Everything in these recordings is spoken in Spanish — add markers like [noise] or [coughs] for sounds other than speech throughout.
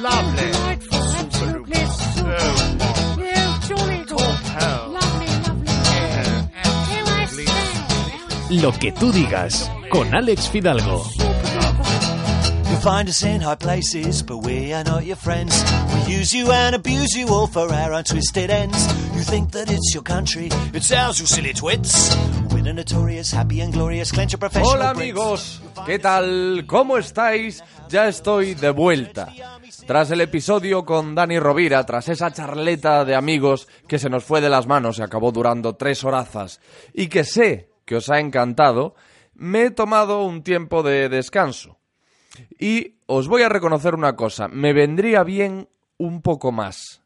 Lovely. Lo que tú digas con Alex Fidalgo. You'll find us in high places, but we are not your friends. We use you and abuse you all for our own twisted ends. You think that it's your country, it's ours, you silly twits. We're the notorious, happy and glorious, clench your professional Hola amigos, ¿qué tal? ¿Cómo estáis? Ya estoy de vuelta. Tras el episodio con Dani Rovira, tras esa charleta de amigos que se nos fue de las manos y acabó durando tres horazas, y que sé que os ha encantado, me he tomado un tiempo de descanso. Y os voy a reconocer una cosa, me vendría bien un poco más,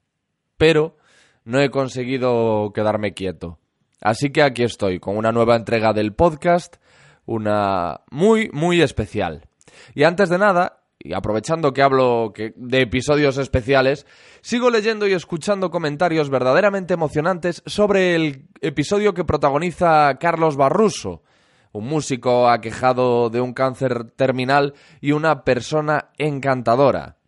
pero no he conseguido quedarme quieto. Así que aquí estoy, con una nueva entrega del podcast, una muy, muy especial. Y antes de nada, y aprovechando que hablo que- de episodios especiales, sigo leyendo y escuchando comentarios verdaderamente emocionantes sobre el episodio que protagoniza Carlos Barruso, un músico aquejado de un cáncer terminal y una persona encantadora.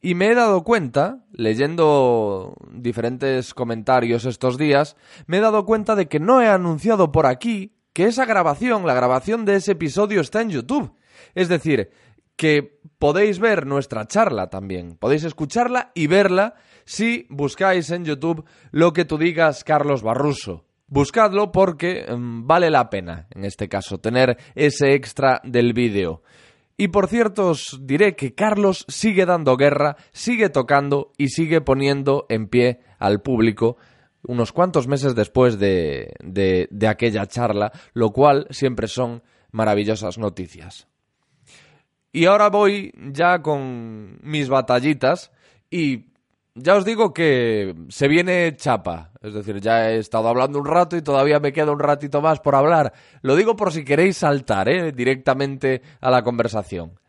Y me he dado cuenta, leyendo diferentes comentarios estos días, me he dado cuenta de que no he anunciado por aquí que esa grabación, la grabación de ese episodio está en YouTube. Es decir, que podéis ver nuestra charla también. Podéis escucharla y verla si buscáis en YouTube lo que tú digas Carlos Barruso. Buscadlo porque mm, vale la pena, en este caso, tener ese extra del vídeo. Y por cierto, os diré que Carlos sigue dando guerra, sigue tocando y sigue poniendo en pie al público unos cuantos meses después de, de, de aquella charla, lo cual siempre son maravillosas noticias. Y ahora voy ya con mis batallitas y ya os digo que se viene chapa. Es decir, ya he estado hablando un rato y todavía me queda un ratito más por hablar. Lo digo por si queréis saltar ¿eh? directamente a la conversación.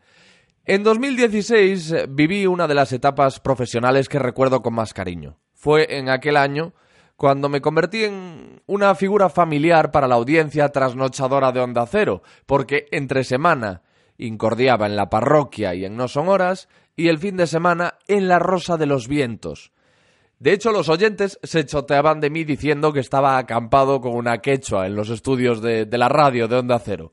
En 2016 eh, viví una de las etapas profesionales que recuerdo con más cariño. Fue en aquel año cuando me convertí en una figura familiar para la audiencia trasnochadora de Onda Cero, porque entre semana incordiaba en la parroquia y en No Son Horas, y el fin de semana en La Rosa de los Vientos. De hecho, los oyentes se choteaban de mí diciendo que estaba acampado con una quechua en los estudios de, de la radio de Onda Cero.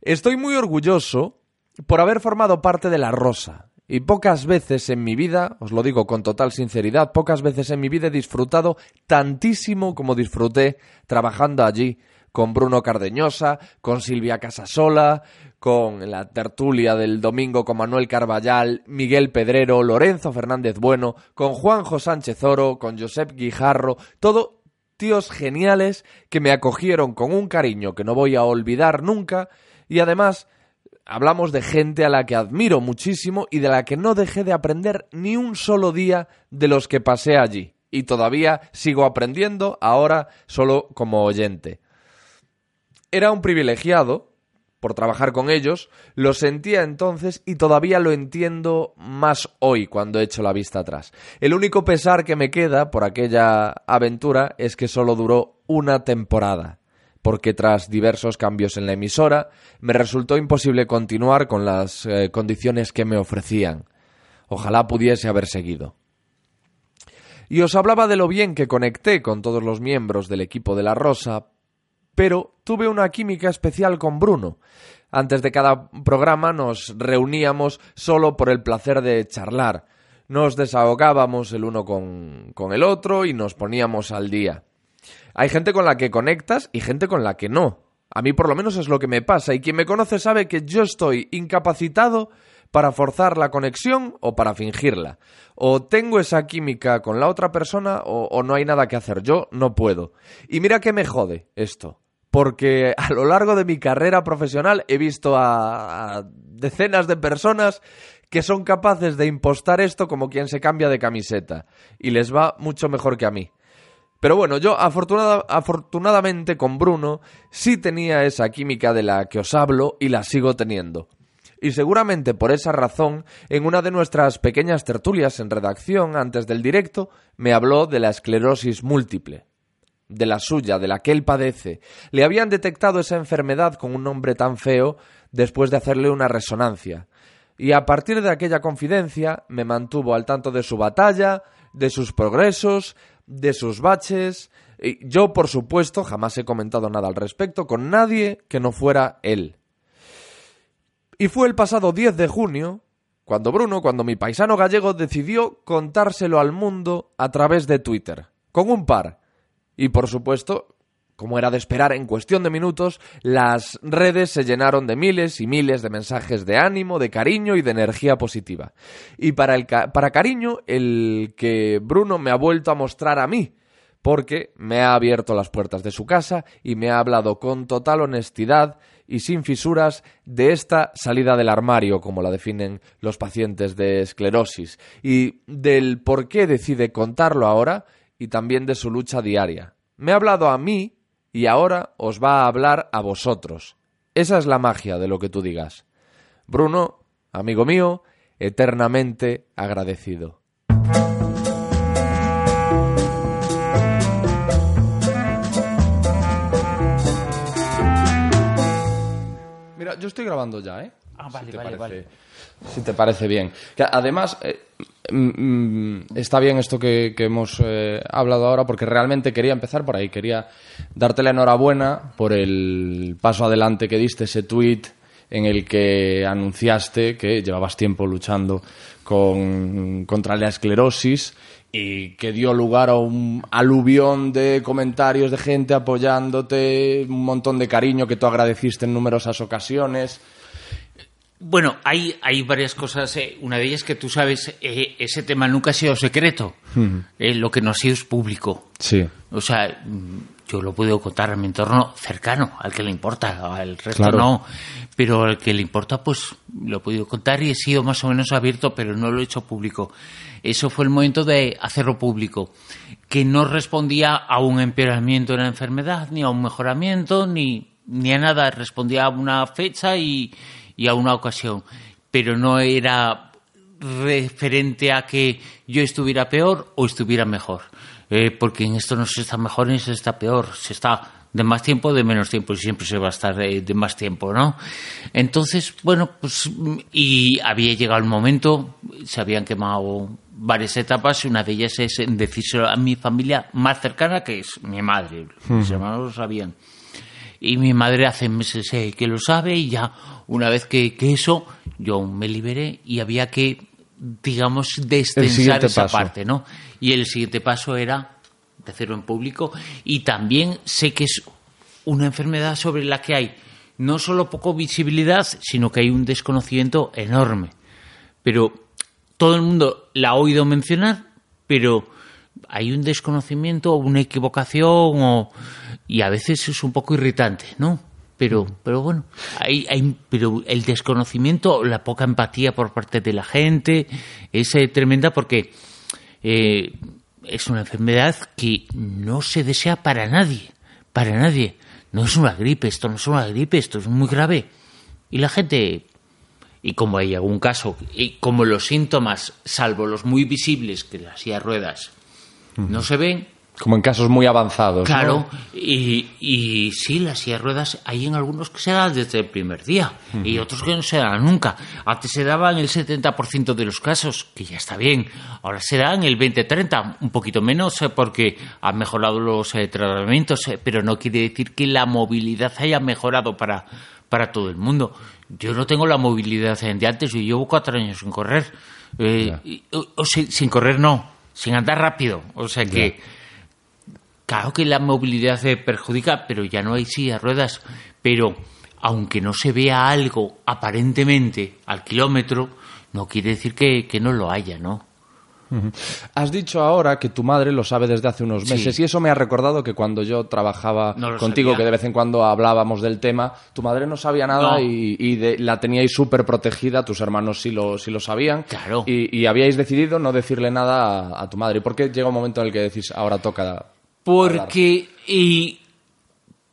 Estoy muy orgulloso por haber formado parte de La Rosa. Y pocas veces en mi vida, os lo digo con total sinceridad, pocas veces en mi vida he disfrutado tantísimo como disfruté trabajando allí con Bruno Cardeñosa, con Silvia Casasola, con la tertulia del domingo con Manuel Carballal, Miguel Pedrero, Lorenzo Fernández Bueno, con Juanjo Sánchez Oro, con Josep Guijarro, todo tíos geniales que me acogieron con un cariño que no voy a olvidar nunca y además hablamos de gente a la que admiro muchísimo y de la que no dejé de aprender ni un solo día de los que pasé allí. Y todavía sigo aprendiendo, ahora solo como oyente. Era un privilegiado por trabajar con ellos, lo sentía entonces y todavía lo entiendo más hoy cuando echo la vista atrás. El único pesar que me queda por aquella aventura es que solo duró una temporada, porque tras diversos cambios en la emisora me resultó imposible continuar con las eh, condiciones que me ofrecían. Ojalá pudiese haber seguido. Y os hablaba de lo bien que conecté con todos los miembros del equipo de La Rosa, pero tuve una química especial con Bruno. Antes de cada programa nos reuníamos solo por el placer de charlar. Nos desahogábamos el uno con, con el otro y nos poníamos al día. Hay gente con la que conectas y gente con la que no. A mí por lo menos es lo que me pasa y quien me conoce sabe que yo estoy incapacitado para forzar la conexión o para fingirla. O tengo esa química con la otra persona o, o no hay nada que hacer. Yo no puedo. Y mira que me jode esto. Porque a lo largo de mi carrera profesional he visto a, decenas de personas que son capaces de impostar esto como quien se cambia de camiseta. Y les va mucho mejor que a mí. Pero bueno, yo afortunada- afortunadamente con Bruno sí tenía esa química de la que os hablo y la sigo teniendo. Y seguramente por esa razón, en una de nuestras pequeñas tertulias en redacción antes del directo, me habló de la esclerosis múltiple. De la suya, de la que él padece. Le habían detectado esa enfermedad con un nombre tan feo después de hacerle una resonancia. Y a partir de aquella confidencia me mantuvo al tanto de su batalla, de sus progresos, de sus baches. Y yo, por supuesto, jamás he comentado nada al respecto con nadie que no fuera él. Y fue el pasado 10 de junio cuando Bruno, cuando mi paisano gallego decidió contárselo al mundo a través de Twitter, con un par. Y por supuesto, como era de esperar, en cuestión de minutos, las redes se llenaron de miles y miles de mensajes de ánimo, de cariño y de energía positiva. Y para, el para cariño, el que Bruno me ha vuelto a mostrar a mí, porque me ha abierto las puertas de su casa y me ha hablado con total honestidad y sin fisuras de esta salida del armario, como la definen los pacientes de esclerosis, y del por qué decide contarlo ahora y también de su lucha diaria. Me ha hablado a mí y ahora os va a hablar a vosotros. Esa es la magia de lo que tú digas. Bruno, amigo mío, eternamente agradecido. Mira, yo estoy grabando ya, ¿eh? Ah, vale, si te vale, parece, vale. Si te parece bien. Además, eh, mm, mm, está bien esto que, que hemos eh, hablado ahora porque realmente quería empezar por ahí. Quería darte la enhorabuena por el paso adelante que diste, ese tweet en el que anunciaste que llevabas tiempo luchando con, contra la esclerosis y que dio lugar a un aluvión de comentarios de gente apoyándote, un montón de cariño que tú agradeciste en numerosas ocasiones. Bueno, hay, hay varias cosas. eh. Una de ellas que tú sabes, eh, ese tema nunca ha sido secreto. Eh, lo que no ha sido es público. Sí. O sea, mm, yo lo puedo contar a mi entorno cercano, al que le importa, al resto Claro. no. Pero al que le importa, pues lo he podido contar y he sido más o menos abierto, pero no lo he hecho público. Eso fue el momento de hacerlo público, que no respondía a un empeoramiento de la enfermedad, ni a un mejoramiento, ni, ni a nada. Respondía a una fecha y, y a una ocasión. Pero no era referente a que yo estuviera peor o estuviera mejor. Eh, porque en esto no se está mejor ni se está peor. Se está de más tiempo de menos tiempo y siempre se va a estar eh, de más tiempo, ¿no? Entonces, bueno, pues y había llegado el momento, se habían quemado varias etapas y una de ellas es decírselo a mi familia más cercana, que es mi madre. Mis hermanos lo sabían. Y mi madre hace meses eh, que lo sabe y ya una vez que, que eso, yo me liberé y había que, digamos, destensar esa paso. parte, ¿no? Y el siguiente paso era decirlo en público y también sé que es una enfermedad sobre la que hay no solo poco visibilidad, sino que hay un desconocimiento enorme. Pero todo el mundo la ha oído mencionar, pero hay un desconocimiento o una equivocación o, y a veces es un poco irritante, ¿no? Pero, pero bueno, hay, hay, pero el desconocimiento, la poca empatía por parte de la gente es eh, tremenda porque eh, es una enfermedad que no se desea para nadie, para nadie. No es una gripe, esto no es una gripe, esto es muy grave. Y la gente, y como hay algún caso, y como los síntomas, salvo los muy visibles, que las silla de ruedas no se ven, Como en casos muy avanzados. ¿no? Claro, y, y sí, las silla de ruedas hay en algunos que se dan desde el primer día y otros que no se dan nunca. Antes se daban el 70% de los casos, que ya está bien. Ahora se dan el 20-30, un poquito menos eh, porque han mejorado los eh, tratamientos, eh, pero no quiere decir que la movilidad haya mejorado para, para todo el mundo. Yo no tengo la movilidad de antes, yo llevo cuatro años sin correr. Eh, Ya. y- o- o sin, sin correr no, sin andar rápido. O sea que... Claro que la movilidad se perjudica, pero ya no hay silla de ruedas. Pero aunque no se vea algo aparentemente al kilómetro, no quiere decir que, que no lo haya, ¿no? Has dicho ahora que tu madre lo sabe desde hace unos Sí. meses y eso me ha recordado que cuando yo trabajaba No contigo, sabía. que de vez en cuando hablábamos del tema, tu madre no sabía nada No. y, y de- la teníais súper protegida, tus hermanos sí lo, sí lo sabían. Claro. Y, y habíais decidido no decirle nada a, a tu madre. ¿Y por qué llega un momento en el que decís, ahora toca... Porque y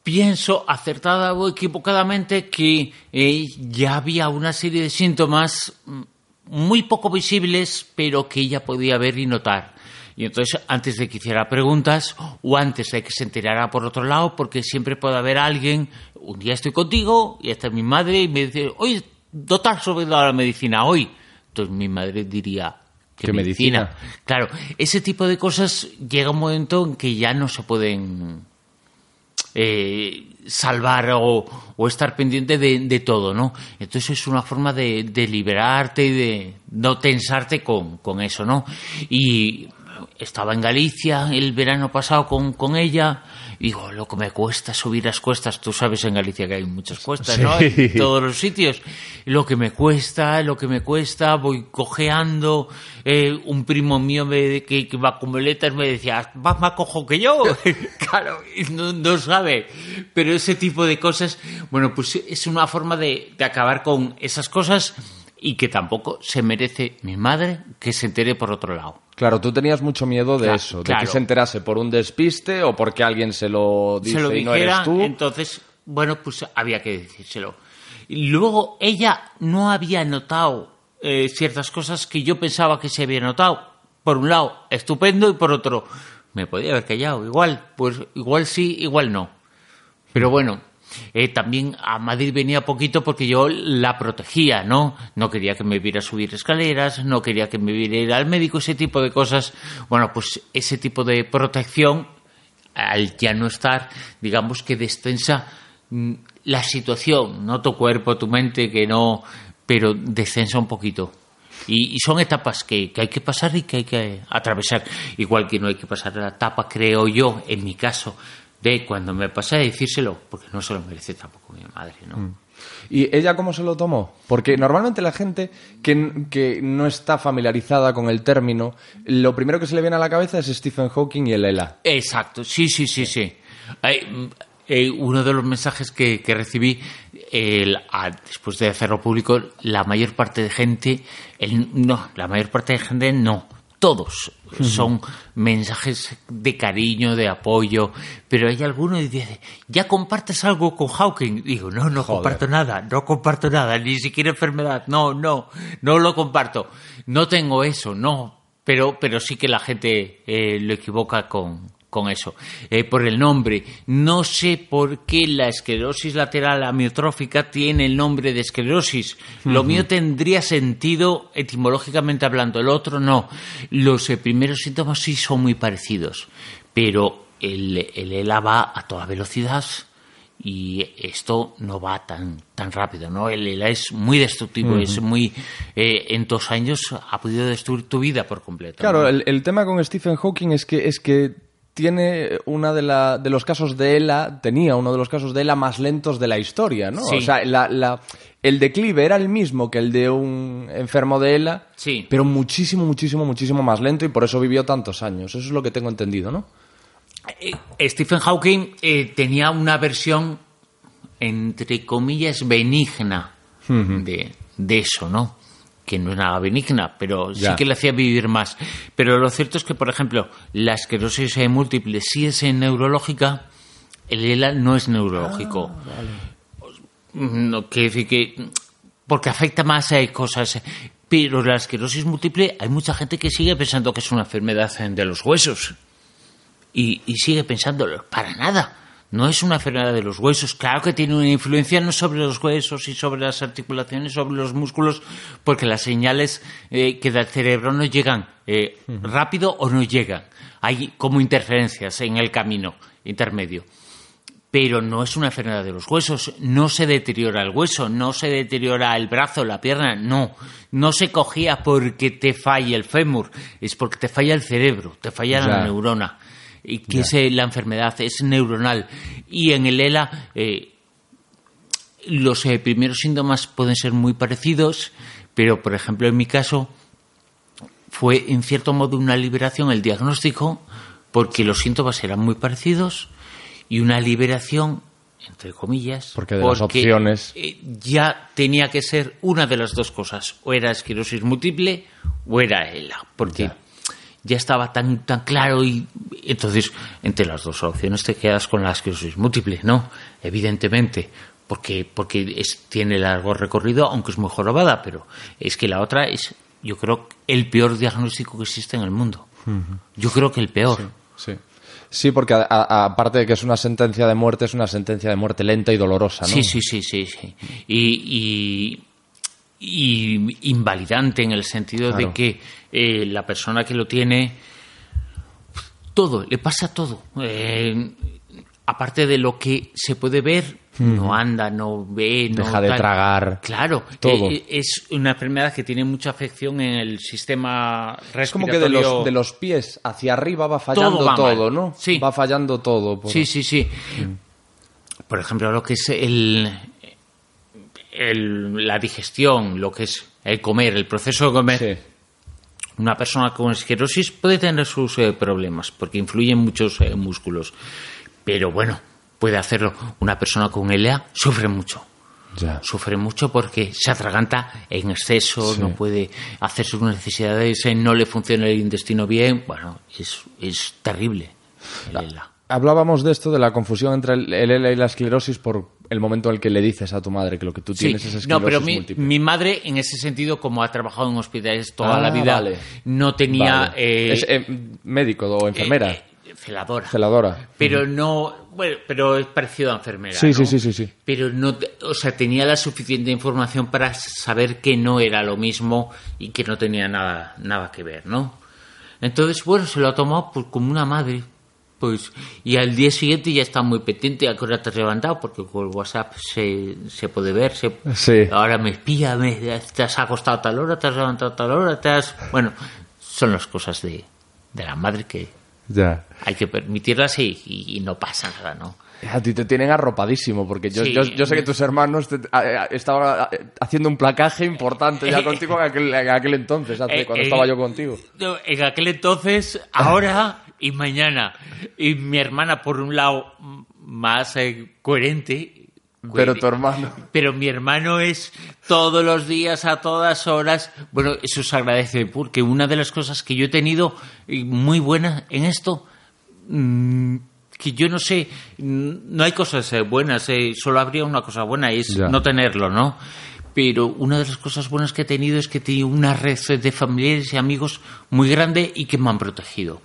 pienso acertada o equivocadamente que eh, ya había una serie de síntomas mm, muy poco visibles, pero que ella podía ver y notar. Y entonces, antes de que hiciera preguntas o antes de que se enterara por otro lado, porque siempre puede haber alguien, un día estoy contigo y esta es mi madre y me dice, oye, total sobre la medicina hoy. Entonces mi madre diría, ¿qué, ¿Qué medicina? medicina? Claro, ese tipo de cosas llega un momento en que ya no se pueden eh, salvar o, o estar pendiente de, de todo, ¿no? Entonces es una forma de, de liberarte y de no tensarte con, con eso, ¿no? Y estaba en Galicia el verano pasado con, con ella. Y Digo, lo que me cuesta subir las cuestas. Tú sabes en Galicia que hay muchas cuestas, ¿no? En todos los sitios. Lo que me cuesta, lo que me cuesta, voy cojeando. Eh, un primo mío me, que, que va con muletas me decía, vas más cojo que yo. [laughs] claro, no, no sabe. Pero ese tipo de cosas, bueno, pues es una forma de, de acabar con esas cosas y que tampoco se merece mi madre que se entere por otro lado. Claro, tú tenías mucho miedo de Claro, eso, de que se enterase por un despiste o porque alguien se lo dice se lo y no eres dijera, tú. entonces, bueno, pues había que decírselo. Y luego ella no había notado eh, ciertas cosas que yo pensaba que se había notado. Por un lado, estupendo, y por otro, me podía haber callado. Igual, pues igual sí, igual no. Pero bueno, eh, también a Madrid venía poquito porque yo la protegía, ¿no? No quería que me viera subir escaleras, no quería que me viera ir al médico, ese tipo de cosas. Bueno, pues ese tipo de protección, al ya no estar, digamos que descensa mm, la situación, no tu cuerpo, tu mente, que no, pero descensa un poquito. Y, y son etapas que, que hay que pasar y que hay que atravesar. Igual que no hay que pasar la etapa, creo yo, en mi caso, de cuando me pasé a decírselo, porque no se lo merece tampoco mi madre, ¿no? ¿Y ella cómo se lo tomó? Porque normalmente la gente que, que no está familiarizada con el término, lo primero que se le viene a la cabeza es Stephen Hawking y el ELA. Exacto, sí, sí, sí, sí. Eh, mm, eh, uno de los mensajes que, que recibí el- a- después de hacerlo público, la mayor parte de gente, el- no, la mayor parte de gente no, todos son mensajes de cariño, de apoyo, pero hay alguno que dice, ¿ya compartes algo con Hawking? Digo, no, no Joder. comparto nada, no comparto nada, ni siquiera enfermedad, no, no, no lo comparto, no tengo eso, no, pero, pero sí que la gente eh, lo equivoca con, con eso. Eh, por el nombre, no sé por qué la esclerosis lateral amiotrófica tiene el nombre de esclerosis. Lo mío tendría sentido etimológicamente hablando, el otro no. Los eh, primeros síntomas sí son muy parecidos, pero el, el ELA va a toda velocidad y esto no va tan tan rápido, ¿no? El ELA es muy destructivo, es muy... eh, en dos años ha podido destruir tu vida por completo. Claro, ¿no? el, el tema con Stephen Hawking es que, es que tiene una de, la, de los casos de ELA, tenía uno de los casos de ELA más lentos de la historia, ¿no? Sí. O sea, la, la- el declive era el mismo que el de un enfermo de ELA, Sí. pero muchísimo, muchísimo, muchísimo más lento y por eso vivió tantos años. Eso es lo que tengo entendido, ¿no? Eh, Stephen Hawking eh, tenía una versión, entre comillas, benigna de, de eso, ¿no? Que no es nada benigna, pero Ya. sí que le hacía vivir más. Pero lo cierto es que, por ejemplo, la esclerosis múltiple sí es neurológica, el ELA no es neurológico. No quiere decir que. Porque afecta más a cosas. Pero la esclerosis múltiple, hay mucha gente que sigue pensando que es una enfermedad de los huesos y, y sigue pensándolo. Para nada. No es una enfermedad de los huesos. Claro que tiene una influencia no sobre los huesos y sobre las articulaciones, sobre los músculos, porque las señales eh, que da el cerebro no llegan eh, rápido o no llegan. Hay como interferencias en el camino intermedio. Pero no es una enfermedad de los huesos, no se deteriora el hueso, no se deteriora el brazo, la pierna, no. No se cogía porque te falla el fémur, es porque te falla el cerebro, te falla la neurona. Y que es, la enfermedad es neuronal. Y en el ELA, eh, los eh, primeros síntomas pueden ser muy parecidos, pero por ejemplo en mi caso fue en cierto modo una liberación el diagnóstico porque los síntomas eran muy parecidos y una liberación entre comillas Porque de las opciones- eh, ya tenía que ser una de las dos cosas o era esclerosis múltiple o era ELA porque Ya. Ya estaba tan tan claro y entonces entre las dos opciones te quedas con la esclerosis múltiple no evidentemente porque porque es, tiene largo recorrido aunque es muy jorobada pero es que la otra es yo creo el peor diagnóstico que existe en el mundo yo creo que el peor Sí. Sí, porque a- a- aparte de que es una sentencia de muerte, es una sentencia de muerte lenta y dolorosa, ¿no? Sí, sí, sí, sí, sí. Y, y y invalidante en el sentido Claro. de que eh, la persona que lo tiene todo, le pasa todo. Eh, aparte de lo que se puede ver, no anda, no ve, no Deja de tal. tragar. Claro, Todo. eh, es una enfermedad que tiene mucha afección en el sistema Es como respiratorio. que de los, de los pies hacia arriba va fallando Todo va. ¿no? Sí. Va fallando todo. por- Sí, sí, sí. Por ejemplo, lo que es el, el- la digestión, lo que es el comer, el proceso de comer. Sí. Una persona con esclerosis puede tener sus eh, problemas porque influyen muchos eh, músculos. Pero bueno, puede hacerlo. Una persona con ELA sufre mucho. Ya. Sufre mucho porque se atraganta en exceso, Sí. no puede hacer sus necesidades, eh, no le funciona el intestino bien. Bueno, es, es terrible el. Hablábamos de esto, de la confusión entre el, el ELA y la esclerosis por el momento en el que le dices a tu madre que lo que tú Sí, tienes es esclerosis no, pero mi, mi madre, en ese sentido, como ha trabajado en hospitales toda Ah, la vida, vale. no tenía. Vale. eh, es eh, médico o enfermera, eh, eh, celadora. celadora. Pero no. Bueno, pero es parecido a enfermera. Sí, ¿no? sí, sí, sí, sí. Pero no. O sea, tenía la suficiente información para saber que no era lo mismo y que no tenía nada, nada que ver, ¿no? Entonces, bueno, se lo ha tomado pues, como una madre. Pues, y al día siguiente ya está muy pendiente a qué hora te has levantado, porque con WhatsApp se, se puede ver. Se, Sí. Ahora me espía, me, te has acostado a tal hora, te has levantado a tal hora, te has... Bueno, son las cosas de, de la madre que Ya. hay que permitirlas y, y- y no pasa nada, ¿no? A ti te tienen arropadísimo, porque yo, Sí. yo, yo sé que tus hermanos te- a- a- estaban a- haciendo un placaje importante ya [laughs] contigo en aquel, en aquel entonces, hace- Eh, cuando eh, estaba yo contigo. En aquel entonces, ahora [laughs] y mañana. Y mi hermana, por un lado, más eh, coherente. Pero tu hermano... Pero mi hermano es todos los días, a todas horas. Bueno, eso se agradece, porque una de las cosas que yo he tenido muy buena en esto, mm, que yo no sé, mm, no hay cosas eh, buenas, eh, solo habría una cosa buena, y es Ya. no tenerlo, ¿no? Pero una de las cosas buenas que he tenido es que he tenido una red de familiares y amigos muy grande y que me han protegido.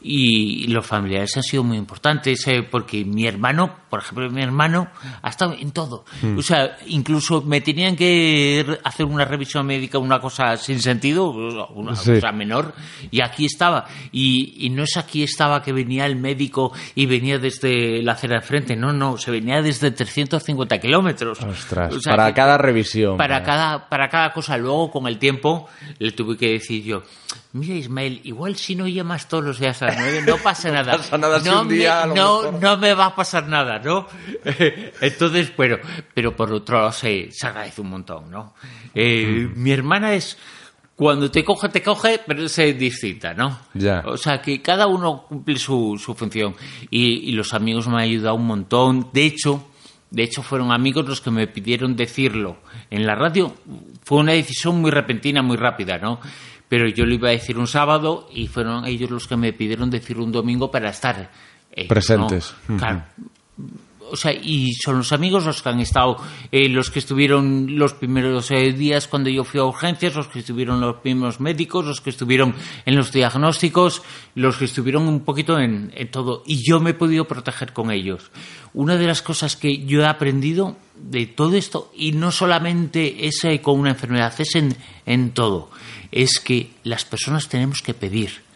Y los familiares han sido muy importantes eh, porque mi hermano, por ejemplo, mi hermano ha estado en todo. O sea, incluso me tenían que hacer una revisión médica, una cosa sin sentido, una Sí. cosa menor, y aquí estaba. Y, y no es aquí estaba que venía el médico y venía desde la acera de frente, no, no, se venía desde 350 kilómetros. Ostras, O sea, para que- cada revisión. para cada, para cada cosa. Luego, con el tiempo, le tuve que decir yo, mira Ismael, igual si no llamas todos los días a las nueve, no pasa [laughs] nada. pasa nada si no, un día, me, lo no, no me va a pasar nada, ¿no? [laughs] Entonces, bueno, pero por otro lado se, se agradece un montón, ¿no? Eh, Mi hermana es... Cuando te coge, te coge, pero es eh, distinta, ¿no? Ya. O sea, que cada uno cumple su, su función. Y, y los amigos me han ayudado un montón. De hecho, de hecho, fueron amigos los que me pidieron decirlo en la radio. Fue una decisión muy repentina, muy rápida, ¿no? Pero yo lo iba a decir un sábado y fueron ellos los que me pidieron decir un domingo para estar ¿no? Presentes. Claro. O sea, y son los amigos los que han estado, eh, los que estuvieron los primeros eh, días cuando yo fui a urgencias, los que estuvieron los primeros médicos, los que estuvieron en los diagnósticos, los que estuvieron un poquito en, en todo. Y yo me he podido proteger con ellos. Una de las cosas que yo he aprendido de todo esto, y no solamente es eh, con una enfermedad, es en, en todo, es que las personas tenemos que pedir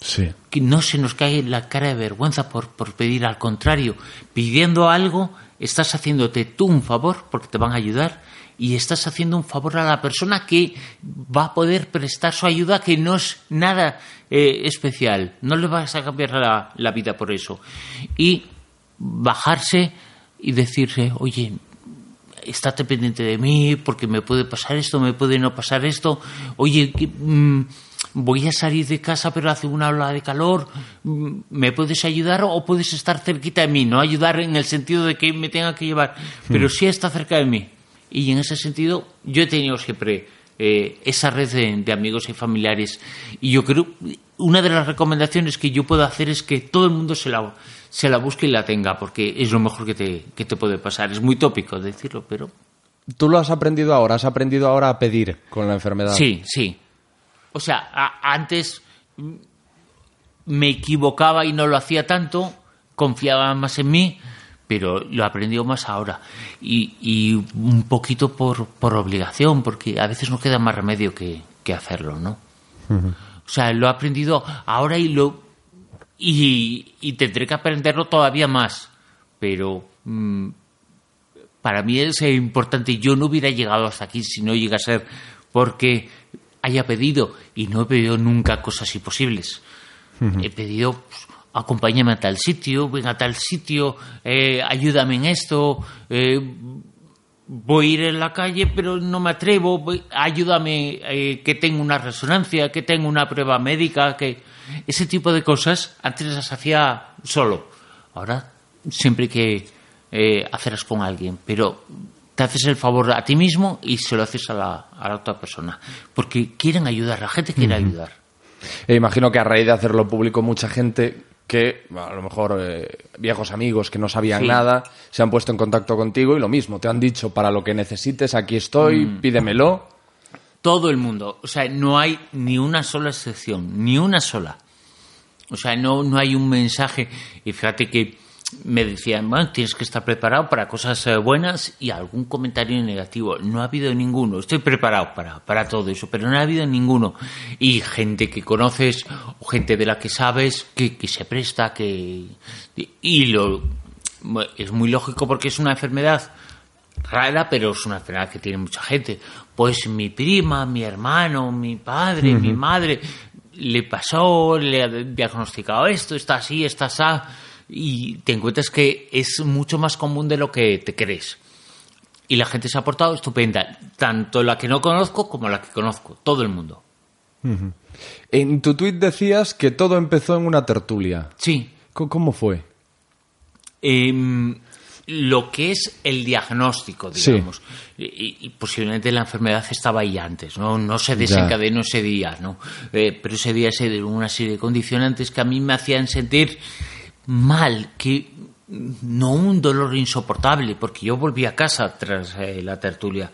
Sí. que no se nos cae la cara de vergüenza por, por pedir, al contrario, pidiendo algo, estás haciéndote tú un favor porque te van a ayudar y estás haciendo un favor a la persona que va a poder prestar su ayuda que no es nada eh, especial, no le vas a cambiar la, la vida por eso. Y bajarse y decirse, oye, estate pendiente de mí porque me puede pasar esto, me puede no pasar esto. Oye, mm, voy a salir de casa pero hace una ola de calor. mm, ¿Me puedes ayudar o puedes estar cerquita de mí? No ayudar en el sentido de que me tenga que llevar, pero sí está cerca de mí. Y en ese sentido yo he tenido siempre eh, esa red de, de amigos y familiares. Y yo creo, una de las recomendaciones que yo puedo hacer es que todo el mundo se la, se la busque y la tenga, porque es lo mejor que te, que te puede pasar. Es muy tópico decirlo, pero... ¿Tú lo has aprendido ahora? ¿Has aprendido ahora a pedir con la enfermedad? Sí, sí. O sea, a- antes me equivocaba y no lo hacía tanto, confiaba más en mí, pero lo he aprendido más ahora y, y un poquito por, por obligación, porque a veces no queda más remedio que, que hacerlo, ¿no? O sea, lo he aprendido ahora y lo y, y tendré que aprenderlo todavía más, pero mm, para mí es importante. Yo no hubiera llegado hasta aquí si no llega a ser porque haya pedido y no he pedido nunca cosas imposibles. He pedido pues, acompáñame a tal sitio, ven a tal sitio, eh, ayúdame en esto, eh, voy a ir en la calle pero no me atrevo, voy- ayúdame eh, que tengo una resonancia, que tengo una prueba médica, que ese tipo de cosas antes las hacía solo. Ahora siempre hay que eh, hacerlas con alguien, pero te haces el favor a ti mismo y se lo haces a la, a la otra persona, porque quieren ayudar, la gente quiere ayudar. E imagino que a raíz de hacerlo público, mucha gente que, a lo mejor eh, viejos amigos que no sabían Sí. nada, se han puesto en contacto contigo y lo mismo, te han dicho, para lo que necesites, aquí estoy, Mm. pídemelo. Todo el mundo. O sea, no hay ni una sola excepción, ni una sola. O sea, no, no hay un mensaje. Y fíjate que me decían, bueno, tienes que estar preparado para cosas eh, buenas y algún comentario negativo. No ha habido ninguno. Estoy preparado para, para todo eso, pero no ha habido ninguno. Y gente que conoces o gente de la que sabes que, que se presta, que... Y lo... Es muy lógico porque es una enfermedad rara, pero es una enfermedad que tiene mucha gente. Pues mi prima, mi hermano, mi padre, mi madre, le pasó, le ha diagnosticado esto, está así, está así, y te encuentras que es mucho más común de lo que te crees. Y la gente se ha portado estupenda, tanto la que no conozco como la que conozco, todo el mundo. En tu tuit decías que todo empezó en una tertulia. Sí, ¿Cómo fue? Em, lo que es el diagnóstico, Sí. digamos. Y, y posiblemente la enfermedad estaba ahí antes, ¿no? No se desencadenó ese día, ¿no? Eh, pero ese día se dieron una serie de condicionantes que a mí me hacían sentir mal, que no un dolor insoportable, porque yo volví a casa tras eh, la tertulia,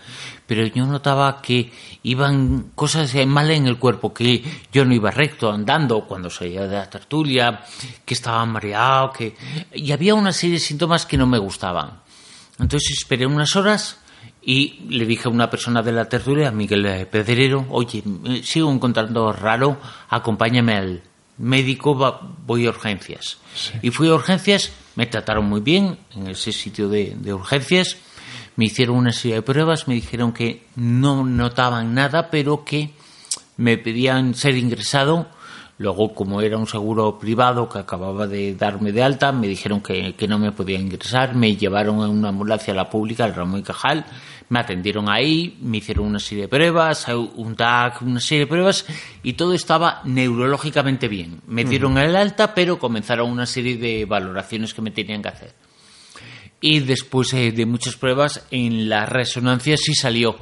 pero yo notaba que iban cosas eh, mal en el cuerpo, que yo no iba recto andando cuando salía de la tertulia, que estaba mareado, que y había una serie de síntomas que no me gustaban. Entonces esperé unas horas y le dije a una persona de la tertulia, Miguel Pedrero, oye, sigo encontrando raro, acompáñame al médico, va- voy a urgencias. Y fui a urgencias, me trataron muy bien en ese sitio de, de urgencias, me hicieron una serie de pruebas, me dijeron que no notaban nada, pero que me pedían ser ingresado. Luego, como era un seguro privado que acababa de darme de alta, me dijeron que, que no me podía ingresar, me llevaron en una ambulancia a la pública, al Ramón y Cajal, me atendieron ahí, me hicieron una serie de pruebas, un TAC, una serie de pruebas, y todo estaba neurológicamente bien. Me dieron el alta, pero comenzaron una serie de valoraciones que me tenían que hacer. Y después eh, de muchas pruebas, en la resonancia sí salió,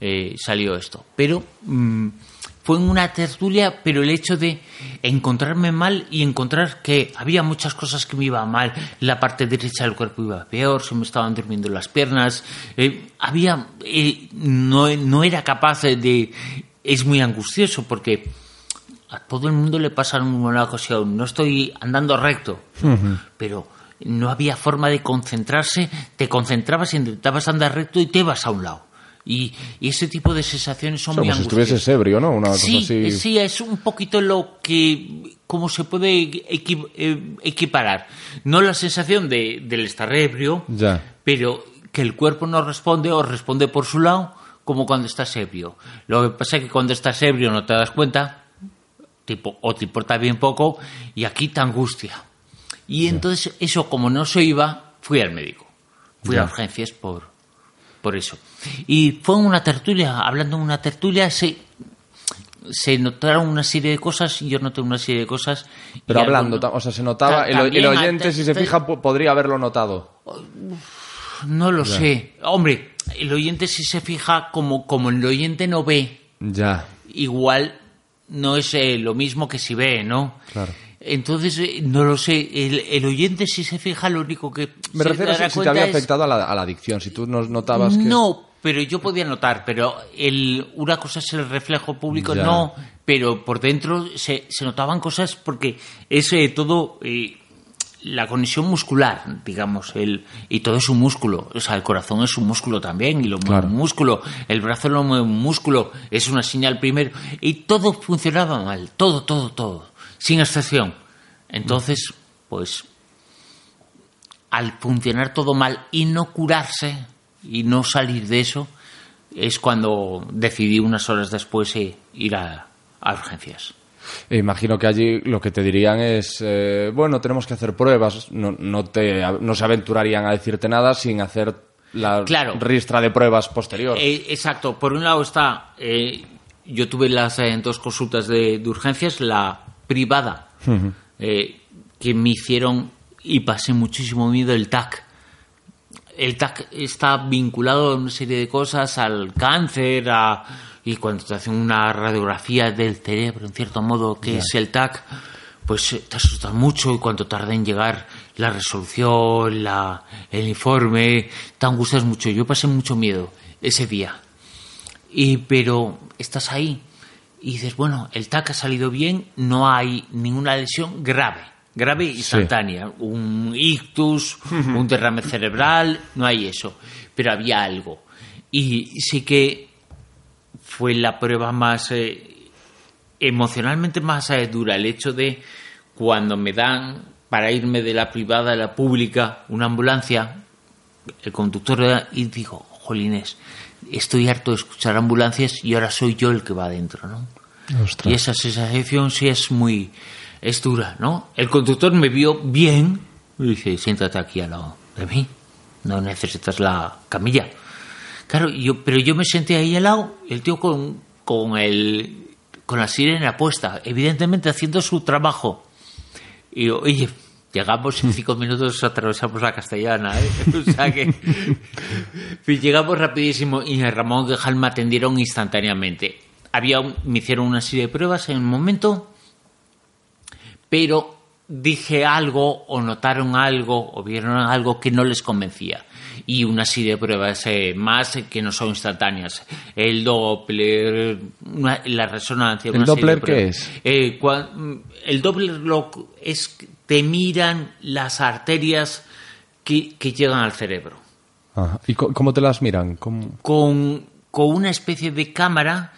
eh, salió esto. Pero mm, fue en una tertulia, pero el hecho de encontrarme mal y encontrar que había muchas cosas que me iban mal. La parte derecha del cuerpo iba peor, se me estaban durmiendo las piernas. eh, había, eh, no, no era capaz de... Es muy angustioso porque a todo el mundo le pasa en una ocasión. No estoy andando recto, pero no había forma de concentrarse. Te concentrabas, intentabas andar recto y te ibas a un lado. Y, y ese tipo de sensaciones son Como muy si angustiosas. estuvieses ebrio, ¿no? Una cosa Sí, así. eh, sí, es un poquito lo que, como se puede equi- eh, equiparar. No la sensación de, del estar ebrio, Ya. pero que el cuerpo no responde o responde por su lado, como cuando estás ebrio. Lo que pasa es que cuando estás ebrio no te das cuenta, tipo, o te importa bien poco, y aquí te angustia. Y entonces, eso, como no se iba, fui al médico. Fui Ya. a urgencias por, por eso. Y fue en una tertulia, hablando en una tertulia, se, se notaron una serie de cosas, y yo noté una serie de cosas. Pero hablando, alguno- o sea, se notaba, Ta- el, el oyente, si se fija, po- podría haberlo notado. No lo sé. Hombre, el oyente si se fija, como, como el oyente no ve, Ya. igual no es eh, lo mismo que si ve, ¿no? Claro. Entonces, eh, no lo sé. El, el oyente si se fija, lo único que Me se refiero a si, si te había es- afectado a la, a la adicción, si tú nos notabas que... No, pero yo podía notar, pero el, una cosa es el reflejo público, Ya. no, pero por dentro se, se notaban cosas porque es eh, todo, eh, la conexión muscular, digamos, el, y todo es un músculo. O sea, el corazón es un músculo también, y lo mueve un músculo, el brazo lo mueve un músculo, es una señal primero, y todo funcionaba mal, todo, todo, todo, sin excepción. Entonces, pues, al funcionar todo mal y no curarse y no salir de eso, es cuando decidí unas horas después eh, ir a, a urgencias. E imagino que allí lo que te dirían es, eh, bueno, tenemos que hacer pruebas, no, no, te, no se aventurarían a decirte nada sin hacer la Claro. ristra de pruebas posterior. Eh, exacto. Por un lado está, eh, yo tuve las dos consultas de, de urgencias, la privada, eh, que me hicieron y pasé muchísimo miedo el TAC. El TAC está vinculado a una serie de cosas, al cáncer, a, y cuando te hacen una radiografía del cerebro, en cierto modo, que es el TAC, pues eh, te asustas mucho y cuando tarda en llegar la resolución, la, el informe, te angustias mucho. Yo pasé mucho miedo ese día. Y, pero estás ahí y dices, bueno, el TAC ha salido bien, no hay ninguna lesión grave, grave instantánea, un ictus, un derrame cerebral, no hay eso, pero había algo. Y sí que fue la prueba más eh, emocionalmente más eh, dura el hecho de cuando me dan para irme de la privada a la pública una ambulancia el conductor y digo jolines estoy harto de escuchar ambulancias y ahora soy yo el que va adentro no y esa sensación sí es muy es dura no el conductor me vio bien y dice siéntate aquí al lado de mí no necesitas la camilla Claro, yo, pero yo me senté ahí al lado, el tío con, con, el, con la sirena puesta, evidentemente haciendo su trabajo. Y yo, oye, llegamos en cinco minutos, atravesamos la castellana, ¿eh? [laughs] O sea que [laughs] llegamos rapidísimo y a Ramón Gejal me atendieron instantáneamente. Había un- me hicieron una serie de pruebas en el momento, pero dije algo o notaron algo o vieron algo que no les convencía. Y una serie de pruebas eh, más que no son instantáneas. El Doppler, una- la resonancia. ¿El una serie de Doppler qué pruebas. es? Eh, cua- el Doppler lo, es que te miran las arterias que, que llegan al cerebro Ajá. ¿Y cómo te las miran? ¿Cómo? con, con una especie de cámara,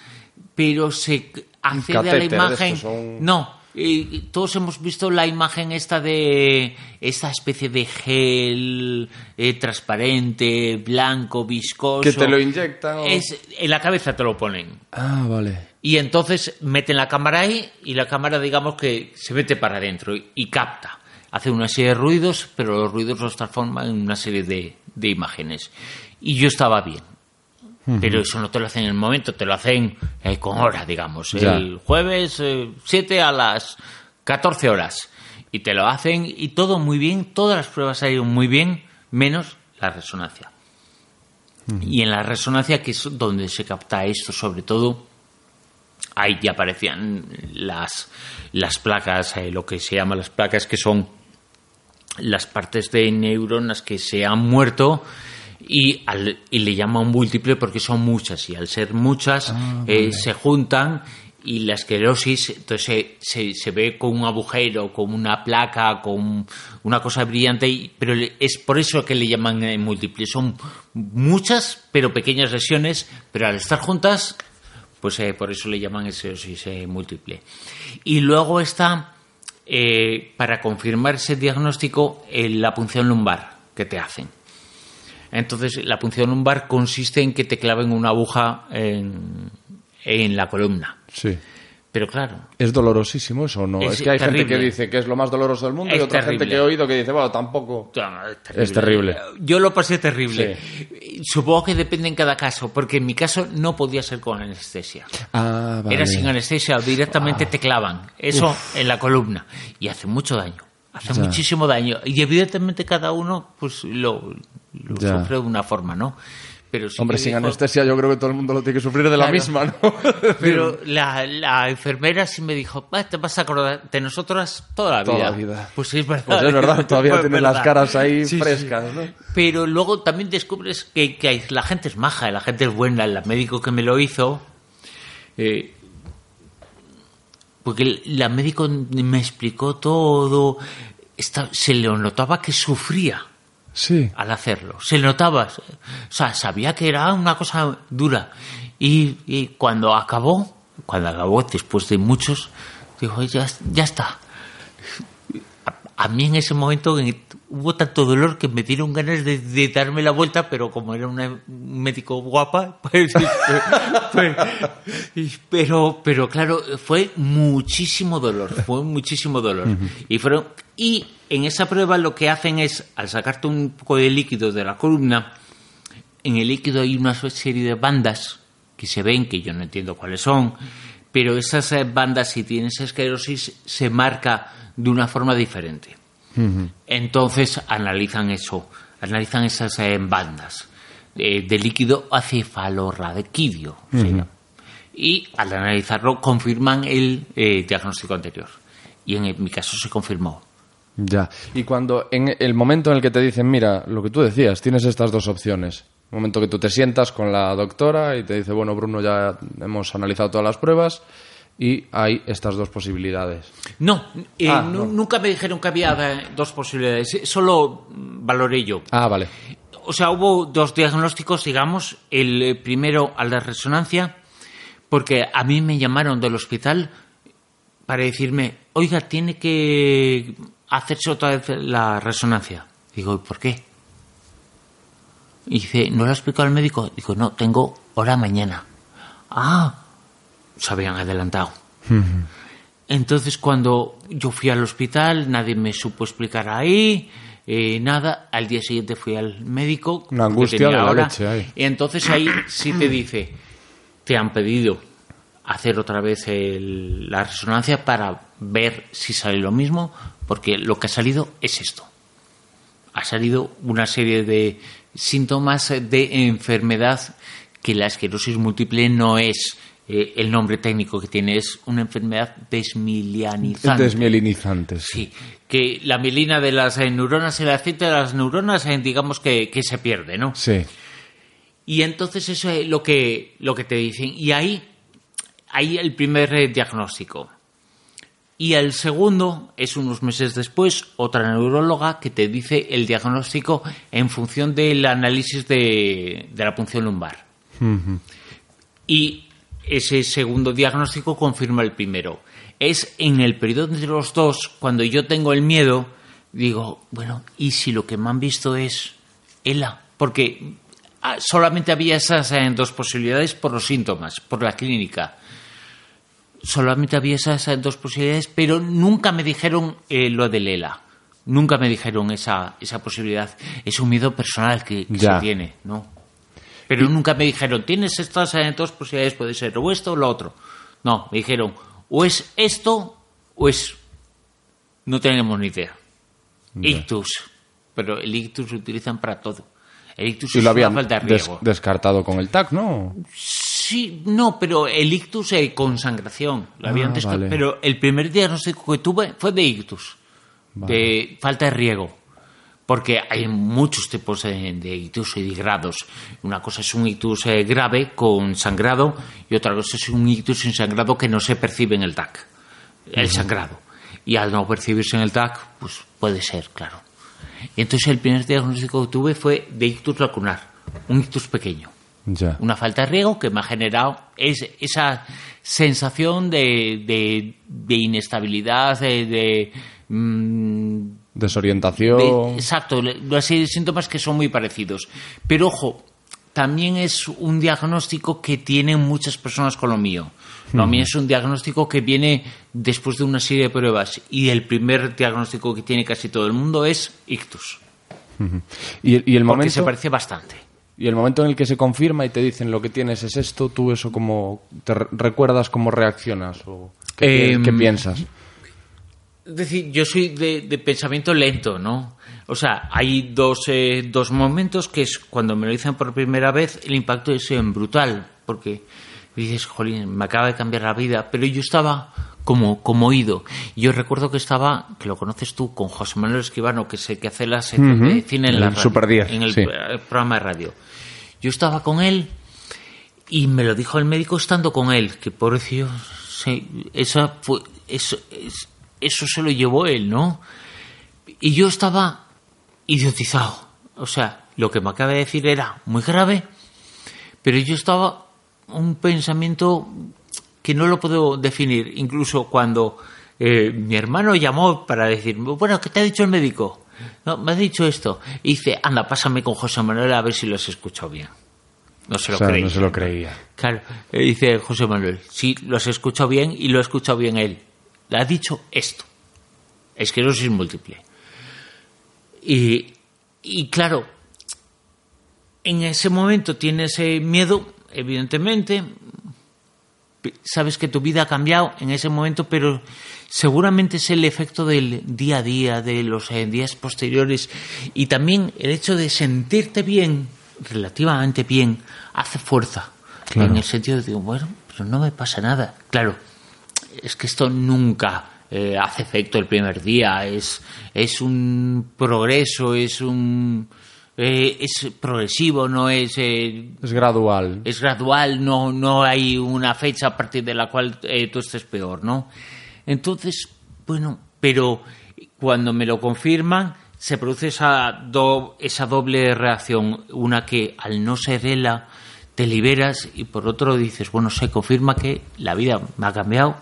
pero se accede a la imagen. son- No, eh, todos hemos visto la imagen esta de esta especie de gel eh, transparente, blanco, viscoso. Que te lo inyectan o- Es, en la cabeza te lo ponen. Ah, vale. Y entonces meten la cámara ahí y la cámara, digamos que se mete para adentro y, y capta. Hace una serie de ruidos, pero los ruidos los transforma en una serie de, de imágenes. Y yo estaba bien. Pero eso no te lo hacen en el momento, te lo hacen eh, con hora, digamos. Ya. El jueves 7 a las 14 horas. Y te lo hacen y todo muy bien, todas las pruebas salieron muy bien, menos la resonancia. Y en la resonancia, que es donde se capta esto, sobre todo, ahí ya aparecían las, las placas, eh, lo que se llama las placas, que son las partes de neuronas que se han muerto y, al- y le llaman múltiple porque son muchas y al ser muchas eh, se juntan y la esclerosis entonces se, se, se ve con un agujero, con una placa, con una cosa brillante, y- pero es por eso que le llaman eh, múltiple. Son muchas pero pequeñas lesiones, pero al estar juntas pues eh, por eso le llaman esclerosis eh, múltiple. Y luego está, para confirmar ese diagnóstico, la punción lumbar que te hacen. Entonces, la punción lumbar consiste en que te claven una aguja en, en la columna. Sí. Pero claro, ¿Es dolorosísimo eso o no? Es, Es que hay gente que dice que es lo más doloroso del mundo y otra gente que he oído que dice, bueno, tampoco. es terrible. Yo lo pasé terrible. Supongo que depende en cada caso, porque en mi caso no podía ser con anestesia. Ah, vale. Era sin anestesia, directamente te clavan. Eso en la columna. Y hace mucho daño. Hace Ya. muchísimo daño. Y evidentemente cada uno pues lo, lo Ya. sufre de una forma, ¿no? Pero sí Hombre, sin dijo- anestesia yo creo que todo el mundo lo tiene que sufrir de la Claro. misma, ¿no? [laughs] Pero [laughs] la, la enfermera sí me dijo, "Ah, te vas a acordar de nosotras toda la Toda vida. la vida. Pues sí, es verdad. Pues es verdad, todavía [laughs] Pues tienes las caras ahí Sí, sí. frescas, ¿no? Pero luego también descubres que, que la gente es maja, la gente es buena. El médico que me lo hizo, eh, porque el- la médico me explicó todo. esta- se le notaba que sufría Sí. al hacerlo. Se notaba, o sea, sabía que era una cosa dura. Y, y cuando acabó, cuando acabó, después de muchos, dijo, ya, ya está. A, mí en ese momento en- hubo tanto dolor que me dieron ganas de, de darme la vuelta, pero como era una- un médico guapa, [laughs] pues, pues, y- pero, pero claro, fue muchísimo dolor, fue muchísimo dolor. Y fueron, y en esa prueba lo que hacen es, al sacarte un poco de líquido de la columna, en el líquido hay una serie de bandas que se ven, que yo no entiendo cuáles son, pero esas eh, bandas, si tienes esclerosis, se marca de una forma diferente. Entonces analizan eso, analizan esas eh, bandas eh, de líquido acefalorraquídeo. se llama. Y al analizarlo confirman el eh, diagnóstico anterior. Y en, mi caso se confirmó. Ya. Y cuando, en el momento en el que te dicen, mira, lo que tú decías, tienes estas dos opciones. El momento que tú te sientas con la doctora y te dice, bueno, Bruno, ya hemos analizado todas las pruebas y hay estas dos posibilidades. No, eh, Ah, no. nunca me dijeron que había eh, dos posibilidades, solo valoré yo. Ah, vale. O sea, hubo dos diagnósticos, digamos. El eh, primero al de resonancia, porque a mí me llamaron del hospital para decirme, oiga, tiene que hacerse otra vez la resonancia. Digo, ¿y por qué? Y dice, ¿no lo ha explicado el médico? Digo, no, tengo hora mañana. Ah, se habían adelantado. Entonces, cuando yo fui al hospital, nadie me supo explicar ahí, eh, nada. Al día siguiente fui al médico. Una angustia de la hora, leche ahí. Y entonces ahí sí te dice, te han pedido hacer otra vez el- la resonancia para ver si sale lo mismo, porque lo que ha salido es esto. Ha salido una serie de síntomas de enfermedad que la esclerosis múltiple no es eh, el nombre técnico que tiene, es una enfermedad desmilianizante. Desmielinizantes. Sí, que la mielina de las eh, neuronas, el aceite de las neuronas, eh, digamos que, que se pierde, ¿no? Sí. Y entonces eso es lo que, lo que te dicen. Y ahí, ahí el primer diagnóstico. Y el segundo es unos meses después, otra neuróloga que te dice el diagnóstico en función del análisis de, de la punción lumbar. Y ese segundo diagnóstico confirma el primero. Es en el periodo entre los dos, cuando yo tengo el miedo, digo, bueno, ¿y si lo que me han visto es ELA? Porque ah, solamente había esas eh, dos posibilidades por los síntomas, por la clínica. Solamente había esas eh, dos posibilidades, pero nunca me dijeron eh, lo del ELA. Nunca me dijeron esa, esa posibilidad. Es un miedo personal que, que se tiene, ¿no? Pero nunca me dijeron, tienes estas eh, dos posibilidades, puede ser o esto o lo otro. No, me dijeron, o es esto o es... No tenemos ni idea. Ictus. Pero el ictus lo utilizan para todo. El ictus Y es lo una falta de des- riego. descartado con el TAC, ¿no? Sí, no, pero el ictus es consangración. Lo habían Ah, vale. Pero el primer diagnóstico que tuve fue de ictus, de falta de riego. Porque hay muchos tipos de, ictus y de grados. Una cosa es un ictus eh, grave con sangrado y otra cosa es un ictus sin sangrado que no se percibe en el TAC. El sangrado. Y al no percibirse en el TAC, pues puede ser, claro. Y entonces el primer diagnóstico que tuve fue de ictus lacunar, un ictus pequeño Ya. una falta de riego que me ha generado es, esa sensación de, de, de inestabilidad, de, de, mm, Desorientación. de- exacto, una serie de síntomas que son muy parecidos. Pero ojo, también es un diagnóstico que tienen muchas personas con lo mío. Lo mío es un diagnóstico que viene después de una serie de pruebas y el primer diagnóstico que tiene casi todo el mundo es ictus, y, y el porque momento, se parece bastante. y el momento en el que se confirma y te dicen lo que tienes es esto, tú eso como te re- recuerdas cómo reaccionas o qué, pi- Em, qué piensas. Es decir, yo soy de, de pensamiento lento, ¿no? O sea, hay dos, eh, dos momentos que es cuando me lo dicen por primera vez, el impacto es eh, brutal, porque dices, jolín, me acaba de cambiar la vida, pero yo estaba como, como oído. Yo recuerdo que estaba, que lo conoces tú, con José Manuel Escribano, que es el que hace la sección de cine en El la radio, Super 10, en el sí. eh, programa de radio. Yo estaba con él y me lo dijo el médico estando con él, que pobrecillo, sí, esa fue, eso, es- eso se lo llevó él, ¿no? y yo estaba idiotizado. O sea, lo que me acaba de decir era muy grave, pero yo estaba un pensamiento que no lo puedo definir. Incluso cuando eh, mi hermano llamó para decir, bueno, ¿qué te ha dicho el médico? No, me ha dicho esto. Y dice, anda, pásame con José Manuel a ver si lo has escuchado bien. No se lo O sea, creía. no se lo creía. Claro, eh, dice José Manuel, sí, lo has escuchado bien y lo ha escuchado bien él. Le ha dicho esto. Esclerosis múltiple. Y, y claro, en ese momento tienes miedo, evidentemente. Sabes que tu vida ha cambiado en ese momento, pero seguramente es el efecto del día a día, de los días posteriores. Y también el hecho de sentirte bien, relativamente bien, hace fuerza. Claro. En el sentido de, bueno, pero no me pasa nada. Claro, es que esto nunca eh, hace efecto el primer día, es, es un progreso, es un eh, es progresivo, no es eh, Es gradual. es gradual, no, no hay una fecha a partir de la cual eh, tú estés peor, ¿no? Entonces, bueno, pero cuando me lo confirman, se produce esa, do- esa doble reacción. Una que al no ser ELA te liberas y por otro dices, bueno, se confirma que la vida me ha cambiado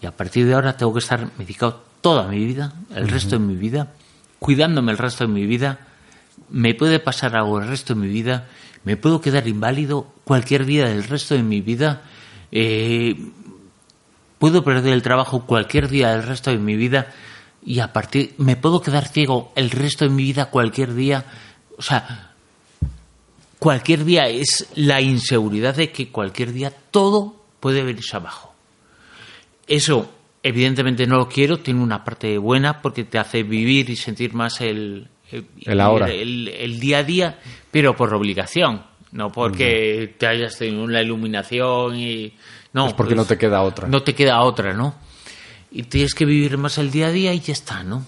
y a partir de ahora tengo que estar medicado toda mi vida, el resto de mi vida, cuidándome el resto de mi vida. Me puede pasar algo el resto de mi vida, me puedo quedar inválido cualquier día del resto de mi vida, eh, puedo perder el trabajo cualquier día del resto de mi vida y a partir me puedo quedar ciego el resto de mi vida cualquier día, o sea, cualquier día es la inseguridad de que cualquier día todo puede venirse abajo. Eso evidentemente no lo quiero, tiene una parte buena porque te hace vivir y sentir más el, El ahora. el, el día a día, pero por obligación, no porque te hayas tenido una iluminación y no, Es porque no te queda otra. No te queda otra, ¿no? Y tienes que vivir más el día a día y ya está, ¿no?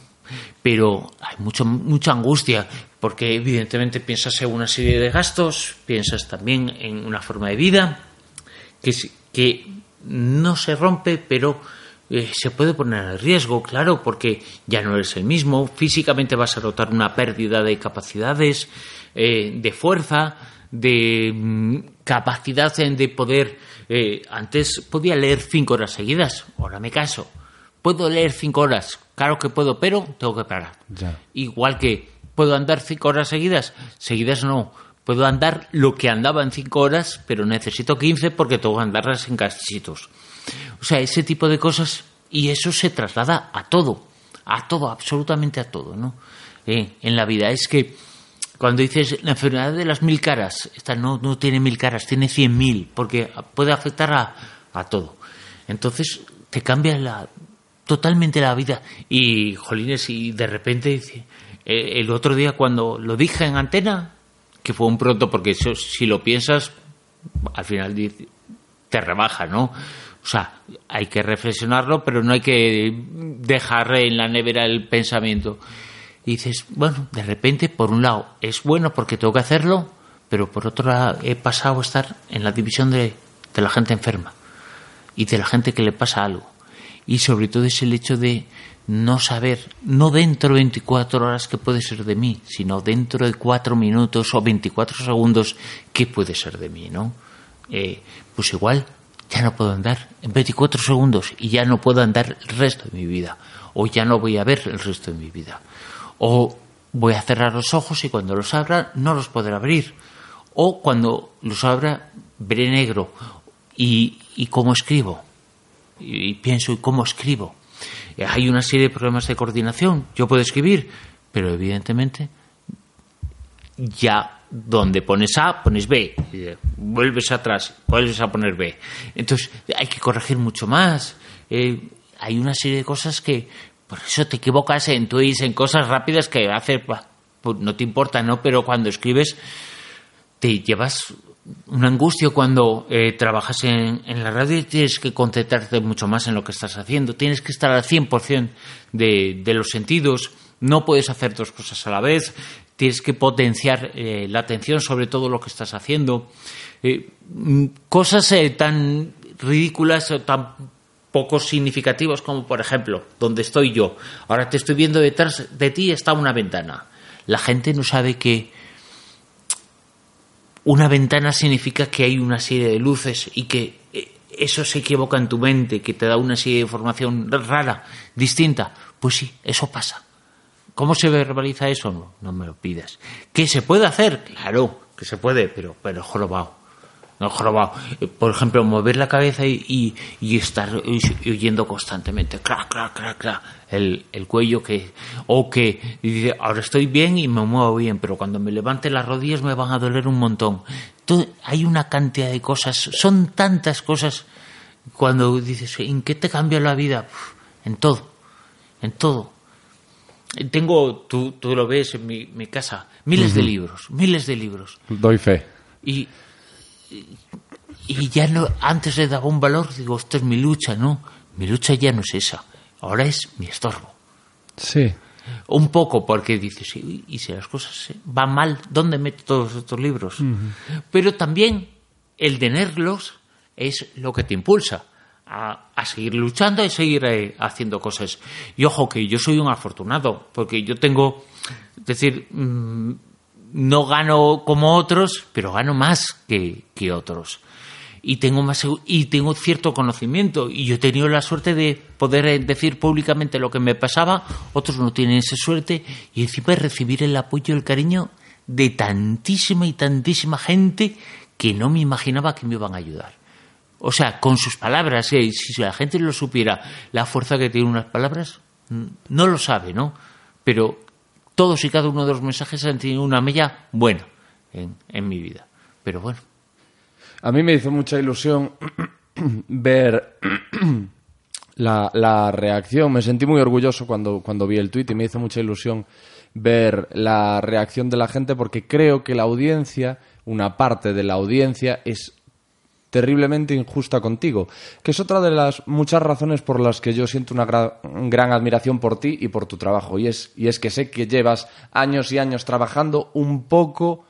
Pero hay mucho, mucha angustia, porque evidentemente piensas en una serie de gastos, piensas también en una forma de vida que, que no se rompe, pero eh, se puede poner en riesgo, claro, porque ya no eres el mismo, físicamente vas a notar una pérdida de capacidades, eh, de fuerza, de mm, capacidad de poder... eh, antes podía leer cinco horas seguidas, ahora me caso. Puedo leer cinco horas, claro que puedo, pero tengo que parar. Ya. Igual que puedo andar cinco horas seguidas, seguidas no. Puedo andar lo que andaba en cinco horas, pero necesito 15 porque tengo que andarlas en cachitos. O sea, ese tipo de cosas, y eso se traslada a todo, a todo, absolutamente a todo, ¿no? Eh, en la vida. Es que cuando dices la enfermedad de las mil caras, esta no, no tiene mil caras, tiene cien mil, porque puede afectar a, a todo. Entonces te cambia la, totalmente la vida. Y, jolines, y de repente, eh, el otro día cuando lo dije en antena, que fue un pronto, porque eso, si lo piensas, al final te rebaja, ¿no? O sea, hay que reflexionarlo, pero no hay que dejar en la nevera el pensamiento. Y dices, bueno, de repente, por un lado, es bueno porque tengo que hacerlo, pero por otro lado, he pasado a estar en la división de, de la gente enferma y de la gente que le pasa algo. Y sobre todo es el hecho de no saber, no dentro de 24 horas qué puede ser de mí, sino dentro de 4 minutos o 24 segundos qué puede ser de mí, ¿no? Eh, pues igual ya no puedo andar en 24 segundos y ya no puedo andar el resto de mi vida. O ya no voy a ver el resto de mi vida. O voy a cerrar los ojos y cuando los abra no los podré abrir. O cuando los abra veré negro. ¿Y, y cómo escribo? Y, y pienso, ¿y cómo escribo? Eh, Hay una serie de problemas de coordinación. Yo puedo escribir, pero evidentemente ya donde pones A, pones B, eh, vuelves atrás, vuelves a poner B. Entonces hay que corregir mucho más. Eh, hay una serie de cosas que, por eso te equivocas en tweets, en cosas rápidas que haces, bah, pues no te importa, ¿no? Pero cuando escribes te llevas una angustia cuando eh, trabajas en, la radio y tienes que concentrarte mucho más en lo que estás haciendo. Tienes que estar al 100% de, de los sentidos. No puedes hacer dos cosas a la vez. Tienes que potenciar eh, la atención sobre todo lo que estás haciendo. Eh, mm, cosas tan ridículas o tan pocos significativos como por ejemplo, donde estoy yo. Ahora te estoy viendo detrás de ti está una ventana. La gente no sabe que una ventana significa que hay una serie de luces y que eh, eso se equivoca en tu mente, que te da una serie de información rara, distinta. Pues sí, eso pasa. ¿Cómo se verbaliza eso? No, no me lo pidas. ¿Qué se puede hacer? Claro que se puede, pero, pero jorobado. No, jorobado. Eh, Por ejemplo, mover la cabeza y, y, y estar oyendo constantemente, crac, crac, crac, crac, el, el cuello que, o que dice, ahora estoy bien y me muevo bien, pero cuando me levante las rodillas me van a doler un montón. Todo- hay una cantidad de cosas, son tantas cosas cuando dices, ¿en qué te cambia la vida? Uf, En todo, en todo. Tengo, tú, tú lo ves en mi, mi casa, miles de libros, miles de libros. Doy fe. Y, y ya no, antes le daba un valor, digo, esto es mi lucha, ¿no? Mi lucha ya no es esa, ahora es mi estorbo. Sí. Un poco, porque dices, "Y- si las cosas van mal, ¿dónde meto todos estos libros? Pero también el tenerlos es lo que te impulsa a, a seguir luchando y seguir eh, haciendo cosas. Y ojo, que yo soy un afortunado, porque yo tengo, es decir, mm, no gano como otros, pero gano más que, que otros. Y tengo, más, y tengo cierto conocimiento. Y yo he tenido la suerte de poder eh, decir públicamente lo que me pasaba. Otros no tienen esa suerte. Y encima recibir el apoyo y el cariño de tantísima y tantísima gente que no me imaginaba que me iban a ayudar. O sea, con sus palabras, eh, si la gente lo supiera, la fuerza que tienen unas palabras, no lo sabe, ¿no? Pero todos y cada uno de los mensajes han tenido una mella buena en, en mi vida. Pero bueno, A mí me hizo mucha ilusión [clears throat] ver [clears throat] la, reacción. Me sentí muy orgulloso cuando, cuando vi el tuit y me hizo mucha ilusión ver la reacción de la gente porque creo que la audiencia, una parte de la audiencia, es terriblemente injusta contigo, que es otra de las muchas razones por las que yo siento una gra- gran admiración por ti y por tu trabajo. Y es, y es que sé que llevas años y años trabajando un poco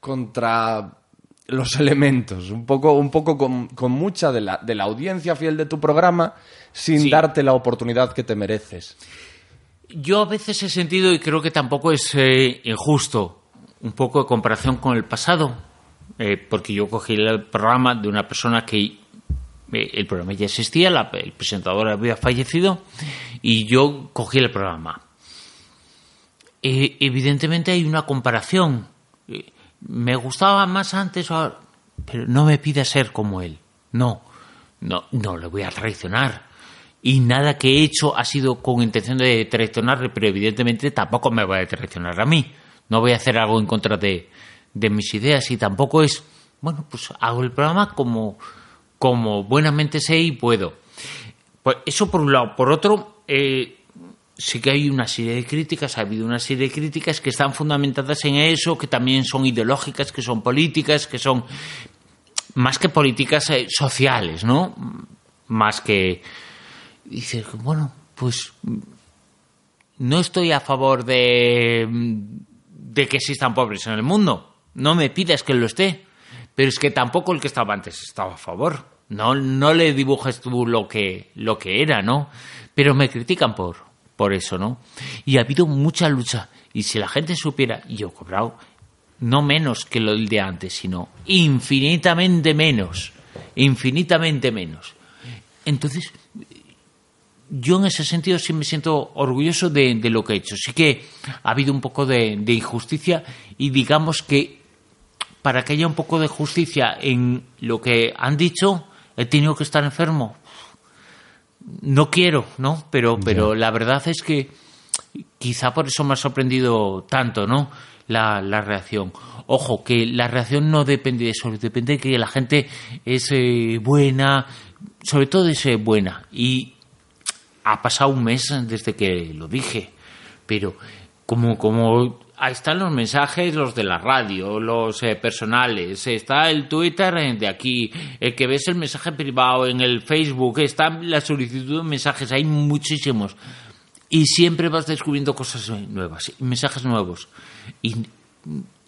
contra los [laughs] elementos, un poco, un poco con, con mucha de la, de la audiencia fiel de tu programa sin Sí. darte la oportunidad que te mereces. yo a veces he sentido, y creo que tampoco es eh, injusto, un poco de comparación con el pasado, eh, porque yo cogí el programa de una persona que eh, el programa ya existía, la- el presentador había fallecido, y yo cogí el programa. Evidentemente hay una comparación. Me gustaba más antes, pero no me pida ser como él. No, no, no le voy a traicionar. Y nada que he hecho ha sido con intención de traicionarle, pero evidentemente tampoco me va a traicionar a mí. No voy a hacer algo en contra de, de mis ideas y tampoco es, bueno, pues hago el programa como, como buenamente sé y puedo. Pues eso por un lado. Por otro, eh, sí que hay una serie de críticas, ha habido una serie de críticas que están fundamentadas en eso, que también son ideológicas, que son políticas, que son más que políticas eh, sociales, ¿no? Más que dices, bueno, pues no estoy a favor de, de que existan pobres en el mundo. No me pidas que lo esté. Pero es que tampoco el que estaba antes estaba a favor. No, no le dibujes tú lo que, lo que era, ¿no? Pero me critican por, por eso, ¿no? Y ha habido mucha lucha. Y si la gente supiera, yo he cobrado no menos que lo de antes, sino infinitamente menos. Infinitamente menos. Entonces, yo en ese sentido sí me siento orgulloso de, de lo que he hecho. Sí que ha habido un poco de, de injusticia y digamos que para que haya un poco de justicia en lo que han dicho, he tenido que estar enfermo. No quiero, ¿no? Pero, pero la verdad es que quizá por eso me ha sorprendido tanto, ¿no? La, la reacción. Ojo, que la reacción no depende de eso, depende de que la gente es eh, buena, sobre todo es eh, buena. Y ha pasado un mes desde que lo dije, pero como, como ahí están los mensajes, los de la radio, los eh, personales, está el Twitter eh, de aquí, el que ves el mensaje privado en el Facebook, está la solicitud de mensajes, hay muchísimos. Y siempre vas descubriendo cosas nuevas, mensajes nuevos. Y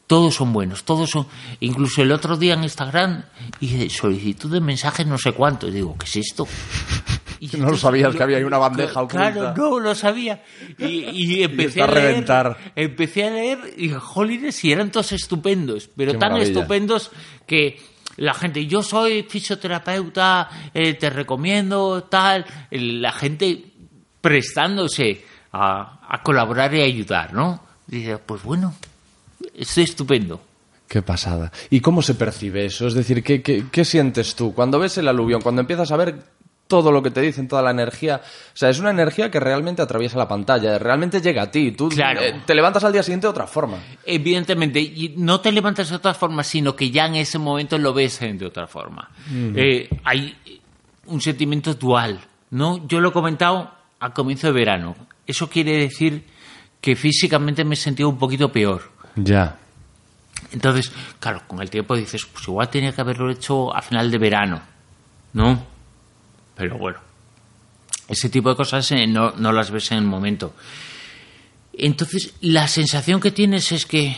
todos son buenos, todos son. Incluso el otro día en Instagram dije solicitud de mensajes no sé cuánto. Y digo, ¿qué es esto? Y [laughs] No lo sabías, que había ahí una bandeja oculta. Claro, no lo sabía. Y, y [laughs] empecé a a leer. reventar. Empecé a leer y jolines, y eran todos estupendos, pero Qué tan maravilla. estupendos que la gente, yo soy fisioterapeuta, eh, te recomiendo, tal. La gente prestándose a, a colaborar y ayudar, ¿no? Dice, pues bueno, estoy estupendo. Qué pasada. ¿Y cómo se percibe eso? Es decir, ¿qué, qué, qué sientes tú cuando ves el aluvión, cuando empiezas a ver todo lo que te dicen, toda la energía? O sea, es una energía que realmente atraviesa la pantalla, realmente llega a ti. Tú Claro. eh, te levantas al día siguiente de otra forma. Evidentemente, y no te levantas de otra forma, sino que ya en ese momento lo ves de otra forma. Eh, hay un sentimiento dual, ¿no? Yo lo he comentado al comienzo de verano. Eso quiere decir que físicamente me he sentido un poquito peor. Ya. Entonces, claro, con el tiempo dices, pues igual tenía que haberlo hecho a final de verano, ¿no? Pero bueno, ese tipo de cosas eh, no, no las ves en el momento. Entonces, la sensación que tienes es que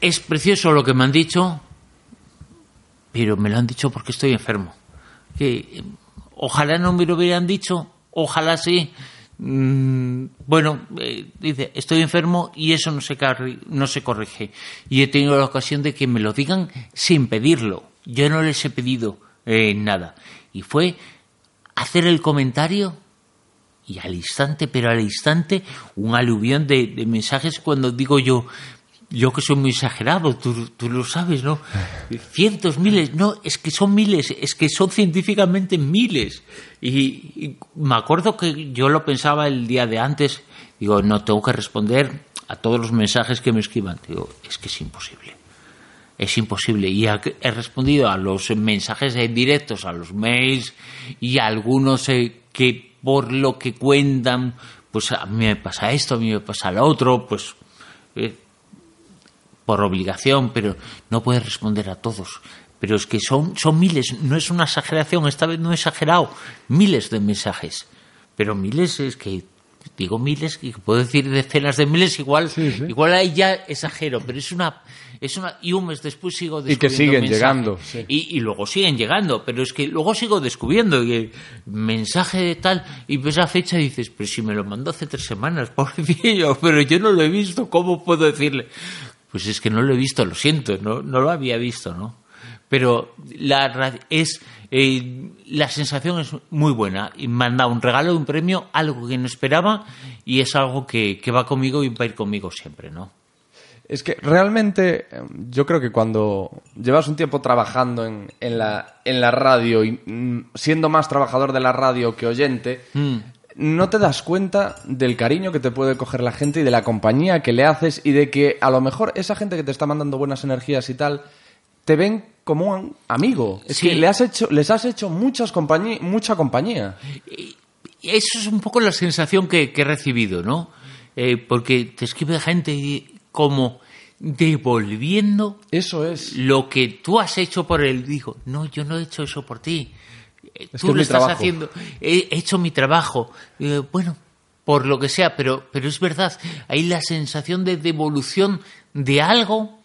es precioso lo que me han dicho, pero me lo han dicho porque estoy enfermo. Que eh, ojalá no me lo hubieran dicho, ojalá sí. Mm, bueno, eh, dice, estoy enfermo y eso no se, no se corrige. Y he tenido la ocasión de que me lo digan sin pedirlo. Yo no les he pedido eh, nada. Y fue hacer el comentario y al instante, pero al instante, un aluvión de, de mensajes cuando digo yo, yo que soy muy exagerado, tú, tú lo sabes, ¿no? [laughs] Cientos, miles, no, es que son miles, es que son científicamente miles. Y, y me acuerdo que yo lo pensaba el día de antes, digo, no, tengo que responder a todos los mensajes que me escriban. Digo, es que es imposible. Es imposible. Y he respondido a los mensajes directos, a los mails y a algunos eh, que por lo que cuentan, pues a mí me pasa esto, a mí me pasa lo otro, pues eh, por obligación, pero no puedes responder a todos. Pero es que son, son miles, no es una exageración, esta vez no he exagerado, miles de mensajes. Pero miles es que, digo miles, y puedo decir decenas de miles, igual, igual ahí ya exagero, pero es una, es una, y un mes después sigo Y que descubriendo siguen mensajes. llegando, sí. Y, y luego siguen llegando, pero es que luego sigo descubriendo y el mensaje de tal, y ves la fecha y dices, pero si me lo mandó hace tres semanas, [laughs] pobrecillo, pero yo no lo he visto, ¿cómo puedo decirle? Pues es que no lo he visto, lo siento, no, no lo había visto, ¿no? Pero la, es, eh, la sensación es muy buena y me han dado un regalo, un premio, algo que no esperaba y es algo que, que va conmigo y va a ir conmigo siempre, ¿no? Es que realmente eh, yo creo que cuando llevas un tiempo trabajando en, en la, en la radio y mm, siendo más trabajador de la radio que oyente, no te das cuenta del cariño que te puede coger la gente y de la compañía que le haces y de que a lo mejor esa gente que te está mandando buenas energías y tal, te ven como un amigo. Es Sí. que le has hecho, les has hecho muchas compañí- mucha compañía. Y eso es un poco la sensación que, que he recibido, ¿no? Eh, porque te escribe gente como devolviendo Eso es. lo que tú has hecho por él. Digo, no, yo no he hecho eso por ti. Eh, Es tú lo estás trabajo. haciendo. He hecho mi trabajo. Eh, bueno, por lo que sea, pero, pero es verdad, hay la sensación de devolución de algo.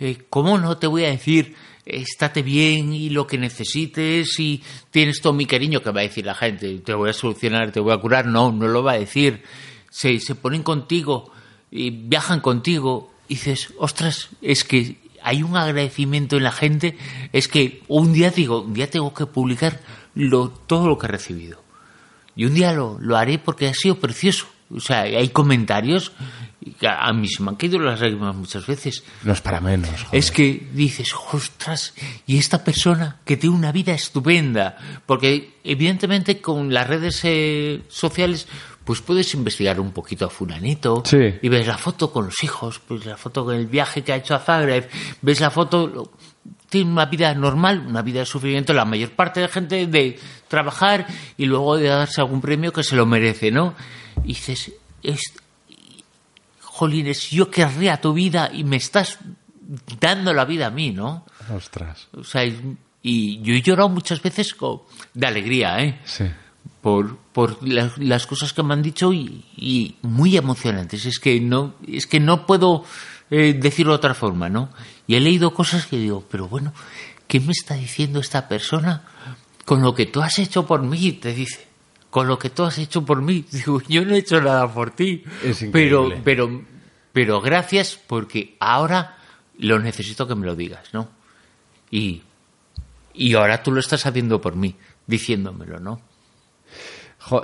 Eh, ¿Cómo no te voy a decir, estate bien y lo que necesites y tienes todo mi cariño? que va a decir la gente? Te voy a solucionar, te voy a curar. No, no lo va a decir. Se, se ponen contigo y viajan contigo y dices, ostras, es que hay un agradecimiento en la gente. Es que un día digo, un día tengo que publicar lo, todo lo que he recibido. Y un día lo, lo haré porque ha sido precioso. O sea, hay comentarios a mí se me han caído las lágrimas muchas veces. No es para menos. joder. Es que dices, ostras, y esta persona que tiene una vida estupenda, porque evidentemente con las redes eh, sociales, pues puedes investigar un poquito a fulanito, Sí. y ves la foto con los hijos, pues la foto con el viaje que ha hecho a Zagreb, ves la foto, tiene una vida normal, una vida de sufrimiento, la mayor parte de gente de trabajar y luego de darse algún premio que se lo merece, ¿no? Y dices, es, jolines, yo querría tu vida y me estás dando la vida a mí, ¿no? Ostras. O sea, y y yo he llorado muchas veces de alegría, ¿eh? Sí. por, por la- las cosas que me han dicho y, y muy emocionantes. Es que no, es que no puedo eh, decirlo de otra forma, ¿no? Y he leído cosas que digo, pero bueno, ¿qué me está diciendo esta persona con lo que tú has hecho por mí? Te dice, con lo que tú has hecho por mí. [laughs] Digo, yo no he hecho nada por ti. Es pero, increíble. pero, pero gracias porque ahora lo necesito que me lo digas, ¿no? Y, y ahora tú lo estás haciendo por mí, diciéndomelo, ¿no?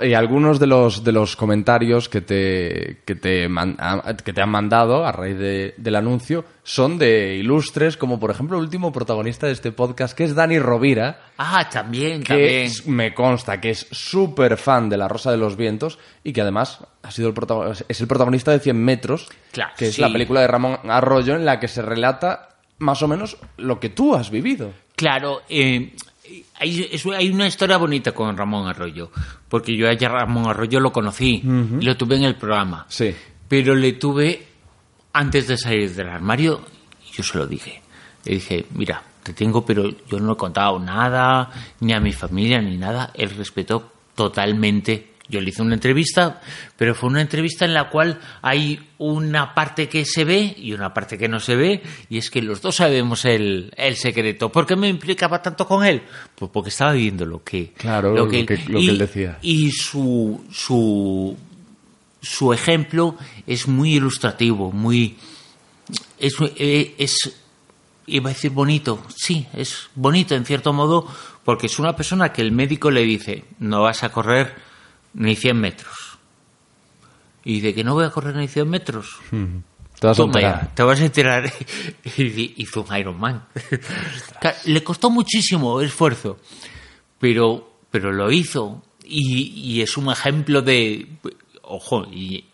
Y algunos de los, de los comentarios que te, que, te man- a- que te han mandado a raíz de- del anuncio son de ilustres, como por ejemplo el último protagonista de este podcast, que es Dani Rovira, Ah, también, que también. me consta que es súper fan de La Rosa de los Vientos y que además ha sido el es el protagonista de 100 metros, Claro, que es sí. la película de Ramón Arroyo en la que se relata más o menos lo que tú has vivido. Claro, eh, hay, hay una historia bonita con Ramón Arroyo, porque yo a Ramón Arroyo lo conocí, y lo tuve en el programa, Sí. pero le tuve antes de salir del armario, y yo se lo dije. Le dije, mira, te tengo, pero yo no he contado nada, ni a mi familia, ni nada. Él respetó totalmente. Yo le hice una entrevista, pero fue una entrevista en la cual hay una parte que se ve y una parte que no se ve, y es que los dos sabemos el, el secreto. ¿Por qué me implicaba tanto con él? Pues porque estaba viviendo lo que, Claro, lo que- lo que y- él decía. Y su, su, su ejemplo es muy ilustrativo, muy es, es iba a decir bonito, sí, es bonito en cierto modo porque es una persona que el médico le dice no vas a correr ni 100 metros y de que no voy a correr ni 100 metros Te vas a Toma enterar. ya, te vas a enterar [laughs] y hizo un Iron Man Claro, le costó muchísimo esfuerzo pero pero lo hizo y, y es un ejemplo de ojo y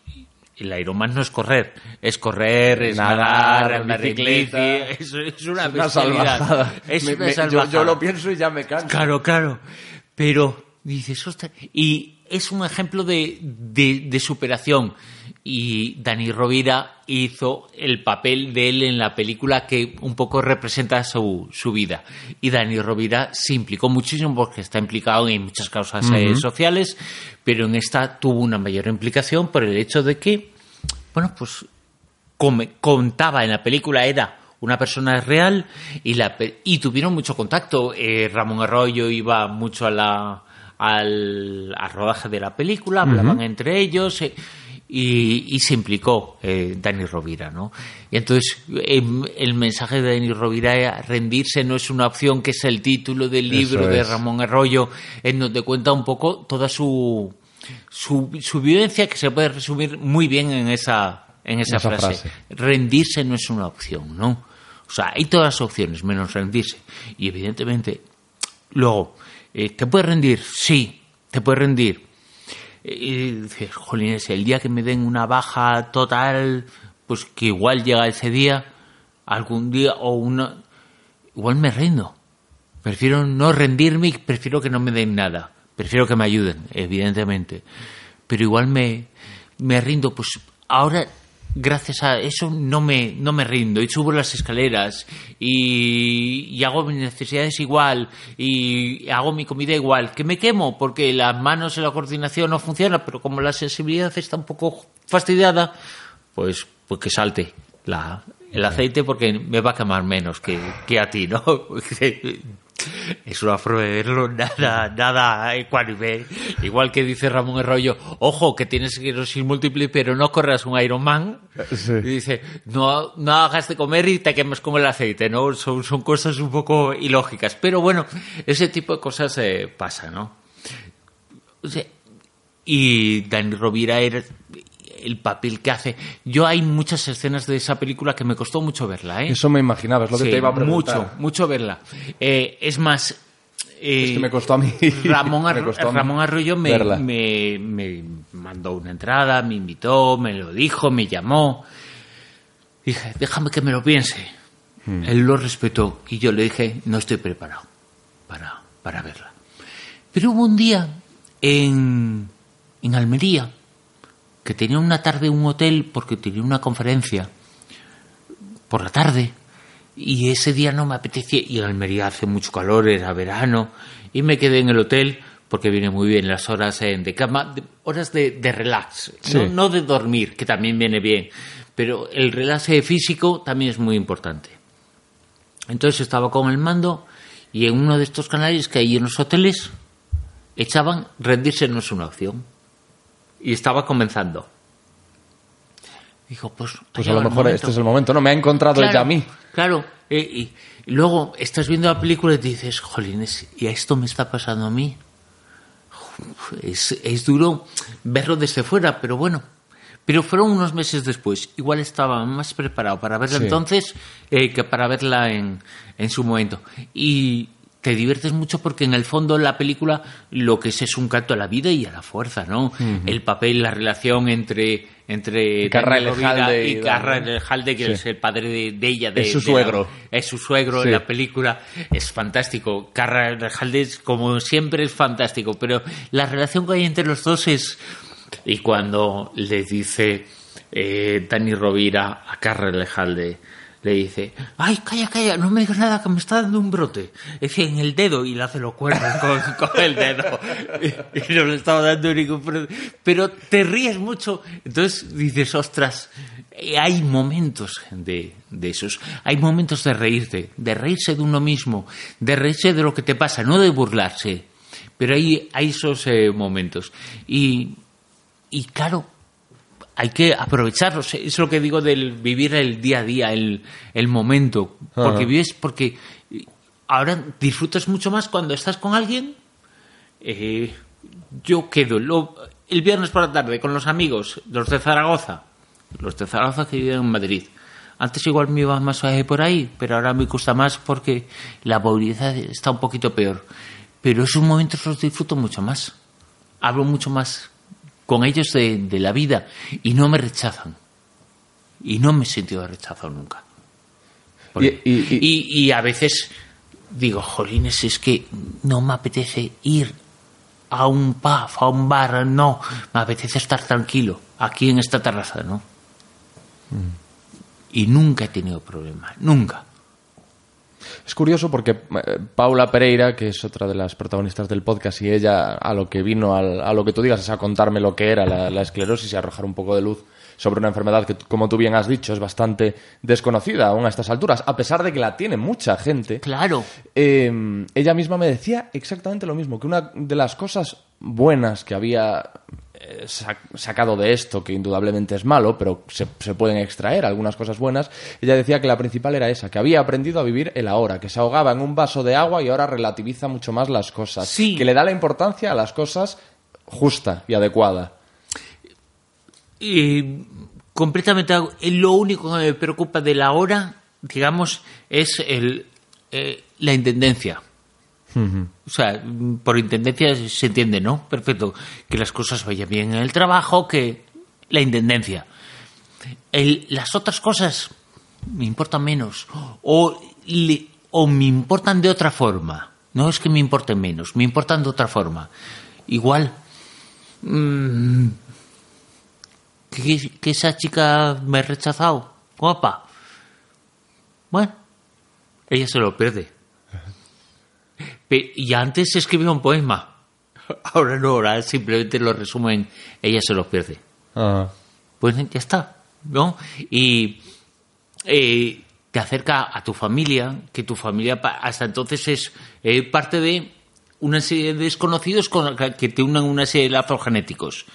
el Ironman no es correr, es correr, es Nadar, nadar, bicicleta. [laughs] es, es una Es una salvajada. Es Me- una me- yo- salvajada. yo lo pienso y ya me canso. Claro, claro. Pero dices, ostras, y es un ejemplo de, de, de superación. Y Dani Rovira hizo el papel de él en la película que un poco representa su, su vida. Y Dani Rovira se implicó muchísimo porque está implicado en muchas causas eh, sociales, pero en esta tuvo una mayor implicación por el hecho de que, bueno, pues come- contaba en la película era una persona real y la y tuvieron mucho contacto Eh, Ramón Arroyo iba mucho a la al, al rodaje de la película hablaban entre ellos eh, y, y se implicó eh, Dani Rovira no y entonces em, el mensaje de Dani Rovira era rendirse no es una opción que es el título del libro Eso de es. Ramón Arroyo en donde cuenta un poco toda su su, su vivencia que se puede resumir muy bien en esa en esa, Esa frase. frase. Rendirse no es una opción, ¿no? O sea, hay todas las opciones menos rendirse. Y evidentemente, luego, eh, ¿te puedes rendir? Sí, te puedes rendir. Eh, Y dices, jolines, el día que me den una baja total, pues que igual llega ese día, algún día, o una. Igual me rindo. Prefiero no rendirme y prefiero que no me den nada. Prefiero que me ayuden, evidentemente. Pero igual me, me rindo. Pues ahora, gracias a eso, no me, no me rindo. Y subo las escaleras y, y hago mis necesidades igual. Y hago mi comida igual. Que me quemo porque las manos y la coordinación no funcionan. Pero como la sensibilidad está un poco fastidiada, pues, pues que salte la, el aceite porque me va a quemar menos que, que a ti, ¿no? [laughs] Es una prueba de verlo [laughs] nada, nada ecuánime. Igual que dice Ramón Arroyo, ojo, que tienes esclerosis múltiple, pero no corras un Ironman. Sí. Y dice, no, no hagas de comer y te quemes como el aceite, ¿no? Son, son cosas un poco ilógicas. Pero bueno, ese tipo de cosas eh, pasa, ¿no? O sea, y Dani Rovira era el papel que hace. Yo hay muchas escenas de esa película que me costó mucho verla, ¿eh? Eso me imaginaba, es lo que Sí, te iba a preguntar. Mucho, mucho verla. Eh, es más... eh, Es que me costó a mí. Ramón, [laughs] Me Arro- costó a mí Ramón Arroyo me, me, me mandó una entrada, me invitó, me lo dijo, me llamó. Dije, déjame que me lo piense. Hmm. Él lo respetó y yo le dije, no estoy preparado para, para verla. Pero hubo un día en, en Almería que tenía una tarde un hotel porque tenía una conferencia por la tarde y ese día no me apetecía y en Almería hace mucho calor, era verano y me quedé en el hotel porque viene muy bien las horas eh, de cama, de- horas de, de relax, Sí. no, no de dormir, que también viene bien, pero el relax físico también es muy importante. Entonces estaba con el mando y en uno de estos canales que hay en los hoteles echaban rendirse no es una opción. Y estaba comenzando. Dijo, pues, Pues a lo mejor este es el momento. No, me ha encontrado ella a mí. Claro, eh, y, y luego estás viendo la película y te dices, jolines, ¿y a esto me está pasando a mí? Es, es duro verlo desde fuera, pero bueno. Pero fueron unos meses después. Igual estaba más preparado para verla Sí. entonces eh, que para verla en, en su momento. Y te diviertes mucho porque en el fondo la película lo que es es un canto a la vida y a la fuerza, ¿no? El papel, la relación entre entre Carra Rovira Elejalde y Carra Dani. Elejalde, que Sí. es el padre de, de ella. De, Es su de la- suegro. es su suegro Sí. en la película. Es fantástico. Carra Elejalde, como siempre, es fantástico. Pero la relación que hay entre los dos es... Y cuando le dice eh, Dani Rovira a Carra Elejalde, le dice, ay, calla, calla, no me digas nada que me está dando un brote. Es en el dedo, y le hace los cuernos [laughs] con, el dedo. Y, y no le estaba dando ningún brote. Pero te ríes mucho. Entonces dices, ostras, hay momentos de, de esos. Hay momentos de reírte, de reírse de uno mismo, de reírse de lo que te pasa, no de burlarse. Pero hay, hay esos eh, momentos. Y, y claro, hay que aprovecharlos. Es lo que digo del vivir el día a día, el, el momento. Porque Ajá. vives, porque ahora disfrutas mucho más cuando estás con alguien. Eh, yo quedo lo- el viernes por la tarde con los amigos, los de Zaragoza, los de Zaragoza que viven en Madrid. Antes igual me iba más por ahí, pero ahora me gusta más porque la movilidad está un poquito peor. Pero esos momentos los disfruto mucho más. Hablo mucho más con ellos de, de la vida y no me rechazan. Y no me he sentido rechazado nunca. Y- él. y- y- y, y a veces digo, jolines, es que no me apetece ir a un pub, a un bar, no, me apetece estar tranquilo aquí en esta terraza, ¿no? Y nunca he tenido problema, nunca. Es curioso porque eh, Paula Pereira, que es otra de las protagonistas del podcast, y ella a lo que vino, a lo que tú digas, es a contarme lo que era la, la esclerosis y arrojar un poco de luz sobre una enfermedad que, como tú bien has dicho, es bastante desconocida aún a estas alturas, a pesar de que la tiene mucha gente. Claro, Eh, ella misma me decía exactamente lo mismo, que una de las cosas buenas que había eh, sac- sacado de esto, que indudablemente es malo, pero se, se pueden extraer algunas cosas buenas, ella decía que la principal era esa, que había aprendido a vivir el ahora, que se ahogaba en un vaso de agua y ahora relativiza mucho más las cosas, Sí. que le da la importancia a las cosas justa y adecuada. Y completamente eh, lo único que me preocupa de la hora, digamos, es el, eh, la intendencia. O sea, por intendencia se entiende, ¿no? Perfecto. Que las cosas vayan bien en el trabajo, que la intendencia. El- las otras cosas me importan menos. O, le- o me importan de otra forma. No es que me importen menos, me importan de otra forma. Igual. mm, que, que esa chica me ha rechazado. Guapa. Bueno, ella se lo pierde. Y antes escribía un poema. [laughs] Ahora no, ahora simplemente lo resumen. Ella se lo pierde. Pues ya está, ¿no? Y eh, te acerca a tu familia, que tu familia hasta entonces es eh, parte de una serie de desconocidos con que te unen una serie de lazos genéticos.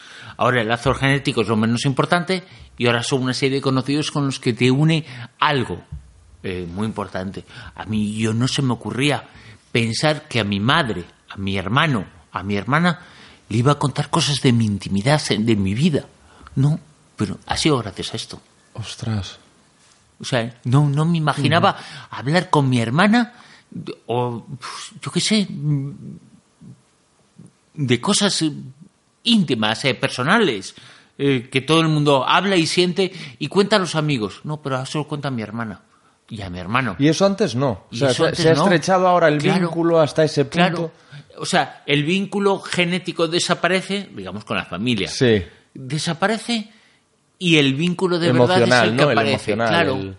Ahora el lazo genético es lo menos importante y ahora son una serie de conocidos con los que te une algo eh, muy importante. A mí yo no se me ocurría pensar que a mi madre, a mi hermano, a mi hermana le iba a contar cosas de mi intimidad, de mi vida. No, pero ha sido gracias a esto. Ostras. O sea, no, no me imaginaba hablar con mi hermana o, pues, yo qué sé, de cosas eh, íntimas, eh, personales, eh, que todo el mundo habla y siente y cuenta a los amigos. No, pero eso lo cuenta a mi hermana y a mi hermano. Y eso antes no. O sea, se, antes se ha no. estrechado ahora el Claro. vínculo hasta ese punto. Claro. O sea, el vínculo genético desaparece, digamos, con la familia. Sí. Desaparece y el vínculo de verdad es Emocional, el que aparece. emocional, Claro. el-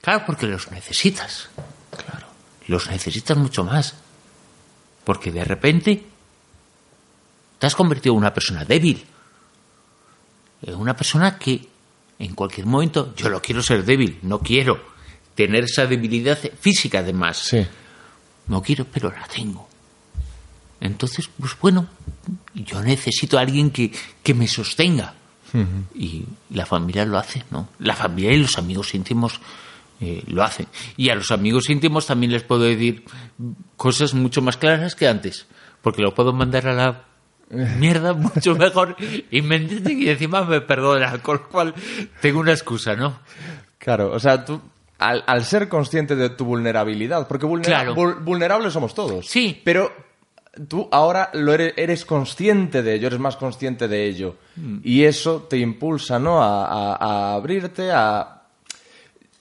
Claro, porque los necesitas. Claro. Los necesitas mucho más. Porque de repente te has convertido en una persona débil. En una persona que en cualquier momento, yo lo quiero ser débil, no quiero tener esa debilidad física además. Sí. No quiero, pero la tengo. Entonces, pues bueno, yo necesito a alguien que, que me sostenga. Y la familia lo hace, ¿no? La familia y los amigos íntimos eh, lo hacen. Y a los amigos íntimos también les puedo decir cosas mucho más claras que antes, porque lo puedo mandar a la mierda mucho mejor y me entienden y encima me perdonan, con lo cual tengo una excusa, ¿no? Claro, o sea, tú, al, al ser consciente de tu vulnerabilidad, porque vulnera- Claro. vul- vulnerables somos todos. Sí. Pero tú ahora lo eres, eres consciente de ello, eres más consciente de ello. Mm. Y eso te impulsa, ¿no? A, a- a abrirte, a...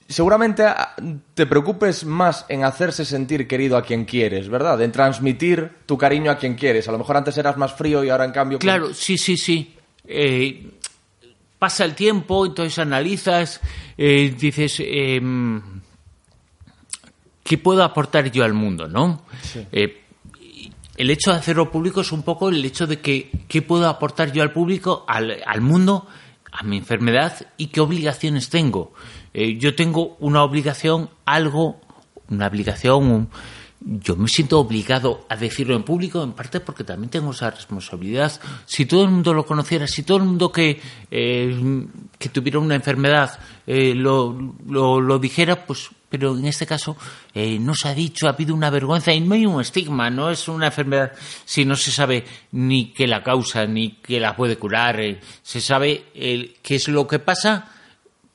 Seguramente a- te preocupes más en hacerse sentir querido a quien quieres, ¿verdad? En transmitir tu cariño a quien quieres. A lo mejor antes eras más frío y ahora en cambio... Claro, sí, sí, sí. Eh, pasa el tiempo, entonces analizas, eh, dices, em, ¿qué puedo aportar yo al mundo, no? Eh, el hecho de hacerlo público es un poco el hecho de que qué puedo aportar yo al público, al, al mundo, a mi enfermedad y qué obligaciones tengo. Eh, yo tengo una obligación, algo, una obligación, yo me siento obligado a decirlo en público, en parte porque también tengo esa responsabilidad. Si todo el mundo lo conociera, si todo el mundo que, eh, que tuviera una enfermedad eh, lo, lo, dijera, pues, pero en este caso eh, no se ha dicho, ha habido una vergüenza y no hay un estigma, no es una enfermedad si no se sabe ni qué la causa, ni qué la puede curar, eh, se sabe qué es lo que pasa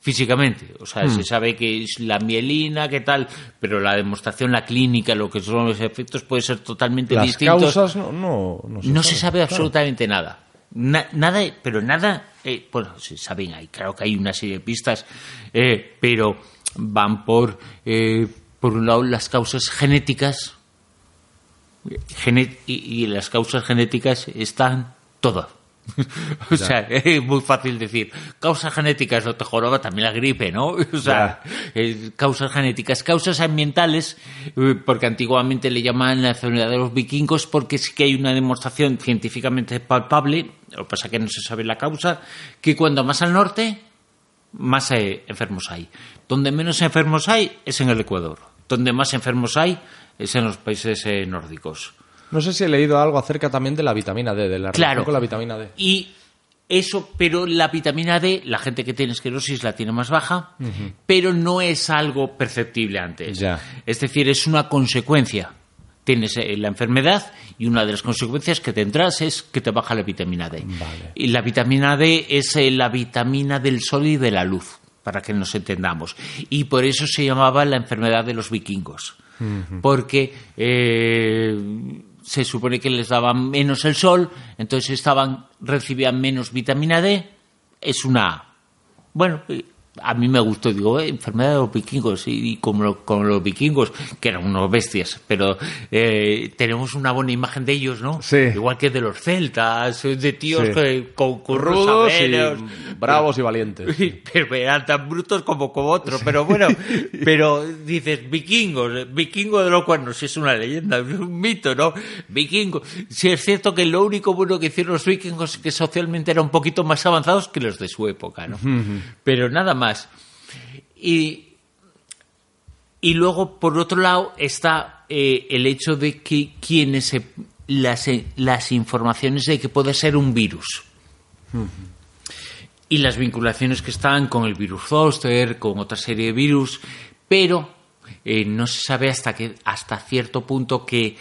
físicamente. O sea, se sabe que es la mielina, qué tal, pero la demostración, la clínica, lo que son los efectos puede ser totalmente Las distintos. causas no, no, no se no se sabe claro. absolutamente nada. Na- nada, pero nada, eh, bueno, se saben, hay, claro que hay una serie de pistas, eh, pero van por, eh, por un lado, las causas genéticas, gene- y, y las causas genéticas están todas. [laughs] o sea, es muy fácil decir, causas genéticas no te joroba también la gripe, ¿no? [laughs] O sea, eh, causas genéticas, causas ambientales, eh, porque antiguamente le llamaban la enfermedad de los vikingos, porque sí que hay una demostración científicamente palpable, lo que pasa que no se sabe la causa, que cuando más al norte, más eh, enfermos hay. Donde menos enfermos hay es en el Ecuador. Donde más enfermos hay es en los países nórdicos. No sé si he leído algo acerca también de la vitamina D, de la relación Claro. con la vitamina D. Y eso, pero la vitamina D, la gente que tiene esclerosis la tiene más baja, pero no es algo perceptible antes. Ya. Es decir, es una consecuencia. Tienes eh, la enfermedad y una de las consecuencias que tendrás es que te baja la vitamina D. Vale. Y la vitamina D es eh, la vitamina del sol y de la luz, para que nos entendamos. Y por eso se llamaba la enfermedad de los vikingos. Porque eh, se supone que les daba menos el sol, entonces estaban recibían menos vitamina D. Es una. Bueno, eh, a mí me gustó, digo, eh, enfermedad de los vikingos, y, y como, lo- como los vikingos, que eran unos bestias, pero eh, tenemos una buena imagen de ellos, ¿no? Sí. Igual que de los celtas, eh, de tíos Sí. que, con curros Rudos saberos. y bravos y valientes. [laughs] Pero eran tan brutos como, como otros, pero bueno, [laughs] pero dices vikingos, vikingo de los cuernos, es una leyenda, es un mito, ¿no? Vikingo. Sí es cierto que lo único bueno que hicieron los vikingos es que socialmente eran un poquito más avanzados que los de su época, ¿no? Pero nada más. Y, y luego, por otro lado, está eh, el hecho de que quienes se- las, eh, las informaciones de que puede ser un virus. Y las vinculaciones que están con el virus zoster, con otra serie de virus, pero eh, no se sabe hasta que hasta cierto punto que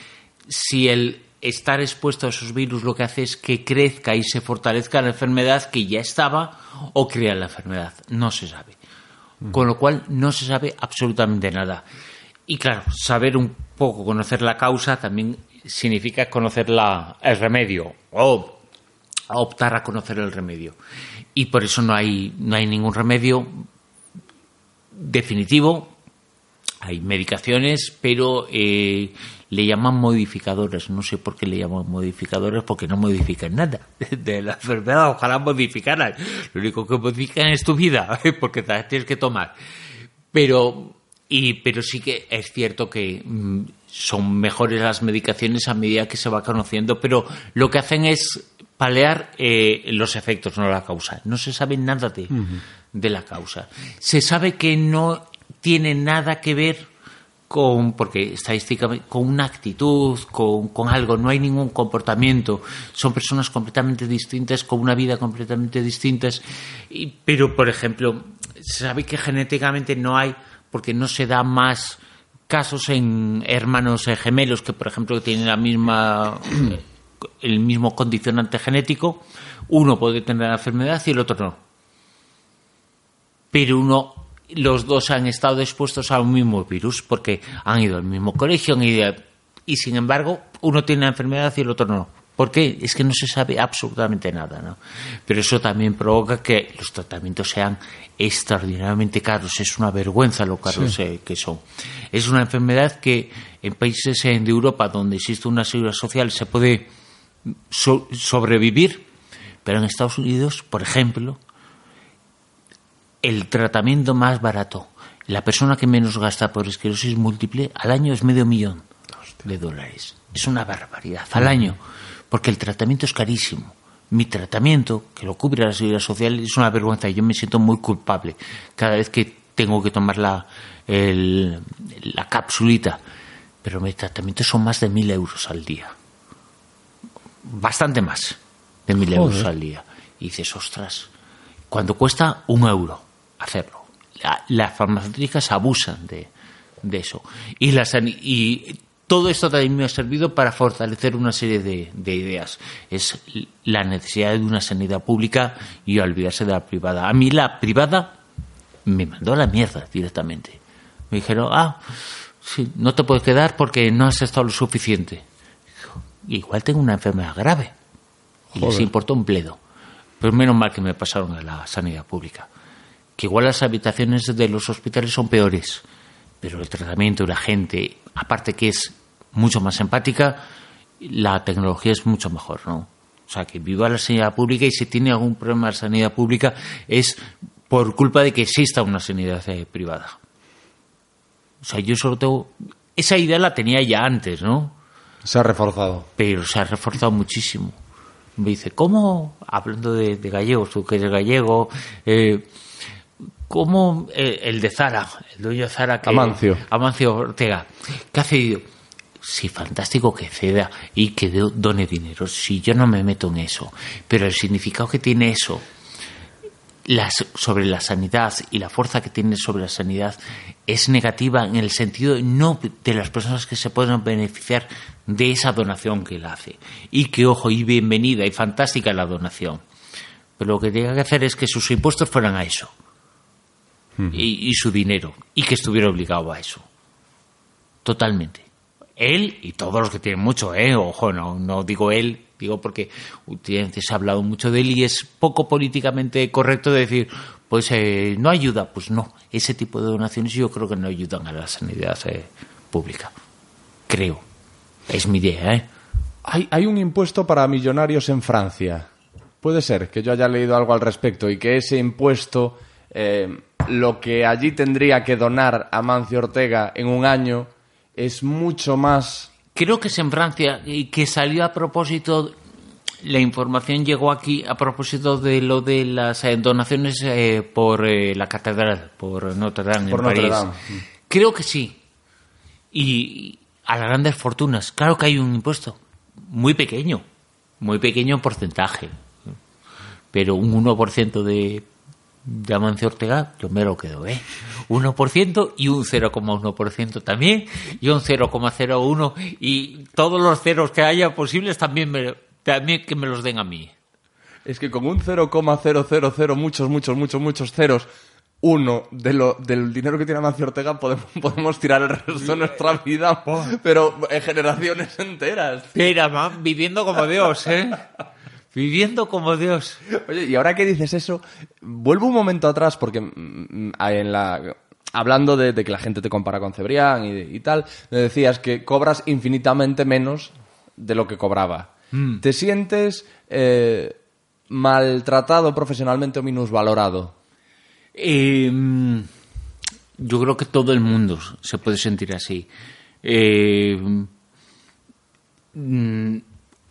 si el estar expuesto a esos virus lo que hace es que crezca y se fortalezca la enfermedad que ya estaba o crea la enfermedad. No se sabe. Con lo cual no se sabe absolutamente nada. Y claro, saber un poco, conocer la causa también significa conocer la, el remedio o optar a conocer el remedio. Y por eso no hay, no hay ningún remedio definitivo. Hay medicaciones, pero eh, le llaman modificadores. No sé por qué le llaman modificadores, porque no modifican nada [laughs] de la enfermedad. Ojalá modificaran. Lo único que modifican es tu vida, [laughs] porque te la tienes que tomar. Pero, y, pero sí que es cierto que mm, son mejores las medicaciones a medida que se va conociendo, pero lo que hacen es paliar eh, los efectos, no la causa. No se sabe nada de, de la causa. Se sabe que no tiene nada que ver con, porque estadísticamente, con una actitud, con, con, algo, no hay ningún comportamiento, son personas completamente distintas, con una vida completamente distintas, y, pero por ejemplo, se sabe que genéticamente no hay, porque no se da más casos en hermanos gemelos que por ejemplo tienen la misma [coughs] el mismo condicionante genético, uno puede tener la enfermedad y el otro no. Pero uno los dos han estado expuestos a un mismo virus porque han ido al mismo colegio y sin embargo uno tiene la enfermedad y el otro no. ¿Por qué? Es que no se sabe absolutamente nada, ¿no? Pero eso también provoca que los tratamientos sean extraordinariamente caros. Es una vergüenza lo caros sí. que son. Es una enfermedad que en países de Europa donde existe una seguridad social se puede so sobrevivir, pero en Estados Unidos, por ejemplo, el tratamiento más barato, la persona que menos gasta por esclerosis múltiple al año es medio millón de dólares. Es una barbaridad al año, porque el tratamiento es carísimo. Mi tratamiento, que lo cubre la seguridad social, es una vergüenza y yo me siento muy culpable cada vez que tengo que tomar la, el, la capsulita. Pero mis tratamientos son más de mil euros al día. Bastante más de mil euros al día. Y dices, ostras, cuando cuesta un euro hacerlo. La, las farmacéuticas abusan de, de eso. Y, las, y todo esto también me ha servido para fortalecer una serie de, de, ideas. Es la necesidad de una sanidad pública y olvidarse de la privada. A mí la privada me mandó a la mierda directamente. Me dijeron, ah, sí, no te puedes quedar porque no has estado lo suficiente. Igual tengo una enfermedad grave. Y Joder. les importó un pledo. Pero menos mal que me pasaron a la sanidad pública que igual las habitaciones de los hospitales son peores, pero el tratamiento la gente, aparte que es mucho más empática, la tecnología es mucho mejor, ¿no? O sea, que viva la sanidad pública y si tiene algún problema la sanidad pública es por culpa de que exista una sanidad eh, privada. O sea, yo solo tengo... Esa idea la tenía ya antes, ¿no? Se ha reforzado. Pero se ha reforzado muchísimo. Me dice, ¿cómo? Hablando de, de gallegos, tú que eres gallego, eh, como eh, el de Zara, el dueño de Zara, que, Amancio. Amancio Ortega, que ha cedido. Sí, fantástico que ceda y que done dinero. Sí, yo no me meto en eso. Pero el significado que tiene eso las, sobre la sanidad y la fuerza que tiene sobre la sanidad es negativa en el sentido no de las personas que se pueden beneficiar de esa donación que él hace. Y que, ojo, y bienvenida y fantástica la donación. Pero lo que tiene que hacer es que sus impuestos fueran a eso y, y, su dinero y que estuviera obligado a eso. Totalmente. Él y todos los que tienen mucho, ¿eh? Ojo, no, no digo él, digo porque se ha hablado mucho de él y es poco políticamente correcto decir, pues eh, no ayuda. Pues no, ese tipo de donaciones yo creo que no ayudan a la sanidad eh, pública. Creo. Es mi idea, ¿eh? Hay, hay un impuesto para millonarios en Francia. Puede ser que yo haya leído algo al respecto y que ese impuesto eh, lo que allí tendría que donar a Mancio Ortega en un año es mucho más. Creo que es en Francia y que salió a propósito. La información llegó aquí a propósito de lo de las eh, donaciones eh, por eh, la catedral, por Notre Dame por en Notre París. Dame. Creo que sí. Y a las grandes fortunas, claro que hay un impuesto muy pequeño, muy pequeño en porcentaje, pero un 1% de de Amancio Ortega, yo me lo quedo, ¿eh? 1% y un 0,1% también, y un 0,01% y todos los ceros que haya posibles también, me, también que me los den a mí. Es que con un 0,000 muchos, muchos, muchos, muchos ceros, uno de lo, del dinero que tiene Amancio Ortega podemos, [laughs] podemos tirar el resto de nuestra vida, pero en generaciones enteras. Pero, man, viviendo como Dios, ¿eh? Viviendo como Dios. Oye, y ahora que dices eso, vuelvo un momento atrás porque mm, en la hablando de, de, que la gente te compara con Cebrián y, y, tal, me decías que cobras infinitamente menos de lo que cobraba. Mm. ¿Te sientes eh, maltratado profesionalmente o minusvalorado? Eh, yo creo que todo el mundo se puede sentir así. Eh,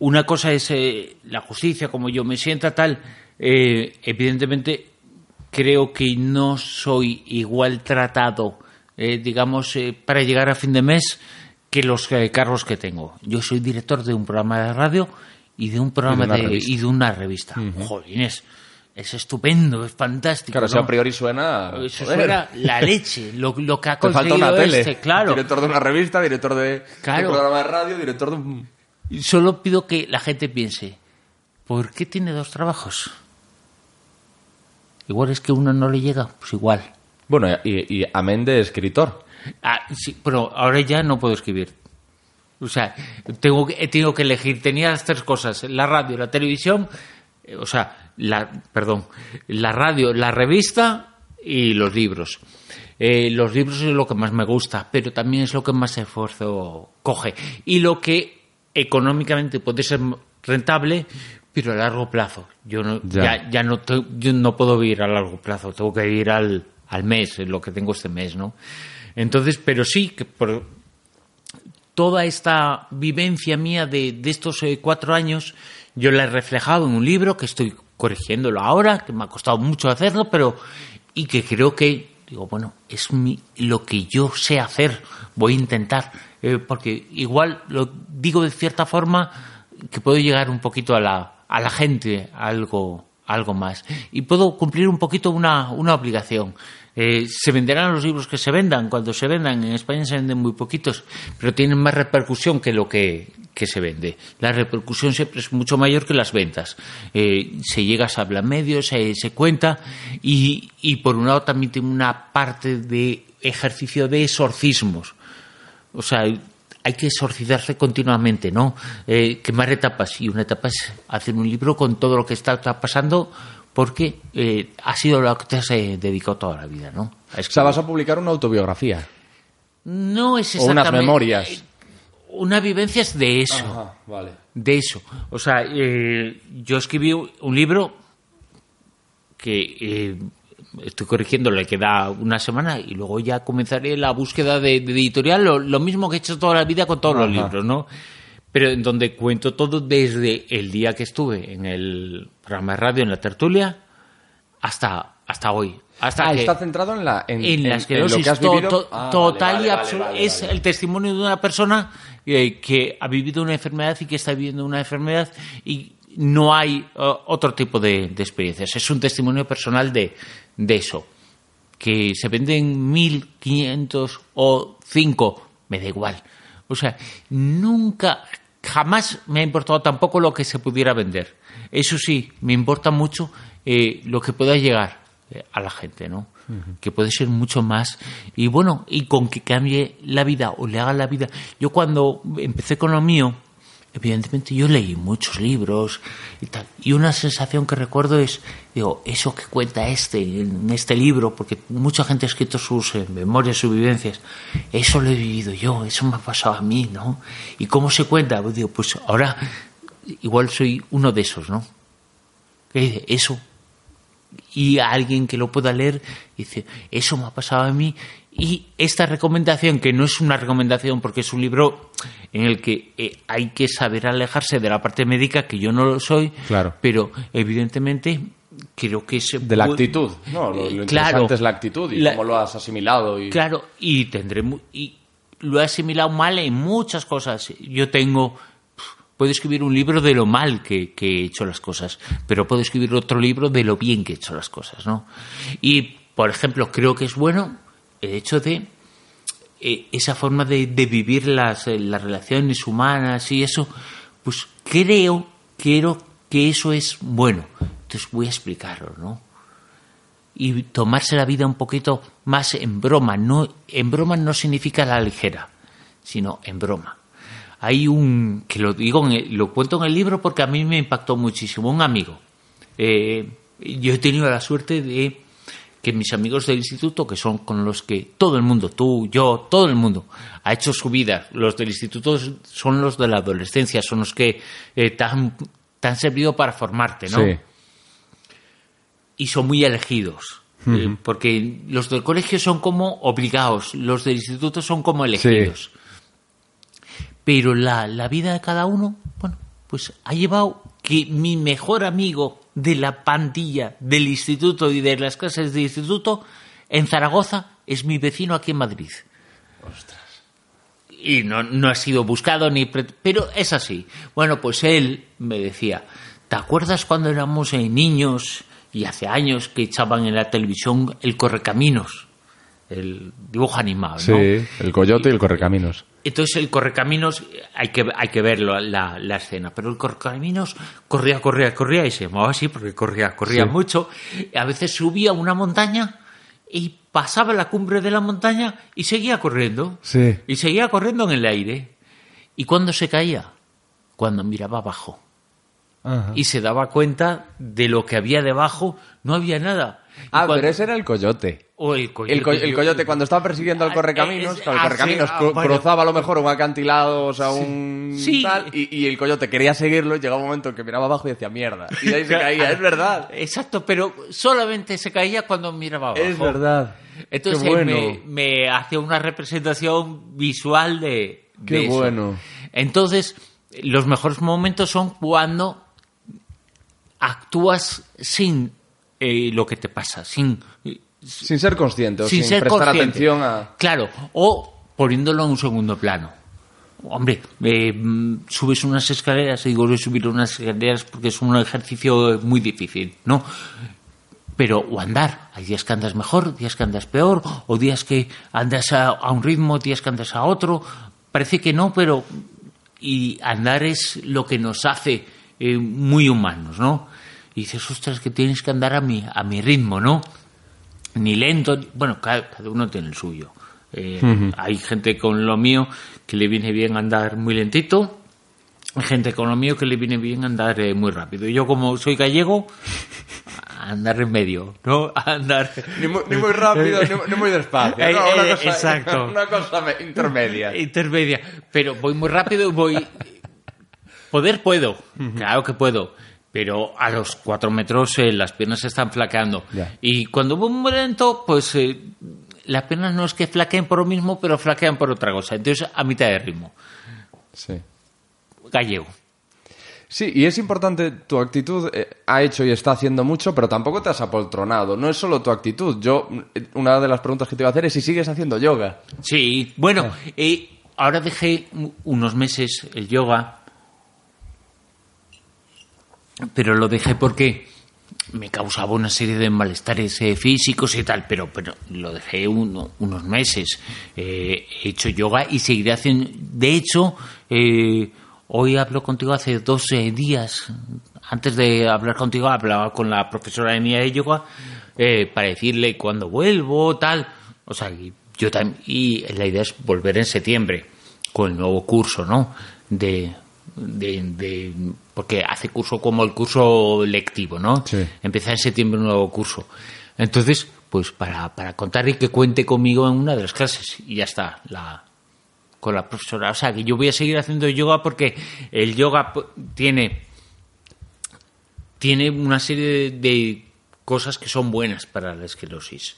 una cosa es eh, la justicia, como yo me sienta tal, eh, evidentemente creo que no soy igual tratado, eh, digamos, eh, para llegar a fin de mes que los eh, cargos que tengo. Yo soy director de un programa de radio y de un programa una de, y de una revista. Jolines, es estupendo, es fantástico. Claro, si ¿no? a priori suena... Eso joder, fuera la leche, lo, lo que ha Te falta conseguido una tele. este, claro. Director de una revista, director de, de Claro. un programa de radio, director de un... Solo pido que la gente piense, ¿por qué tiene dos trabajos? Igual es que uno no le llega, pues igual. Bueno, y, y amén de escritor. Ah, sí, pero ahora ya no puedo escribir. O sea, tengo, que- he tenido que elegir. Tenía las tres cosas: la radio, la televisión, eh, o sea, la, perdón, la radio, la revista y los libros. Eh, los libros es lo que más me gusta, pero también es lo que más esfuerzo coge. Y lo que económicamente puede ser rentable, pero a largo plazo. Yo no, Ya. ya, ya no, te- yo no puedo vivir a largo plazo, tengo que ir al, al mes, lo que tengo este mes, ¿no? Entonces, pero sí, que por toda esta vivencia mía de, de estos eh, cuatro años, yo la he reflejado en un libro que estoy corrigiéndolo ahora, que me ha costado mucho hacerlo, pero y que creo que, digo, bueno, es mi- lo que yo sé hacer, voy a intentar, eh, porque igual lo digo de cierta forma que puedo llegar un poquito a la, a la gente, algo, algo más, y puedo cumplir un poquito una, una obligación. Eh, se venderán los libros que se vendan, cuando se vendan, en España se venden muy poquitos, pero tienen más repercusión que lo que, que se vende. La repercusión siempre es mucho mayor que las ventas. Eh, se llega, se habla en medios, se, se cuenta, y, y por un lado también tiene una parte de ejercicio de exorcismos. O sea, hay que exorcizarse continuamente, ¿no? Eh, quemar etapas. Y una etapa es hacer un libro con todo lo que está, pasando porque eh, ha sido lo que te has eh, dedicado toda la vida, ¿no? O sea, vas a publicar una autobiografía. No es O unas exactamente... memorias. Una vivencia es de eso. Ajá, vale. De eso. O sea, eh, yo escribí un libro que eh, estoy corrigiendo, le queda una semana y luego ya comenzaré la búsqueda de, de editorial, lo, lo mismo que he hecho toda la vida con todos los libros, ¿no? Pero en donde cuento todo desde el día que estuve en el programa de radio, en la tertulia, hasta, hasta hoy. Hasta Ah, que- está centrado en la en, en en- la en esclerosis lo que has to- to- Ah, total vale, y absoluta. vale, es el testimonio de una persona eh, que ha vivido una enfermedad y que está viviendo una enfermedad y no hay eh, otro tipo de, de experiencias. Es un testimonio personal de, de eso. Que se venden 1.500 o 5, me da igual. O sea, nunca, jamás me ha importado tampoco lo que se pudiera vender. Eso sí, me importa mucho eh, lo que pueda llegar eh, a la gente, ¿no? Que puede ser mucho más. Y bueno, y con que cambie la vida o le haga la vida. Yo cuando empecé con lo mío, evidentemente yo leí muchos libros y tal. Y una sensación que recuerdo es, digo, eso que cuenta este en este libro, porque mucha gente ha escrito sus eh, memorias, sus vivencias, eso lo he vivido yo, eso me ha pasado a mí, ¿no? ¿Y cómo se cuenta? Pues digo, pues ahora igual soy uno de esos, ¿no? Que dice, eso. Y alguien que lo pueda leer dice, eso me ha pasado a mí. Y esta recomendación, que no es una recomendación porque es un libro en el que eh, hay que saber alejarse de la parte médica, que yo no lo soy, Claro. pero evidentemente creo que se De la actitud. No, lo, lo Eh, interesante claro. es la actitud y La- cómo lo has asimilado. Y... Claro, y tendré mu- y lo he asimilado mal en muchas cosas. Yo tengo puedo escribir un libro de lo mal que, que he hecho las cosas, pero puedo escribir otro libro de lo bien que he hecho las cosas, ¿no? Y por ejemplo, creo que es bueno el hecho de eh, esa forma de, vivir las, eh, las relaciones humanas y eso, pues creo, quiero que eso es bueno. Entonces voy a explicarlo, ¿no? y tomarse la vida un poquito más en broma. No, en broma no significa la ligera, sino en broma. Hay un, que lo digo, en lo cuento en el libro porque a mí me impactó muchísimo, un amigo. Eh, yo he tenido la suerte de que mis amigos del instituto, que son con los que todo el mundo, tú, yo, todo el mundo, ha hecho su vida. Los del instituto son los de la adolescencia, son los que eh, te, han, te han servido para formarte, ¿no? Sí. y son muy elegidos. eh, porque los del colegio son como obligados, los del instituto son como elegidos. Pero la, la vida de cada uno, bueno, pues ha llevado que mi mejor amigo de la pandilla del instituto y de las clases de instituto en Zaragoza es mi vecino aquí en Madrid. Y no, no ha sido buscado ni... Pero es así. Bueno, pues él me decía, ¿te acuerdas cuando éramos eh, niños y hace años que echaban en la televisión el Correcaminos? El dibujo animado, ¿no? Sí, el coyote y el correcaminos. Entonces el correcaminos, hay que, hay que verlo, la, la escena, pero el correcaminos corría, corría, corría y se llamaba así porque corría, corría Sí. mucho. A veces subía una montaña y pasaba la cumbre de la montaña y seguía corriendo. Sí. Y seguía corriendo en el aire. ¿Y cuando se caía? Cuando miraba abajo. Y se daba cuenta de lo que había debajo, no había nada. Y Ah, cuando- pero ese era el coyote. o el coyote. El, co- el coyote, cuando estaba persiguiendo al Ah, correcaminos, claro, el ah, correcaminos sí, ah, bueno. cruzaba a lo mejor un acantilado, o sea, un Sí. tal, y, y el coyote quería seguirlo y llegaba un momento en que miraba abajo y decía mierda. Y ahí se [laughs] caía, es verdad. Exacto, pero solamente se caía cuando miraba abajo. Es verdad. Entonces Qué bueno. me, me hacía una representación visual de, de Qué eso. bueno. Entonces, los mejores momentos son cuando actúas sin eh, lo que te pasa, sin, Sin ser consciente, sin, sin ser prestar consciente. atención a... Claro, o poniéndolo en un segundo plano. Hombre, eh, mm, subes unas escaleras, y digo, voy a subir unas escaleras porque es un ejercicio muy difícil, ¿no? Pero, o andar, hay días que andas mejor, días que andas peor, o días que andas a, a un ritmo, días que andas a otro. Parece que no, pero. Y andar es lo que nos hace eh, muy humanos, ¿no? Y dices, ostras, que tienes que andar a mi, a mi ritmo, ¿no? ni lento, ni- bueno, cada, cada uno tiene el suyo. Eh, Hay gente con lo mío que le viene bien andar muy lentito, hay gente con lo mío que le viene bien andar eh, muy rápido. Y yo como soy gallego, andar en medio, ¿no? [laughs] Andar... Ni muy, ni muy rápido, ni, ni muy despacio. [laughs] Eh, ¿no? Una eh, cosa- exacto. [laughs] Una cosa me- intermedia. Intermedia. Pero voy muy rápido y voy... Poder puedo, claro que puedo. Pero a los cuatro metros eh, las piernas se están flaqueando. Y cuando voy muy lento, pues eh, las piernas no es que flaqueen por lo mismo, pero flaquean por otra cosa. Entonces, a mitad de ritmo. Sí. Gallego. Sí, y es importante, tu actitud eh, ha hecho y está haciendo mucho, pero tampoco te has apoltronado. No es solo tu actitud. Yo, eh, una de las preguntas que te iba a hacer es si sigues haciendo yoga. Sí, bueno, eh, ahora dejé unos meses el yoga, pero lo dejé porque me causaba una serie de malestares eh, físicos y tal, pero, pero lo dejé uno- unos meses. Eh, he hecho yoga y seguiré haciendo. De hecho, eh, hoy hablo contigo hace dos eh, días. Antes de hablar contigo, hablaba con la profesora de mía de yoga eh, para decirle cuándo vuelvo, tal. O sea, yo también. Y la idea es volver en septiembre con el nuevo curso, ¿no? De, de- porque hace curso como el curso lectivo, ¿no? Sí. Empieza en septiembre un nuevo curso. Entonces, pues para, para contar y que cuente conmigo en una de las clases y ya está, la, con la profesora. O sea, que yo voy a seguir haciendo yoga porque el yoga tiene, tiene una serie de, de cosas que son buenas para la esclerosis.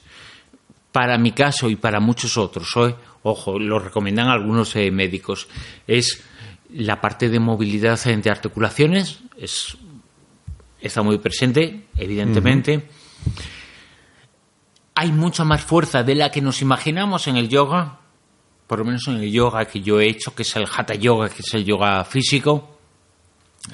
Para mi caso y para muchos otros, hoy, ojo, lo recomiendan algunos eh, médicos, es la parte de movilidad de articulaciones, es, está muy presente, evidentemente. Hay mucha más fuerza de la que nos imaginamos en el yoga, por lo menos en el yoga que yo he hecho, que es el hatha yoga, que es el yoga físico,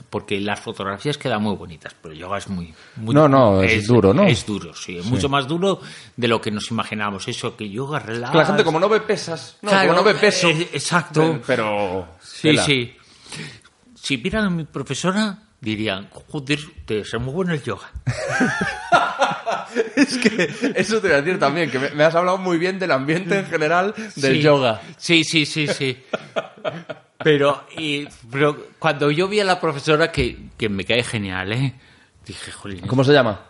porque las fotografías quedan muy bonitas, pero el yoga es muy, muy- No, no, es duro, ¿no? Es duro, sí, es mucho más duro de lo que nos imaginamos. Eso que yoga relaja. Que la gente como no ve pesas, no, Claro, como no ve peso. eh, exacto. Pero... Sí, tela. sí. Si vieran a mi profesora, dirían, joder, te ser muy bueno el yoga. [laughs] [laughs] Es que eso te voy a decir también, que me, me has hablado muy bien del ambiente en general del Sí. yoga. Sí, sí, sí, sí. Pero, y- pero cuando yo vi a la profesora, que, que me cae genial, ¿eh? Dije, jolín, ¿Cómo se llama?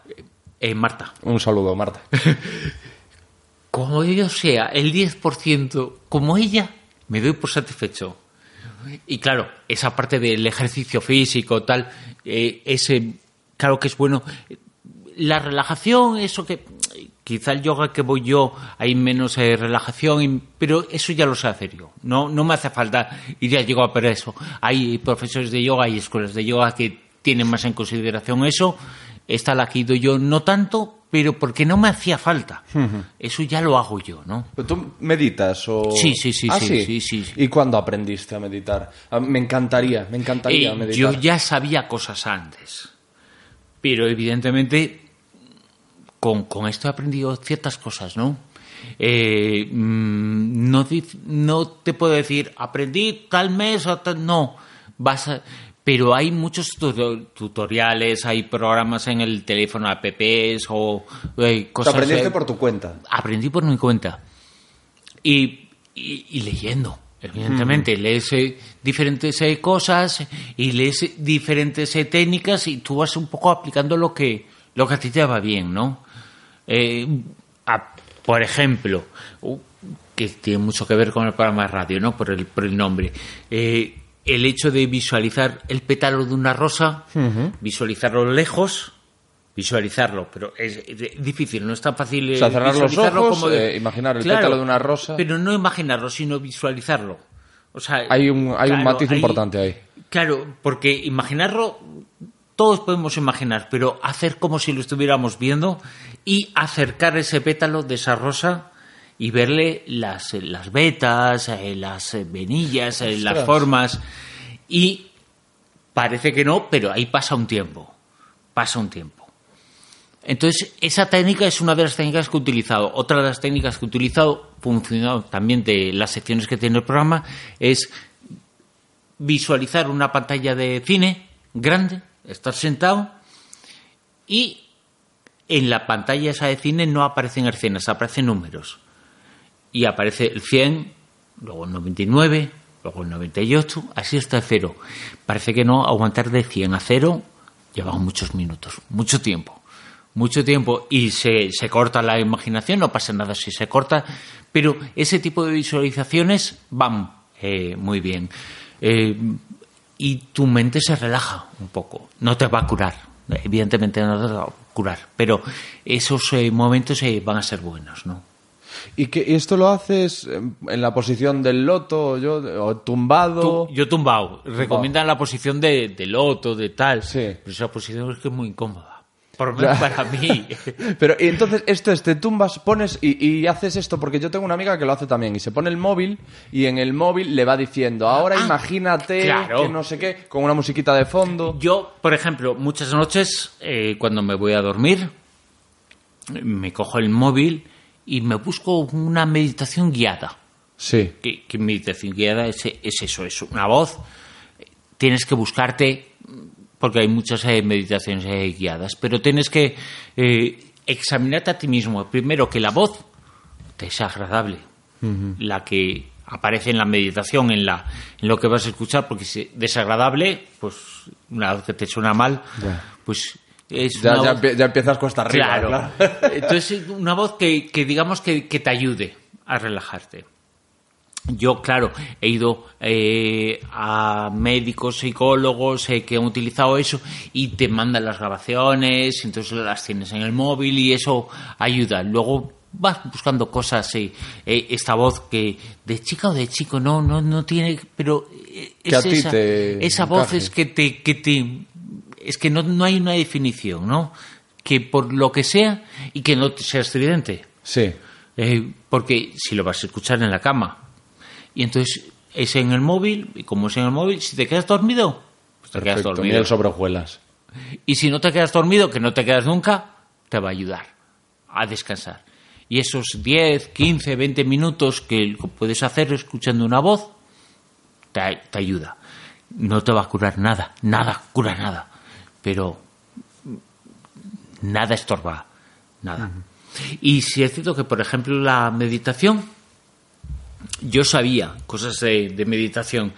eh, Marta, Un saludo, Marta. [laughs] como yo sea el 10% como ella, me doy por satisfecho. Y claro, esa parte del ejercicio físico, tal, eh, ese, claro que es bueno. La relajación, eso que, quizá el yoga que voy yo hay menos eh, relajación, pero eso ya lo sé hacer yo. No, no me hace falta ir a yoga para eso. Hay profesores de yoga y escuelas de yoga que tienen más en consideración eso. Esta la ido yo no tanto, pero porque no me hacía falta. Eso ya lo hago yo, ¿no? ¿Pero ¿Tú meditas o...? Sí, sí, sí, ¿Ah, sí, sí, sí, sí. ¿Y cuándo aprendiste a meditar? A- Me encantaría, me encantaría Eh, meditar. yo ya sabía cosas antes, pero evidentemente con, con esto he aprendido ciertas cosas, ¿no? Eh, mm, no, no te puedo decir, aprendí tal mes o tal... No, vas a- Pero hay muchos tu- tutoriales, hay programas en el teléfono, apps o eh, cosas... aprendiste por tu cuenta. aprendí por mi cuenta. Y, y- y leyendo, evidentemente. Lees eh, diferentes eh, cosas y lees diferentes técnicas y tú vas un poco aplicando lo que, lo que a ti te va bien, ¿no? Eh, a- por ejemplo, que tiene mucho que ver con el programa de radio, ¿no? Por el, por el nombre. Eh, el hecho de visualizar el pétalo de una rosa, visualizarlo lejos, visualizarlo, pero es, difícil, no es tan fácil. O sea, cerrar los ojos, como de- eh, imaginar el pétalo de una rosa. Pero no imaginarlo, sino visualizarlo. O sea, Hay un, hay un matiz hay- importante ahí. Claro, porque imaginarlo, todos podemos imaginar, pero hacer como si lo estuviéramos viendo y acercar ese pétalo de esa rosa y verle las, eh, las vetas, eh, las eh, venillas, las formas. Y parece que no, pero ahí pasa un tiempo. Pasa un tiempo. Entonces, esa técnica es una de las técnicas que he utilizado. Otra de las técnicas que he utilizado, funcionado también de las secciones que tiene el programa, es visualizar una pantalla de cine grande, estar sentado y en la pantalla esa de cine no aparecen escenas, aparecen números. Y aparece el 100, luego el 99, luego el 98, así hasta el 0. Parece que no, aguantar de 100 a 0 lleva muchos minutos, mucho tiempo. Mucho tiempo y se, se corta la imaginación, no pasa nada si se corta, pero ese tipo de visualizaciones van eh, muy bien. Eh, y tu mente se relaja un poco. No te va a curar, evidentemente no te va a curar, pero esos eh, momentos eh, van a ser buenos, ¿no? ¿Y, que, esto lo haces en en la posición del loto o, yo, o tumbado? Yo tumbado. Recomiendan la posición de, de loto, de tal. Sí. Pero esa posición es que es muy incómoda. Por [laughs] menos para mí. [laughs] Pero y entonces esto es, te tumbas, pones y, y haces esto, porque yo tengo una amiga que lo hace también, y se pone el móvil y en el móvil le va diciendo, ahora Ah, imagínate claro. que no sé qué, con una musiquita de fondo. Yo, por ejemplo, muchas noches, eh, cuando me voy a dormir, me cojo el móvil y me busco una meditación guiada. Sí. que, que meditación guiada es, es eso, es una voz. Tienes que buscarte, porque hay muchas eh, meditaciones eh, guiadas, pero tienes que eh, examinarte a ti mismo. Primero, que la voz te es agradable, la que aparece en la meditación, en, la, en lo que vas a escuchar, porque si es desagradable, pues una vez que te suena mal, pues es Ya, ya, voz- ya empiezas cuesta arriba. Claro. claro. Entonces, una voz que, que digamos que, que te ayude a relajarte. Yo, claro, he ido eh, a médicos, psicólogos eh, que han utilizado eso y te mandan las grabaciones, entonces las tienes en el móvil y eso ayuda. Luego vas buscando cosas, eh, eh, esta voz que de chica o de chico, no, no, no tiene, pero eh, es esa, esa voz es que te, que te, es que no, no hay una definición, ¿no? Que por lo que sea y que no te sea estridente. Sí. Eh, porque si lo vas a escuchar en la cama y entonces es en el móvil y como es en el móvil, si te quedas dormido, pues te quedas dormido. Sobre hojuelas. Y si no te quedas dormido, que no te quedas nunca, te va a ayudar a descansar. Y esos 10, 15, 20 minutos que puedes hacer escuchando una voz, te, te ayuda. No te va a curar nada, nada cura nada, pero nada estorba, nada. Y si es cierto que, por ejemplo, la meditación, yo sabía cosas de, meditación,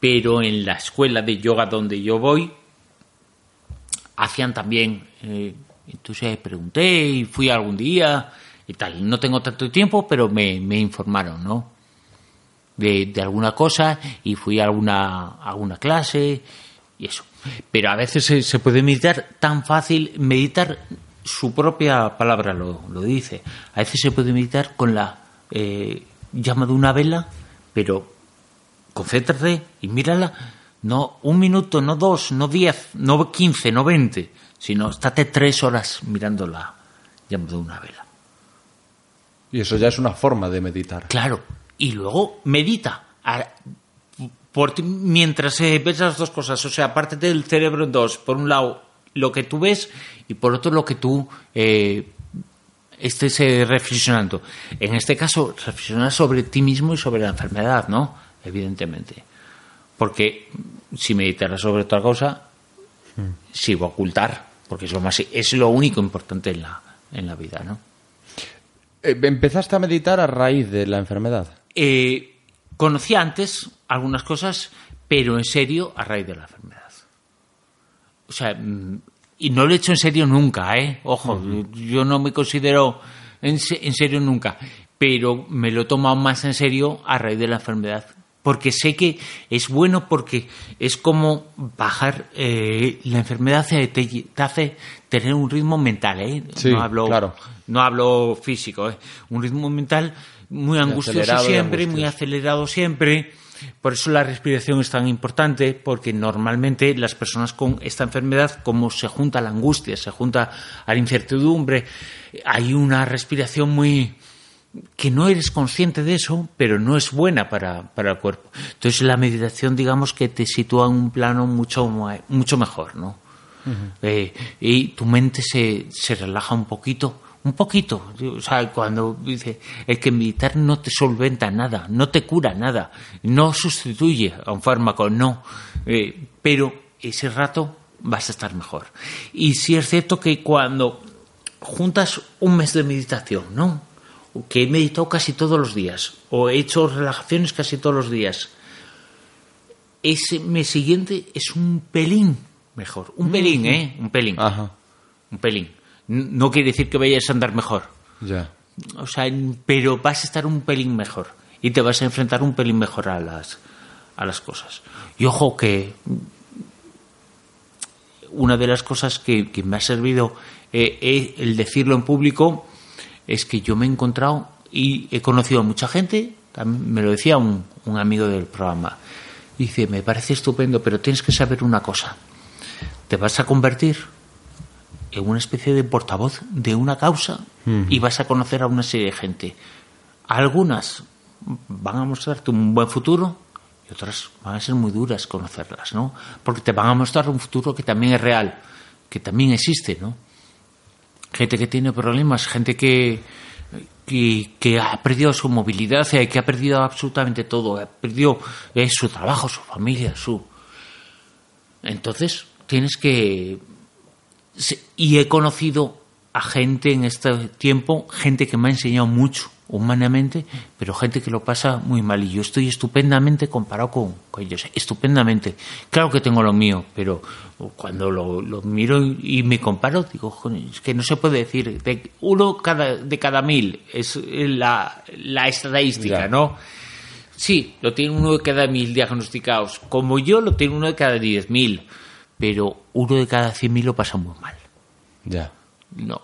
pero en la escuela de yoga donde yo voy, hacían también. eh, entonces pregunté y fui algún día y tal. No tengo tanto tiempo, pero me, me informaron, ¿no? De, de alguna cosa y fui a alguna, alguna clase y eso. Pero a veces se, se puede meditar tan fácil, meditar su propia palabra lo, lo dice. A veces se puede meditar con la eh, llama de una vela, pero concéntrate y mírala. No un minuto, no dos, no diez, no quince, no veinte, sino estate tres horas mirando la llama de una vela. Y eso ya es una forma de meditar. Claro. Y luego medita. A- por ti- mientras eh, ves las dos cosas, o sea, aparte del cerebro en dos, por un lado lo que tú ves y por otro lo que tú eh, estés eh, reflexionando. En este caso, reflexionar sobre ti mismo y sobre la enfermedad, ¿no? Evidentemente. Porque si meditaras sobre otra cosa, sí va a ocultar, porque es lo, más, es lo único importante en la, en la vida, ¿no? Eh, ¿Empezaste a meditar a raíz de la enfermedad? Eh, conocía antes algunas cosas, pero en serio a raíz de la enfermedad. O sea, mm, y no lo he hecho en serio nunca, ¿eh? Ojo, yo no me considero en, en serio nunca, pero me lo he tomado más en serio a raíz de la enfermedad. Porque sé que es bueno porque es como bajar eh, la enfermedad te, te hace tener un ritmo mental, ¿eh? Sí, no hablo, claro. no hablo físico, ¿eh? un ritmo mental muy angustioso siempre, muy acelerado siempre. Por eso la respiración es tan importante, porque normalmente las personas con esta enfermedad, como se junta la angustia, se junta a la incertidumbre, hay una respiración muy que no eres consciente de eso, pero no es buena para, para el cuerpo. Entonces la meditación, digamos que te sitúa en un plano mucho, mucho mejor, ¿no? Eh, y tu mente se, se relaja un poquito, un poquito. O sea, cuando dice, es que meditar no te solventa nada, no te cura nada, no sustituye a un fármaco, no. Eh, pero ese rato vas a estar mejor. Y sí es cierto que cuando juntas un mes de meditación, ¿no? Que he meditado casi todos los días, o he hecho relajaciones casi todos los días, ese mes siguiente es un pelín mejor. Un pelín, ¿eh? Un pelín. Ajá, Un pelín. No quiere decir que vayas a andar mejor. ya. O sea, pero vas a estar un pelín mejor. Y te vas a enfrentar un pelín mejor a las, a las cosas. Y ojo que una de las cosas que, que me ha servido eh, eh, el decirlo en público es que yo me he encontrado y he conocido a mucha gente, también me lo decía un, un amigo del programa, dice, me parece estupendo, pero tienes que saber una cosa, te vas a convertir en una especie de portavoz de una causa y vas a conocer a una serie de gente. Algunas van a mostrarte un buen futuro y otras van a ser muy duras conocerlas, ¿no? Porque te van a mostrar un futuro que también es real, que también existe, ¿no? Gente que tiene problemas, gente que, que, que ha perdido su movilidad, eh, que ha perdido absolutamente todo, ha perdido eh, su trabajo, su familia, su... Entonces, tienes que y he conocido a gente en este tiempo, gente que me ha enseñado mucho humanamente, pero gente que lo pasa muy mal. Y yo estoy estupendamente comparado con, con ellos, estupendamente. Claro que tengo lo mío, pero cuando lo, lo miro y, y me comparo, digo, "Joder, es que no se puede decir, de uno cada, de cada mil es la, la estadística, Ya. ¿no? Sí, lo tiene uno de cada mil diagnosticados. Como yo, lo tiene uno de cada diez mil. Pero uno de cada cien mil lo pasa muy mal. Ya. No.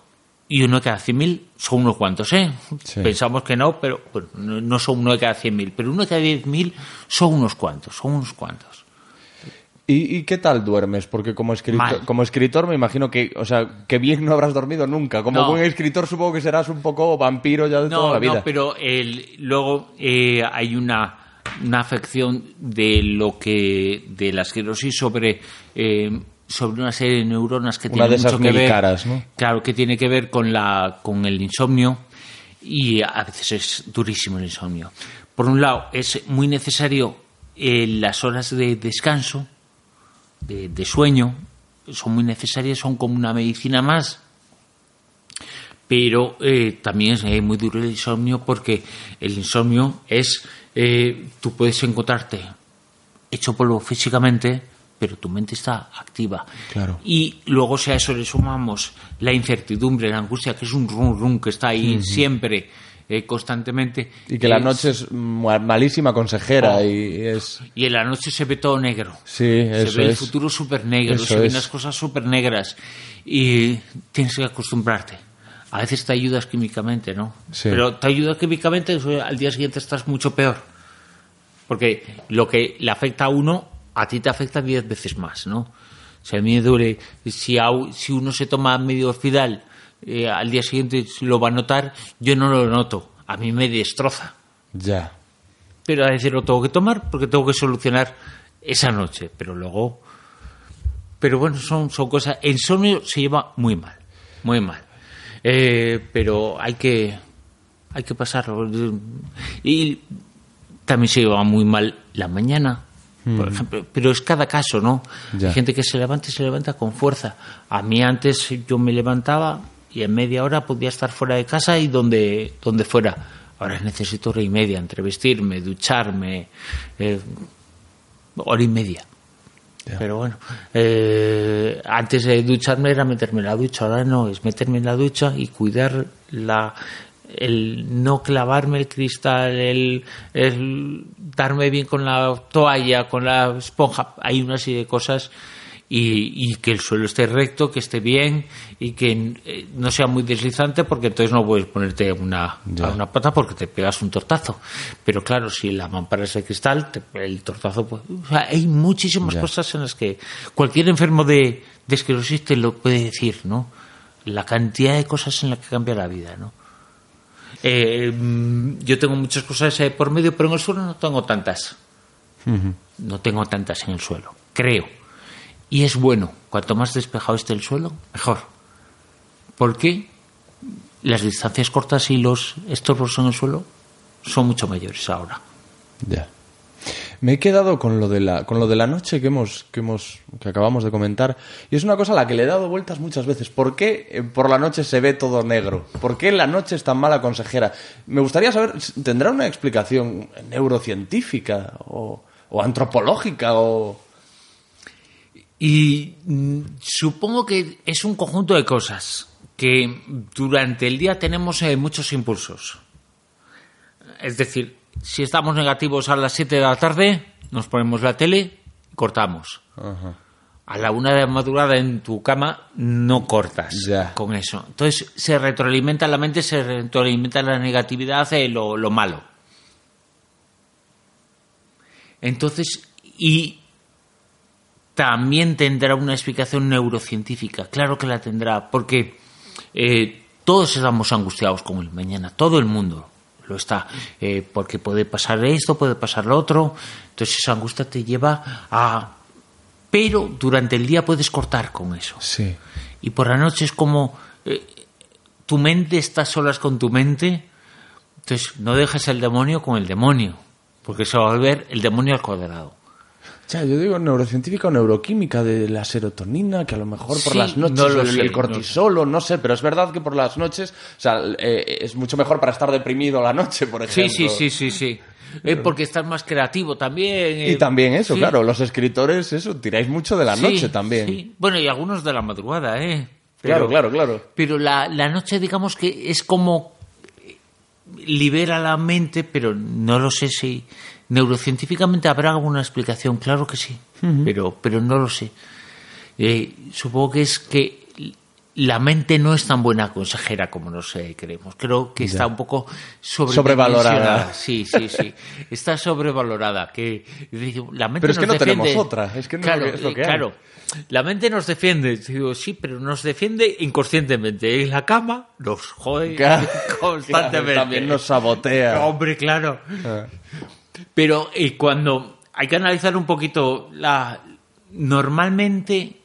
Y uno de cada cien mil son unos cuantos, ¿eh? Sí. Pensamos que no, pero bueno, no, son uno de cada cien mil. Pero uno de cada diez mil son unos cuantos, son unos cuantos. ¿Y, y qué tal duermes? Porque como escritor, como escritor me imagino que, o sea, que bien no habrás dormido nunca. Como No. buen escritor supongo que serás un poco vampiro ya de toda No, la vida. no, pero el, luego eh, hay una, una afección de lo que de la esclerosis sobre eh, sobre una serie de neuronas que Una tiene de esas mucho que ver, claro, que tiene que ver con la con el insomnio y a veces es durísimo el insomnio. Por un lado es muy necesario eh, las horas de descanso, de, de sueño, son muy necesarias, son como una medicina más pero eh, también es eh, muy duro el insomnio porque el insomnio es eh, tú puedes encontrarte hecho polvo físicamente pero tu mente está activa Claro. y luego si a eso le sumamos la incertidumbre la angustia que es un rum rum que está ahí siempre eh, constantemente Y que la noche es ma- malísima consejera Oh. y es... y en la noche se ve todo negro Sí, se eso ve el futuro súper negro, Eso se ven es. las cosas súper negras. y tienes que acostumbrarte. A veces te ayudas químicamente, ¿no? Sí. Pero te ayuda químicamente, al día siguiente estás mucho peor. Porque lo que le afecta a uno, a ti te afecta diez veces más, ¿no? Si a mí me duele, si, a si uno se toma medio hospital, eh, al día siguiente lo va a notar, yo no lo noto. A mí me destroza. Ya. Pero a decir, lo tengo que tomar porque tengo que solucionar esa noche. Pero luego. Pero bueno, son, son cosas. El insomnio se lleva muy mal. Muy mal. Eh, pero hay que. Hay que pasarlo. Y también se lleva muy mal la mañana. Por ejemplo, pero es cada caso, ¿no? Ya. Hay gente que se levanta y se levanta con fuerza. A mí antes yo me levantaba y en media hora podía estar fuera de casa y donde, donde fuera. Ahora necesito hora y media entre vestirme, ducharme, eh, hora y media. Pero bueno, eh, antes de ducharme era meterme en la ducha, ahora no, es meterme en la ducha y cuidar la, el no clavarme el cristal, el darme bien con la toalla, con la esponja, hay una serie de cosas y, y que el suelo esté recto, que esté bien y que eh, no sea muy deslizante porque entonces no puedes ponerte una, a una pata porque te pegas un tortazo. Pero claro, si la mampara es de cristal, te- el tortazo... Pues, o sea, hay muchísimas Ya. cosas en las que cualquier enfermo de, de esclerosis te lo puede decir, ¿no? La cantidad de cosas en las que cambia la vida, ¿no? Eh, mm, yo tengo muchas cosas eh, por medio, pero en el suelo no tengo tantas. No tengo tantas en el suelo, creo. Y es bueno, cuanto más despejado esté el suelo, mejor. Porque las distancias cortas y los estorbos en el suelo son mucho mayores ahora. Ya. Me he quedado con lo de la, con lo de la noche que hemos, que hemos, que acabamos de comentar. Y es una cosa a la que le he dado vueltas muchas veces. ¿Por qué eh, por la noche se ve todo negro? ¿Por qué la noche es tan mala consejera? Me gustaría saber, ¿tendrá una explicación neurocientífica o, o antropológica o...? Y mm, supongo que es un conjunto de cosas que durante el día tenemos eh, muchos impulsos. Es decir, si estamos negativos a las 7 de la tarde, nos ponemos la tele y cortamos. A la una de la madrugada en tu cama no cortas Ya. con eso. Entonces se retroalimenta la mente, se retroalimenta la negatividad, eh, lo, lo malo. Entonces, y también tendrá una explicación neurocientífica, claro que la tendrá, porque eh, todos estamos angustiados con el mañana, todo el mundo lo está, eh, porque puede pasar esto, puede pasar lo otro, entonces esa angustia te lleva a... Pero durante el día puedes cortar con eso. Sí. Y por la noche es como eh, tu mente está solas con tu mente, entonces no dejes el demonio con el demonio, porque se va a volver el demonio al cuadrado. Ya, yo digo neurocientífica o neuroquímica de la serotonina, que a lo mejor por Sí, las noches no el, sé, el no cortisol, no, sé, pero es verdad que por las noches, o sea, eh, es mucho mejor para estar deprimido la noche, por Sí, ejemplo. sí, sí, sí, sí. Eh, porque estás más creativo también. Y eh, también eso, sí. claro, los escritores, eso, tiráis mucho de la Sí, noche también. sí. Bueno, y algunos de la madrugada, ¿eh? Claro, claro, claro. Pero la, la noche, digamos que es como eh, libera la mente, pero no lo sé si neurocientíficamente habrá alguna explicación, claro que sí, pero, pero no lo sé. Eh, supongo que es que la mente no es tan buena consejera como nos eh, creemos. Creo que está un poco Sobrevalorada. sobredimensionada. Sí, sí, sí. Está sobrevalorada. Que la mente Pero es que nos no tenemos defiende. otra, es que no claro, es lo que hay. claro. La mente nos defiende. Digo, sí, pero nos defiende inconscientemente. En la cama nos jode Claro, [laughs] constantemente. claro, también nos sabotea. Hombre, claro. Ah. Pero eh, cuando hay que analizar un poquito la normalmente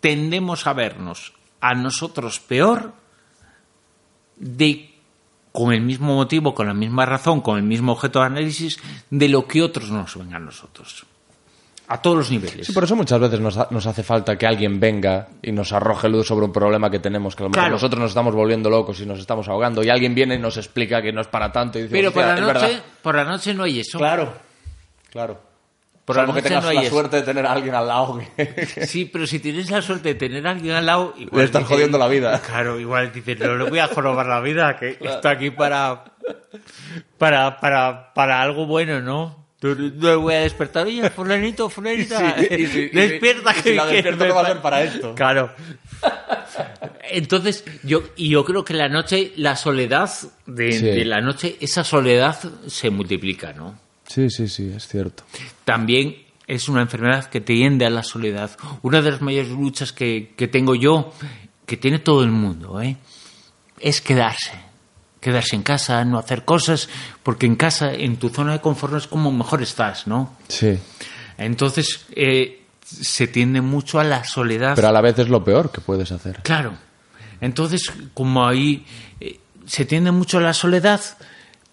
tendemos a vernos a nosotros peor de con el mismo motivo, con la misma razón, con el mismo objeto de análisis de lo que otros nos ven a nosotros. A todos los niveles. Sí, por eso muchas veces nos, ha- nos hace falta que alguien venga y nos arroje luz sobre un problema que tenemos, que a lo mejor Claro. nosotros nos estamos volviendo locos y nos estamos ahogando, y alguien viene y nos explica que no es para tanto. Y dice, Pero por "Hostia, la, noche, verdad". por la noche no hay eso. Claro, claro. Por la que noche tengas no hay la eso. suerte de tener a alguien al lado. [laughs] Sí, pero si tienes la suerte de tener a alguien al lado, igual Le estás dices- jodiendo la vida. Claro, igual dices, no le voy a jorobar la vida, que está aquí para, para, para, para algo bueno, ¿no? No le voy a despertar. Oye, fulanito, fulanita. [laughs] Y si- y si- despierta y si que la que despierto no va a pa- ser para esto. Claro. [laughs] Entonces, yo, y yo creo que la noche, la soledad de, Sí. de la noche, esa soledad se multiplica, ¿no? Sí, sí, sí, es cierto. También es una enfermedad que tiende a la soledad. Una de las mayores luchas que, que tengo yo, que tiene todo el mundo, ¿eh? es quedarse. Quedarse en casa, no hacer cosas, porque en casa, en tu zona de confort, es como mejor estás, ¿no? Sí. Entonces, eh, se tiende mucho a la soledad. Pero a la vez es lo peor que puedes hacer. Claro. Entonces, como ahí eh, se tiende mucho a la soledad,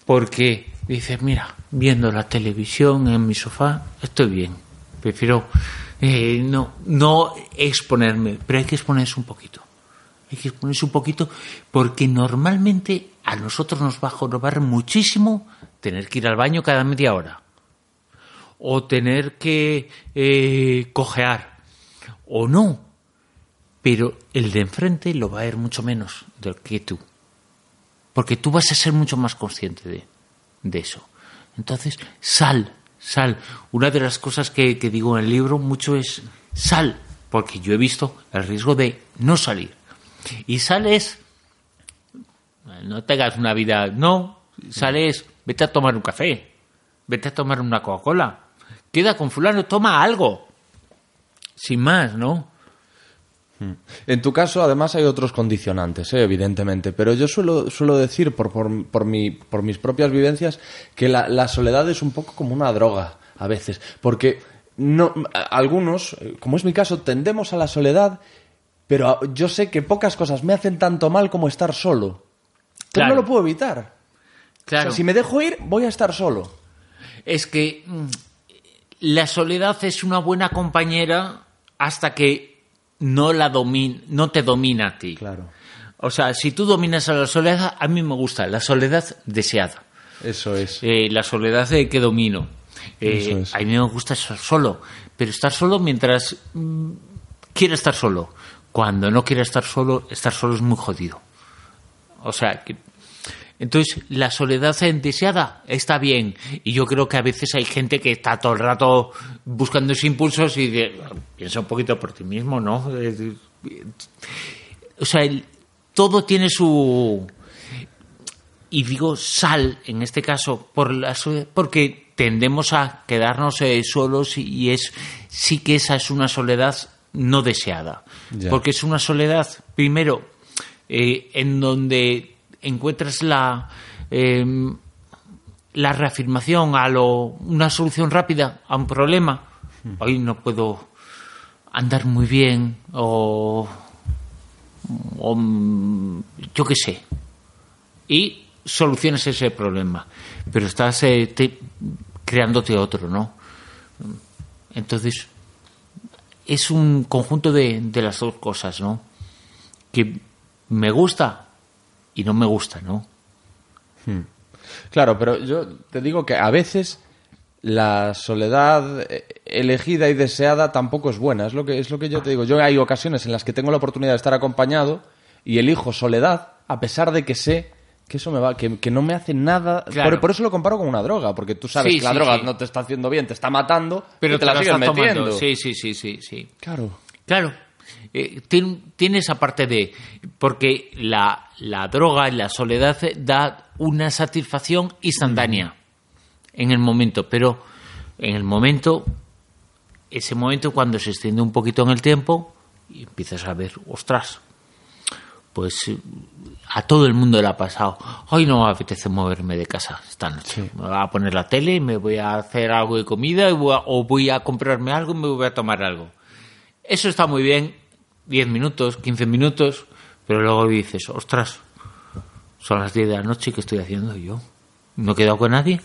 porque dices, mira, viendo la televisión en mi sofá, estoy bien. Prefiero eh, no, no exponerme, pero hay que exponerse un poquito. Hay que exponerse un poquito porque normalmente a nosotros nos va a jorobar muchísimo tener que ir al baño cada media hora. O tener que eh, cojear. O no pero el de enfrente lo va a ver mucho menos del que tú. Porque tú vas a ser mucho más consciente de, de eso. Entonces, sal, sal. Una de las cosas que, que digo en el libro mucho es sal, porque yo he visto el riesgo de no salir. Y sales, no tengas una vida, no, sales, vete a tomar un café, vete a tomar una Coca-Cola, queda con fulano, toma algo. Sin más, ¿no? En tu caso, además, hay otros condicionantes, ¿eh? evidentemente, pero yo suelo, suelo decir, por, por, por, mi, por mis propias vivencias, que la, la soledad es un poco como una droga, a veces, porque no, algunos, eh, como es mi caso, tendemos a la soledad, pero a- yo sé que pocas cosas me hacen tanto mal como estar solo. Pero Claro. no lo puedo evitar. Claro. O sea, si me dejo ir, voy a estar solo. Es que mm, la soledad es una buena compañera hasta que no la domin no te domina a ti. Claro. O sea, si tú dominas a la soledad, a mí me gusta la soledad deseada, Eso es. Eh, la soledad de que domino. Eh, Eso es. A mí me gusta estar solo, pero estar solo mientras mm, quiera estar solo. Cuando no quiera estar solo, estar solo es muy jodido. O sea, que, entonces la soledad deseada está bien. Y yo creo que a veces hay gente que está todo el rato buscando esos impulsos y piensa un poquito por ti mismo, ¿no? O sea, el- todo tiene su... Y digo sal, en este caso, por la porque tendemos a quedarnos eh, solos y es sí que esa es una soledad no deseada. Ya. Porque es una soledad, primero, eh, en donde encuentras la, eh, la reafirmación a lo, una solución rápida a un problema. Hoy no puedo andar muy bien o, o, mm, yo qué sé. Y solucionas ese problema. Pero estás eh, te- creándote otro, ¿no? Entonces, es un conjunto de, de las dos cosas, ¿no? Que me gusta y no me gusta, ¿no? Claro, pero yo te digo que a veces la soledad eh, elegida y deseada tampoco es buena. Es lo que es lo que yo te digo. Yo hay ocasiones en las que tengo la oportunidad de estar acompañado y elijo soledad a pesar de que sé que eso me va que, que no me hace nada. Claro. Por, por eso lo comparo con una droga, porque tú sabes Sí, que la sí, droga sí. no te está haciendo bien, te está matando, Pero y te, la sigues tomando. metiendo. Sí, sí, sí, sí, sí. Claro. Claro, eh, tiene, tiene esa parte de... Porque la, la droga y la soledad da una satisfacción instantánea en el momento, pero en el momento, ese momento cuando se extiende un poquito en el tiempo y empiezas a ver, ostras, pues a todo el mundo le ha pasado. Hoy no me apetece moverme de casa esta noche. Me voy a poner la tele, me voy a hacer algo de comida voy a- o voy a comprarme algo y me voy a tomar algo. Eso está muy bien, 10 minutos, 15 minutos, pero luego dices, ostras, son las 10 de la noche, ¿qué estoy haciendo yo? ¿No he quedado con nadie?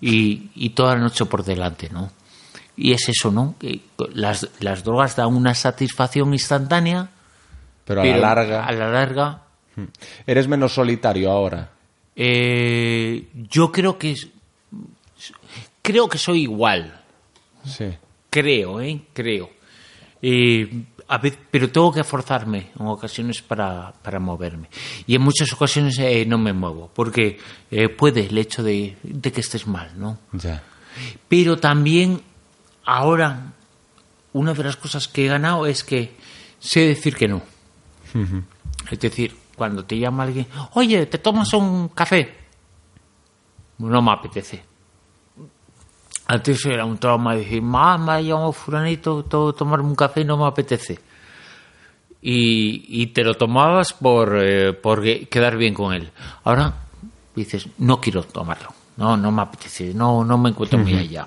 Y, y toda la noche por delante, ¿no? Y es eso, ¿no? Que las, las drogas dan una satisfacción instantánea, Pero a pero la larga a la larga, eres menos solitario ahora. eh, yo creo que es- creo que soy igual. Sí. Creo, ¿eh? Creo. Eh, a veces, pero tengo que forzarme en ocasiones para, para moverme. Y en muchas ocasiones eh, no me muevo, porque eh, puede el hecho de, de que estés mal, ¿no? Ya. Pero también ahora una de las cosas que he ganado es que sé decir que no. Es decir, cuando te llama alguien, oye, ¿te tomas un café? No me apetece. Antes era un trauma decir, mamá, llamo fulanito, to- tomarme un café no me apetece. Y, y te lo tomabas por, eh, por que- quedar bien con él. Ahora dices, no quiero tomarlo, no, no me apetece, no, no me encuentro muy allá.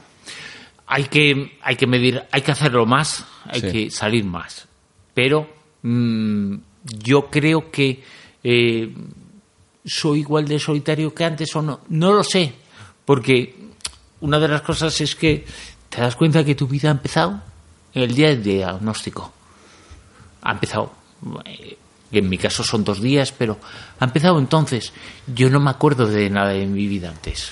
Hay que, hay que medir, hay que hacerlo más, hay Sí. que salir más. Pero mm, yo creo que eh, soy igual de solitario que antes o no. No lo sé, porque una de las cosas es que te das cuenta que tu vida ha empezado en el día del diagnóstico. Ha empezado, eh, en mi caso son dos días, pero ha empezado entonces. Yo no me acuerdo de nada de mi vida antes.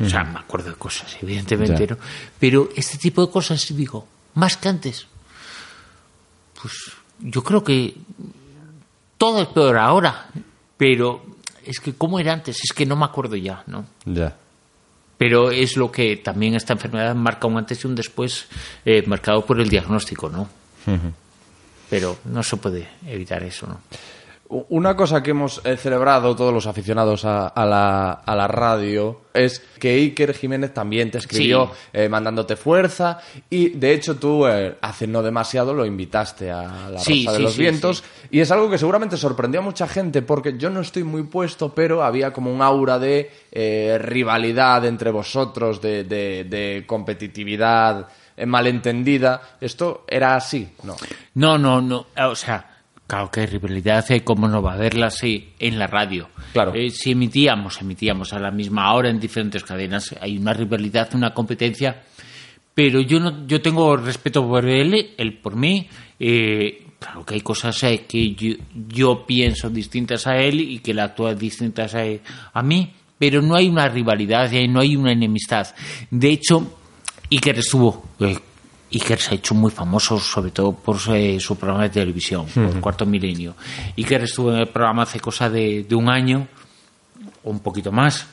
O sea, me acuerdo de cosas, evidentemente, Ya. ¿no? Pero este tipo de cosas, digo, más que antes. Pues yo creo que todo es peor ahora, pero es que cómo era antes, es que no me acuerdo ya, ¿no? Ya. Pero es lo que también esta enfermedad marca un antes y un después eh, marcado por el diagnóstico, ¿no? Pero no se puede evitar eso, ¿no? Una cosa que hemos eh, celebrado todos los aficionados a, a la, a la radio es que Iker Jiménez también te escribió Sí. eh, mandándote fuerza y de hecho tú eh, hace no demasiado lo invitaste a la Sí, Rosa de sí, los Vientos y es algo que seguramente sorprendió a mucha gente porque yo no estoy muy puesto pero había como un aura de eh, rivalidad entre vosotros, de, de- de competitividad malentendida. ¿Esto era así? No. No, no, no. O sea, claro que hay rivalidad, ¿eh? ¿cómo no va a haberla así en la radio? Claro. Eh, si emitíamos, emitíamos a la misma hora en diferentes cadenas, hay una rivalidad, una competencia, pero yo no, yo tengo respeto por él, él por mí. eh, claro que hay cosas eh, que yo, yo pienso distintas a él y que él actúa distintas a, a mí, pero no hay una rivalidad, no hay una enemistad. De hecho, Iker estuvo. eh, Iker se ha hecho muy famoso, sobre todo por eh, su programa de televisión, por Cuarto Milenio. Iker estuvo en el programa hace cosa de, de un año, o un poquito más.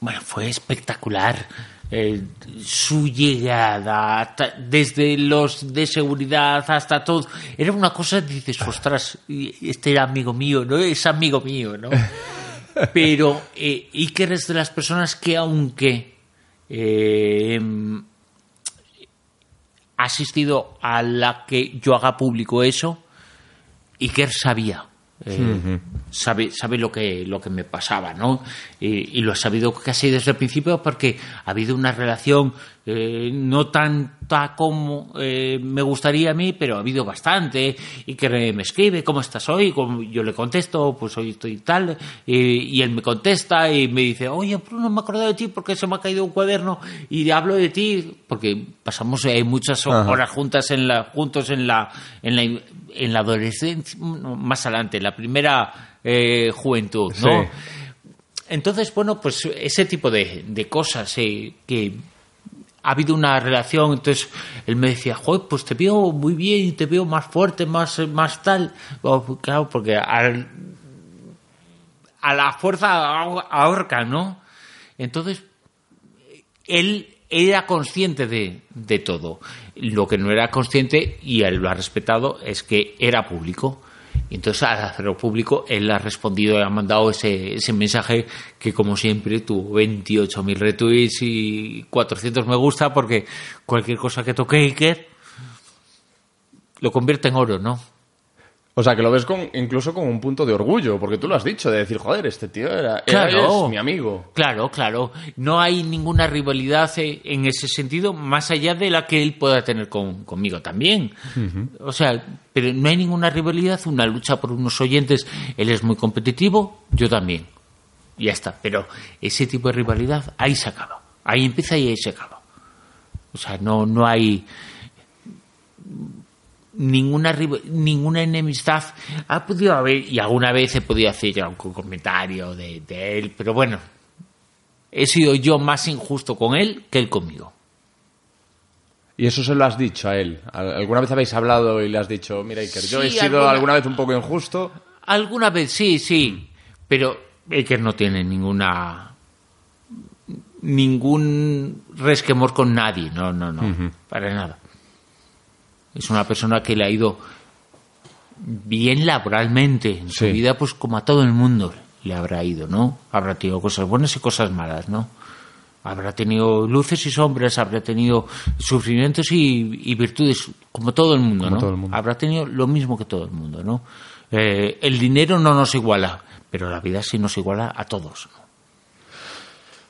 Bueno, fue espectacular. eh, su llegada, desde los de seguridad hasta todo. Era una cosa, dices, ostras, este era amigo mío, ¿no? Es amigo mío, ¿no? [laughs] Pero eh, Iker es de las personas que, aunque eh, asistido a la que yo haga público eso, Iker sabía. Eh, sabe, sabe lo que, lo que me pasaba, ¿no? Y, y lo ha sabido casi desde el principio porque ha habido una relación eh, no tanta como eh, me gustaría a mí, pero ha habido bastante. Y que me escribe, ¿cómo estás hoy? Como yo le contesto, pues hoy estoy tal. Y, él me contesta y me dice, oye, Bruno, me he acordado de ti porque se me ha caído un cuaderno y hablo de ti porque pasamos eh, muchas horas juntas en la, juntos en la, en la, en la adolescencia, más adelante, en la primera eh, juventud, ¿no? Sí. Entonces, bueno, pues ese tipo de, de cosas eh, que ha habido una relación, entonces él me decía, joder, pues te veo muy bien, te veo más fuerte, más, más tal. Oh, claro, porque al- a la fuerza ahor- ahorca, ¿no? Entonces, él era consciente de, de todo. Lo que no era consciente, y él lo ha respetado, es que era público. Y entonces, al hacerlo público, él ha respondido ha mandado ese, ese mensaje que, como siempre, tuvo 28.000 retweets y 400 me gusta, porque cualquier cosa que toque Iker lo convierte en oro, ¿no? O sea, que lo ves con, incluso con un punto de orgullo, porque tú lo has dicho, de decir, joder, este tío era, Claro. es mi amigo. Claro, claro. No hay ninguna rivalidad eh, en ese sentido, más allá de la que él pueda tener con- conmigo también. O sea, pero no hay ninguna rivalidad, una lucha por unos oyentes. Él es muy competitivo, yo también. Y ya está. Pero ese tipo de rivalidad, ahí se acaba. Ahí empieza y ahí se acaba. O sea, no, no hay ninguna ninguna enemistad ha podido haber y alguna vez he podido hacer algún comentario de, de él pero bueno he sido yo más injusto con él que él conmigo Y eso se lo has dicho a él. Al- ¿Alguna vez habéis hablado y le has dicho, mira Iker, yo he sido alguna- alguna vez un poco injusto? Alguna vez sí, sí, pero Iker no tiene ninguna ningún resquemor con nadie, no, no, no, para nada. Es una persona que le ha ido bien laboralmente en su Sí. vida, pues como a todo el mundo le habrá ido, ¿no? Habrá tenido cosas buenas y cosas malas, ¿no? Habrá tenido luces y sombras, habrá tenido sufrimientos y, y virtudes, como todo el mundo, Como ¿no? todo el mundo. Habrá tenido lo mismo que todo el mundo, ¿no? Eh, el dinero no nos iguala, pero la vida sí nos iguala a todos. ¿no?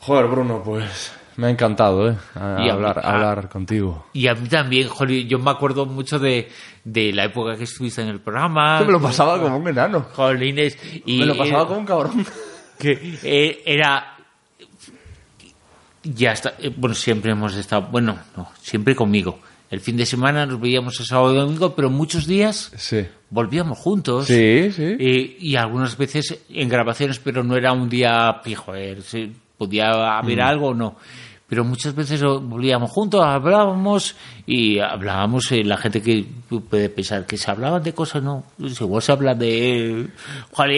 Joder, Bruno, pues me ha encantado, ¿eh? A- Y hablar, a- hablar contigo. Y a mí también, joder, yo me acuerdo mucho de, de la época que estuviste en el programa. me lo pasaba como un enano. Jolines, y me lo pasaba como un cabrón. [laughs] que eh, era ya está eh, bueno siempre hemos estado bueno no siempre conmigo el fin de semana nos veíamos el sábado y domingo pero muchos días Sí. volvíamos juntos Sí, sí. Eh, y algunas veces en grabaciones pero no era un día fijo eh, podía haber algo o no pero muchas veces volvíamos juntos hablábamos y hablábamos eh, la gente que puede pensar que se hablaban de cosas no Pues igual se habla de Juan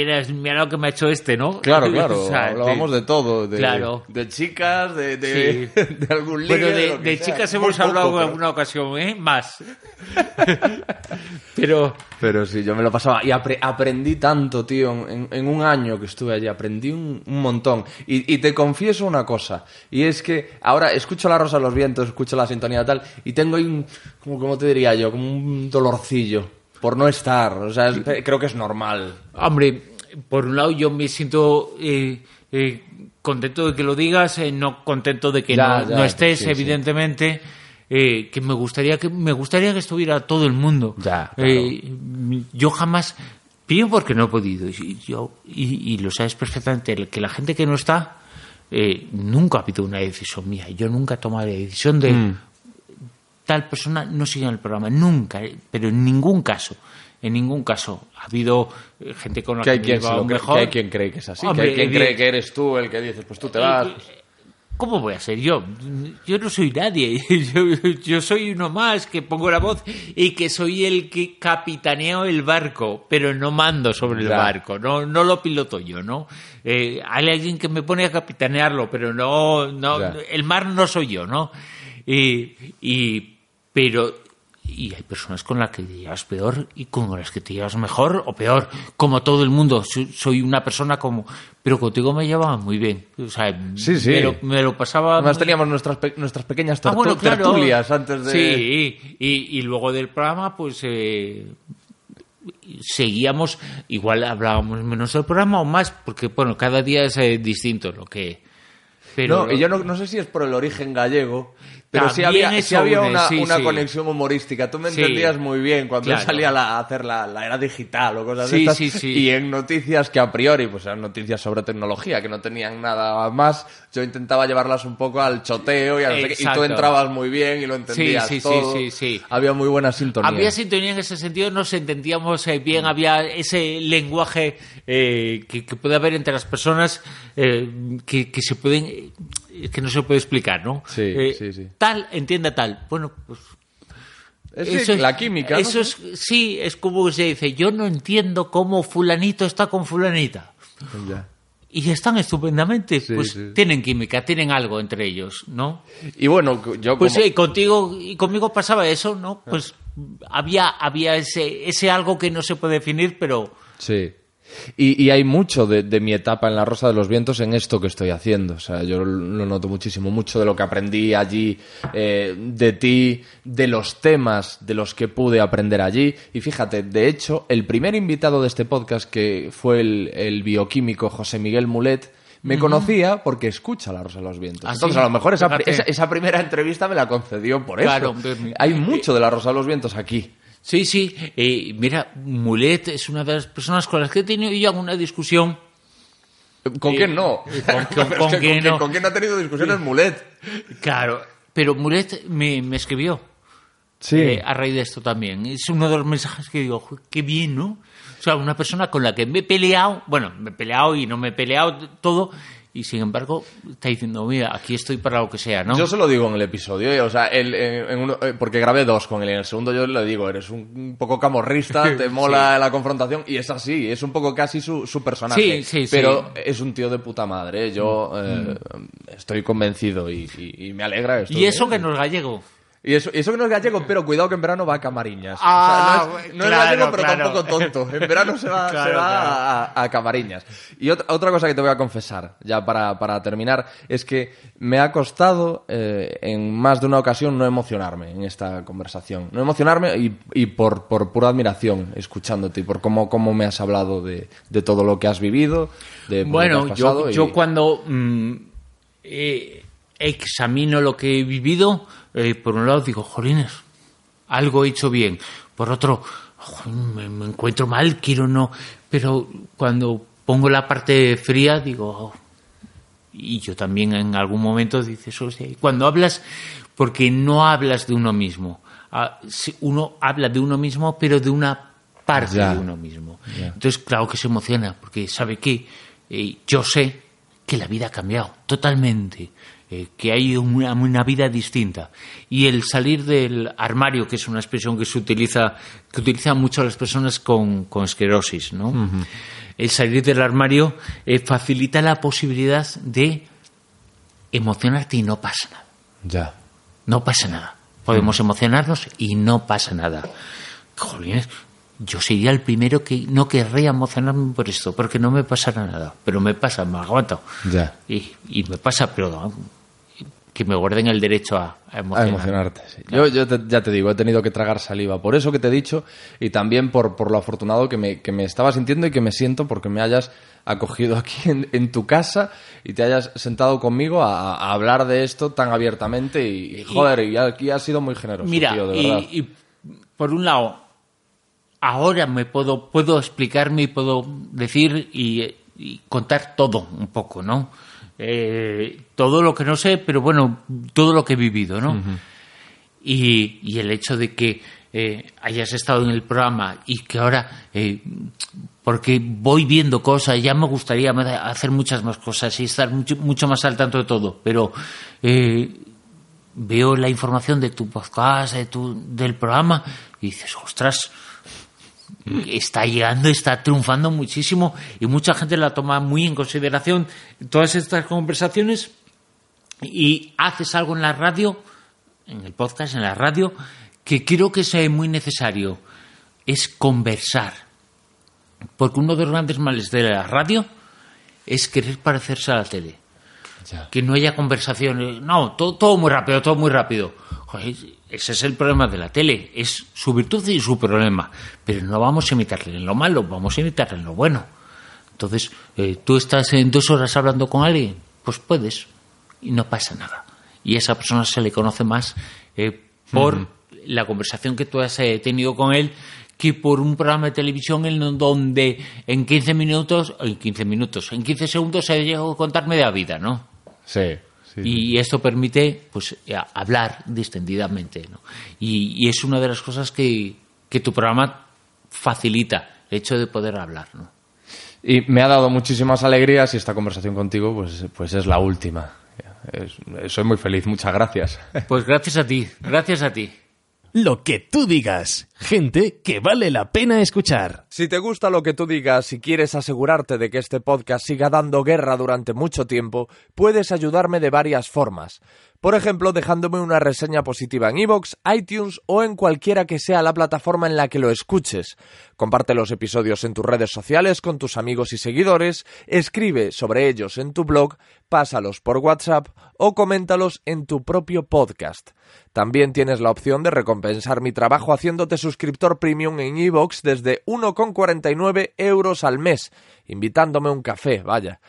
mira lo que me ha hecho este no Claro, claro. [laughs] O sea, Hablábamos de todo. De, Claro. de chicas, de, de, Sí. [laughs] de algún ligue, Bueno, de, chicas hemos poco, hablado en alguna ocasión, ¿eh? Más. [laughs] Pero, Pero sí, yo me lo pasaba. Y apre- aprendí tanto, tío. En, en un año que estuve allí, aprendí un, un montón. Y, y te confieso una cosa. Y es que ahora escucho La Rosa de los Vientos, escucho la sintonía tal. Y tengo ahí un. Como, ¿Cómo te diría yo? Como un dolorcillo. Por no estar. O sea, es- creo que es normal. hombre, por un lado yo me siento eh, eh, contento de que lo digas, eh, no contento de que Ya, no, ya, no estés, sí, sí. Eh, que me gustaría que me gustaría que estuviera todo el mundo. Ya, claro. Eh, yo jamás pido porque no he podido y yo y, y lo sabes perfectamente que la gente que no está eh, nunca ha habido una decisión mía. Yo nunca he tomado la decisión de Mm. tal persona no siga en el programa. Nunca, eh, pero en ningún caso. En ningún caso. Ha habido eh, gente con la Que que, hay, quien mejor. que hay quien cree que es así. Hombre, que hay quien cree que eres tú el que dices, pues tú te vas. ¿Cómo voy a ser yo? Yo no soy nadie. [laughs] Yo, yo soy uno más que pongo la voz y que soy el que capitaneo el barco, pero no mando sobre el barco, no, no lo piloto yo, ¿no? Eh, hay alguien que me pone a capitanearlo, pero no, no el mar no soy yo, ¿no? Y, y- pero y hay personas con las que te llevas peor y con las que te llevas mejor o peor, como todo el mundo. Soy, una persona como, pero contigo me llevaba muy bien. O sea, Sí, sí. Me, lo, me lo pasaba. Además muy- teníamos nuestras, pe- nuestras pequeñas Ah, tertu- bueno, claro. tertulias antes de... Sí, y, y luego del programa, pues eh, seguíamos, igual hablábamos menos del programa o más, porque bueno, cada día es eh, distinto lo que. Pero no, y yo no, no sé si es por el origen gallego, pero sí había, eso sí había une, una, sí, una sí. conexión humorística. Tú me entendías muy bien cuando Claro. yo salía a, la- a hacer la, la era digital o cosas Sí, de estas. sí, sí. Y en noticias que a priori, pues eran noticias sobre tecnología, que no tenían nada más, yo intentaba llevarlas un poco al choteo y, al- y tú entrabas muy bien y lo entendías sí, sí, todo. sí, sí. Había muy buena sintonía. Había sintonía en ese sentido, nos entendíamos eh, bien, había ese lenguaje eh, que, que puede haber entre las personas eh, que, que se pueden, eh, que no se puede explicar, ¿no? Sí, Eh, sí, sí. Tal, entienda tal. Bueno, pues Es eso es- la química, ¿no? Eso es, sí, es como se dice, yo no entiendo cómo fulanito está con fulanita. Ya. Y están estupendamente, Sí, pues sí. tienen química, tienen algo entre ellos, ¿no? Y bueno, yo Pues como- sí, contigo y conmigo pasaba eso, ¿no? Pues había, había ese, ese algo que no se puede definir, pero Sí. Y, y hay mucho de, de mi etapa en la Rosa de los Vientos en esto que estoy haciendo. O sea, yo lo noto muchísimo. Mucho de lo que aprendí allí, eh, de ti, de los temas de los que pude aprender allí. Y fíjate, de hecho, el primer invitado de este podcast, que fue el, el bioquímico José Miguel Mulet, me conocía porque escucha la Rosa de los Vientos. Ah, Entonces, sí, a lo mejor esa, esa, esa primera entrevista me la concedió por Claro, eso. Hay mucho de la Rosa de los Vientos aquí. Sí, sí. eh, mira, Mulet es una de las personas con las que he tenido yo alguna discusión. ¿Con Eh, quién no? con- [laughs] con- con que quién no. ¿Con quién no ha tenido discusiones Mulet? Claro, pero Mulet me, me escribió. Sí. eh, a raíz de esto también. Es uno de los mensajes que digo, "Jo, qué bien, ¿no? O sea, una persona con la que me he peleado, bueno, me he peleado y no me he peleado, todo, y sin embargo está diciendo, mira, aquí estoy para lo que sea, ¿no? Yo se lo digo en el episodio, eh, o sea, el- en- uno- eh, porque grabé dos con él. En el segundo yo le digo, eres un, poco camorrista, [laughs] te mola la confrontación, y es así, es un poco casi su, su personaje. Sí, sí, sí. Pero es un tío de puta madre, yo Mm. eh, estoy convencido y, y- y me alegra esto. y eso ¿eh? que no es gallego. Y eso, y eso que no es gallego, pero cuidado que en verano va a Camariñas. Ah, o sea, no es, no claro, es gallego, pero claro. tampoco tonto. En verano se va, [laughs] Claro, se va a, a Camariñas. Y otra, otra cosa que te voy a confesar, ya para, para terminar, es que me ha costado eh, en más de una ocasión no emocionarme en esta conversación. No emocionarme y, y por, por pura admiración escuchándote y por cómo, cómo me has hablado de, de todo lo que has vivido, de Bueno, yo, pasado. yo y- cuando mm, eh, examino lo que he vivido, eh, por un lado digo, jolines, algo he hecho bien. Por otro, "Joder, me, me encuentro mal, quiero no. Pero cuando pongo la parte fría, digo, "Oh". y yo también en algún momento dices, "Hostia", y cuando hablas, porque no hablas de uno mismo. Ah, Uno habla de uno mismo, pero de una parte Ya. de uno mismo. Ya. Entonces, claro que se emociona, porque sabe que eh, yo sé que la vida ha cambiado totalmente, eh, que hay una, una vida distinta. Y el salir del armario, que es una expresión que se utiliza, que utilizan mucho las personas con, con esclerosis, ¿no? El salir del armario eh, facilita la posibilidad de emocionarte y no pasa nada. Ya. No pasa nada. Podemos emocionarnos y no pasa nada. Jolines, yo sería el primero que no querría emocionarme por esto, porque no me pasará nada. Pero me pasa, me aguanto. Ya. Y, y me pasa, pero que me guarden el derecho a, a A emocionar. emocionarte. sí. Yo, yo te- ya te digo, he tenido que tragar saliva. Por eso que te he dicho y también por, por lo afortunado que me, que me estaba sintiendo y que me siento porque me hayas acogido [laughs] aquí en, en tu casa y te hayas sentado conmigo a, a hablar de esto tan abiertamente y, y, joder, y aquí has sido muy generoso, Mira, tío, de y, verdad. y por un lado, ahora me puedo, puedo explicarme y puedo decir y contar todo un poco, ¿no? Eh, todo lo que no sé, pero bueno, todo lo que he vivido, ¿no? y, y el hecho de que eh, hayas estado en el programa y que ahora, eh, porque voy viendo cosas, ya me gustaría hacer muchas más cosas y estar mucho, mucho más al tanto de todo, pero eh, veo la información de tu podcast, de tu, del programa, y dices, ostras, está llegando, está triunfando muchísimo y mucha gente la toma muy en consideración todas estas conversaciones y haces algo en la radio, en el podcast, en la radio, que creo que es muy necesario, es conversar. Porque uno de los grandes males de la radio es querer parecerse a la tele Ya. que no haya conversaciones. No, todo, todo muy rápido, todo muy rápido. Joder, ese es el problema de la tele. Es su virtud y su problema. Pero no vamos a imitarle en lo malo, vamos a imitarle en lo bueno. Entonces, eh, tú estás en dos horas hablando con alguien, pues puedes y no pasa nada. Y a esa persona se le conoce más eh, por la conversación que tú has eh, tenido con él que por un programa de televisión en donde en 15 minutos, en 15 minutos, en 15 segundos se llegado a contarme de la vida, ¿no? Sí, sí. Y esto permite pues hablar distendidamente. ¿no? Y, y es una de las cosas que, que tu programa facilita, el hecho de poder hablar. ¿no? Y me ha dado muchísimas alegrías y esta conversación contigo pues, pues es la última. Es- soy muy feliz, muchas gracias. Pues gracias a ti, gracias a ti. Lo que tú digas. Gente que vale la pena escuchar. Si te gusta lo que tú digas y quieres asegurarte de que este podcast siga dando guerra durante mucho tiempo, puedes ayudarme de varias formas. Por ejemplo, dejándome una reseña positiva en iVoox, iTunes o en cualquiera que sea la plataforma en la que lo escuches. Comparte los episodios en tus redes sociales con tus amigos y seguidores, escribe sobre ellos en tu blog, pásalos por WhatsApp o coméntalos en tu propio podcast. También tienes la opción de recompensar mi trabajo haciéndote suscriptor premium en iVoox desde 1,49 euros al mes, invitándome un café, vaya.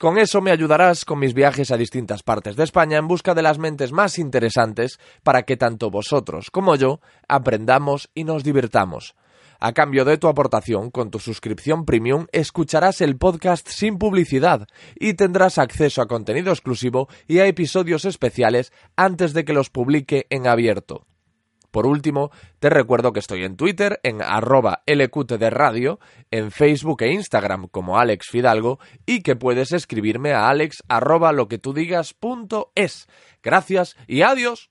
Con eso me ayudarás con mis viajes a distintas partes de España en busca de las mentes más interesantes para que tanto vosotros como yo aprendamos y nos divirtamos. A cambio de tu aportación, con tu suscripción premium, escucharás el podcast sin publicidad y tendrás acceso a contenido exclusivo y a episodios especiales antes de que los publique en abierto. Por último, te recuerdo que estoy en Twitter en arroba LQT de radio, en Facebook e Instagram como Alex Fidalgo y que puedes escribirme a alex arroba lo que tú digas. Gracias y adiós.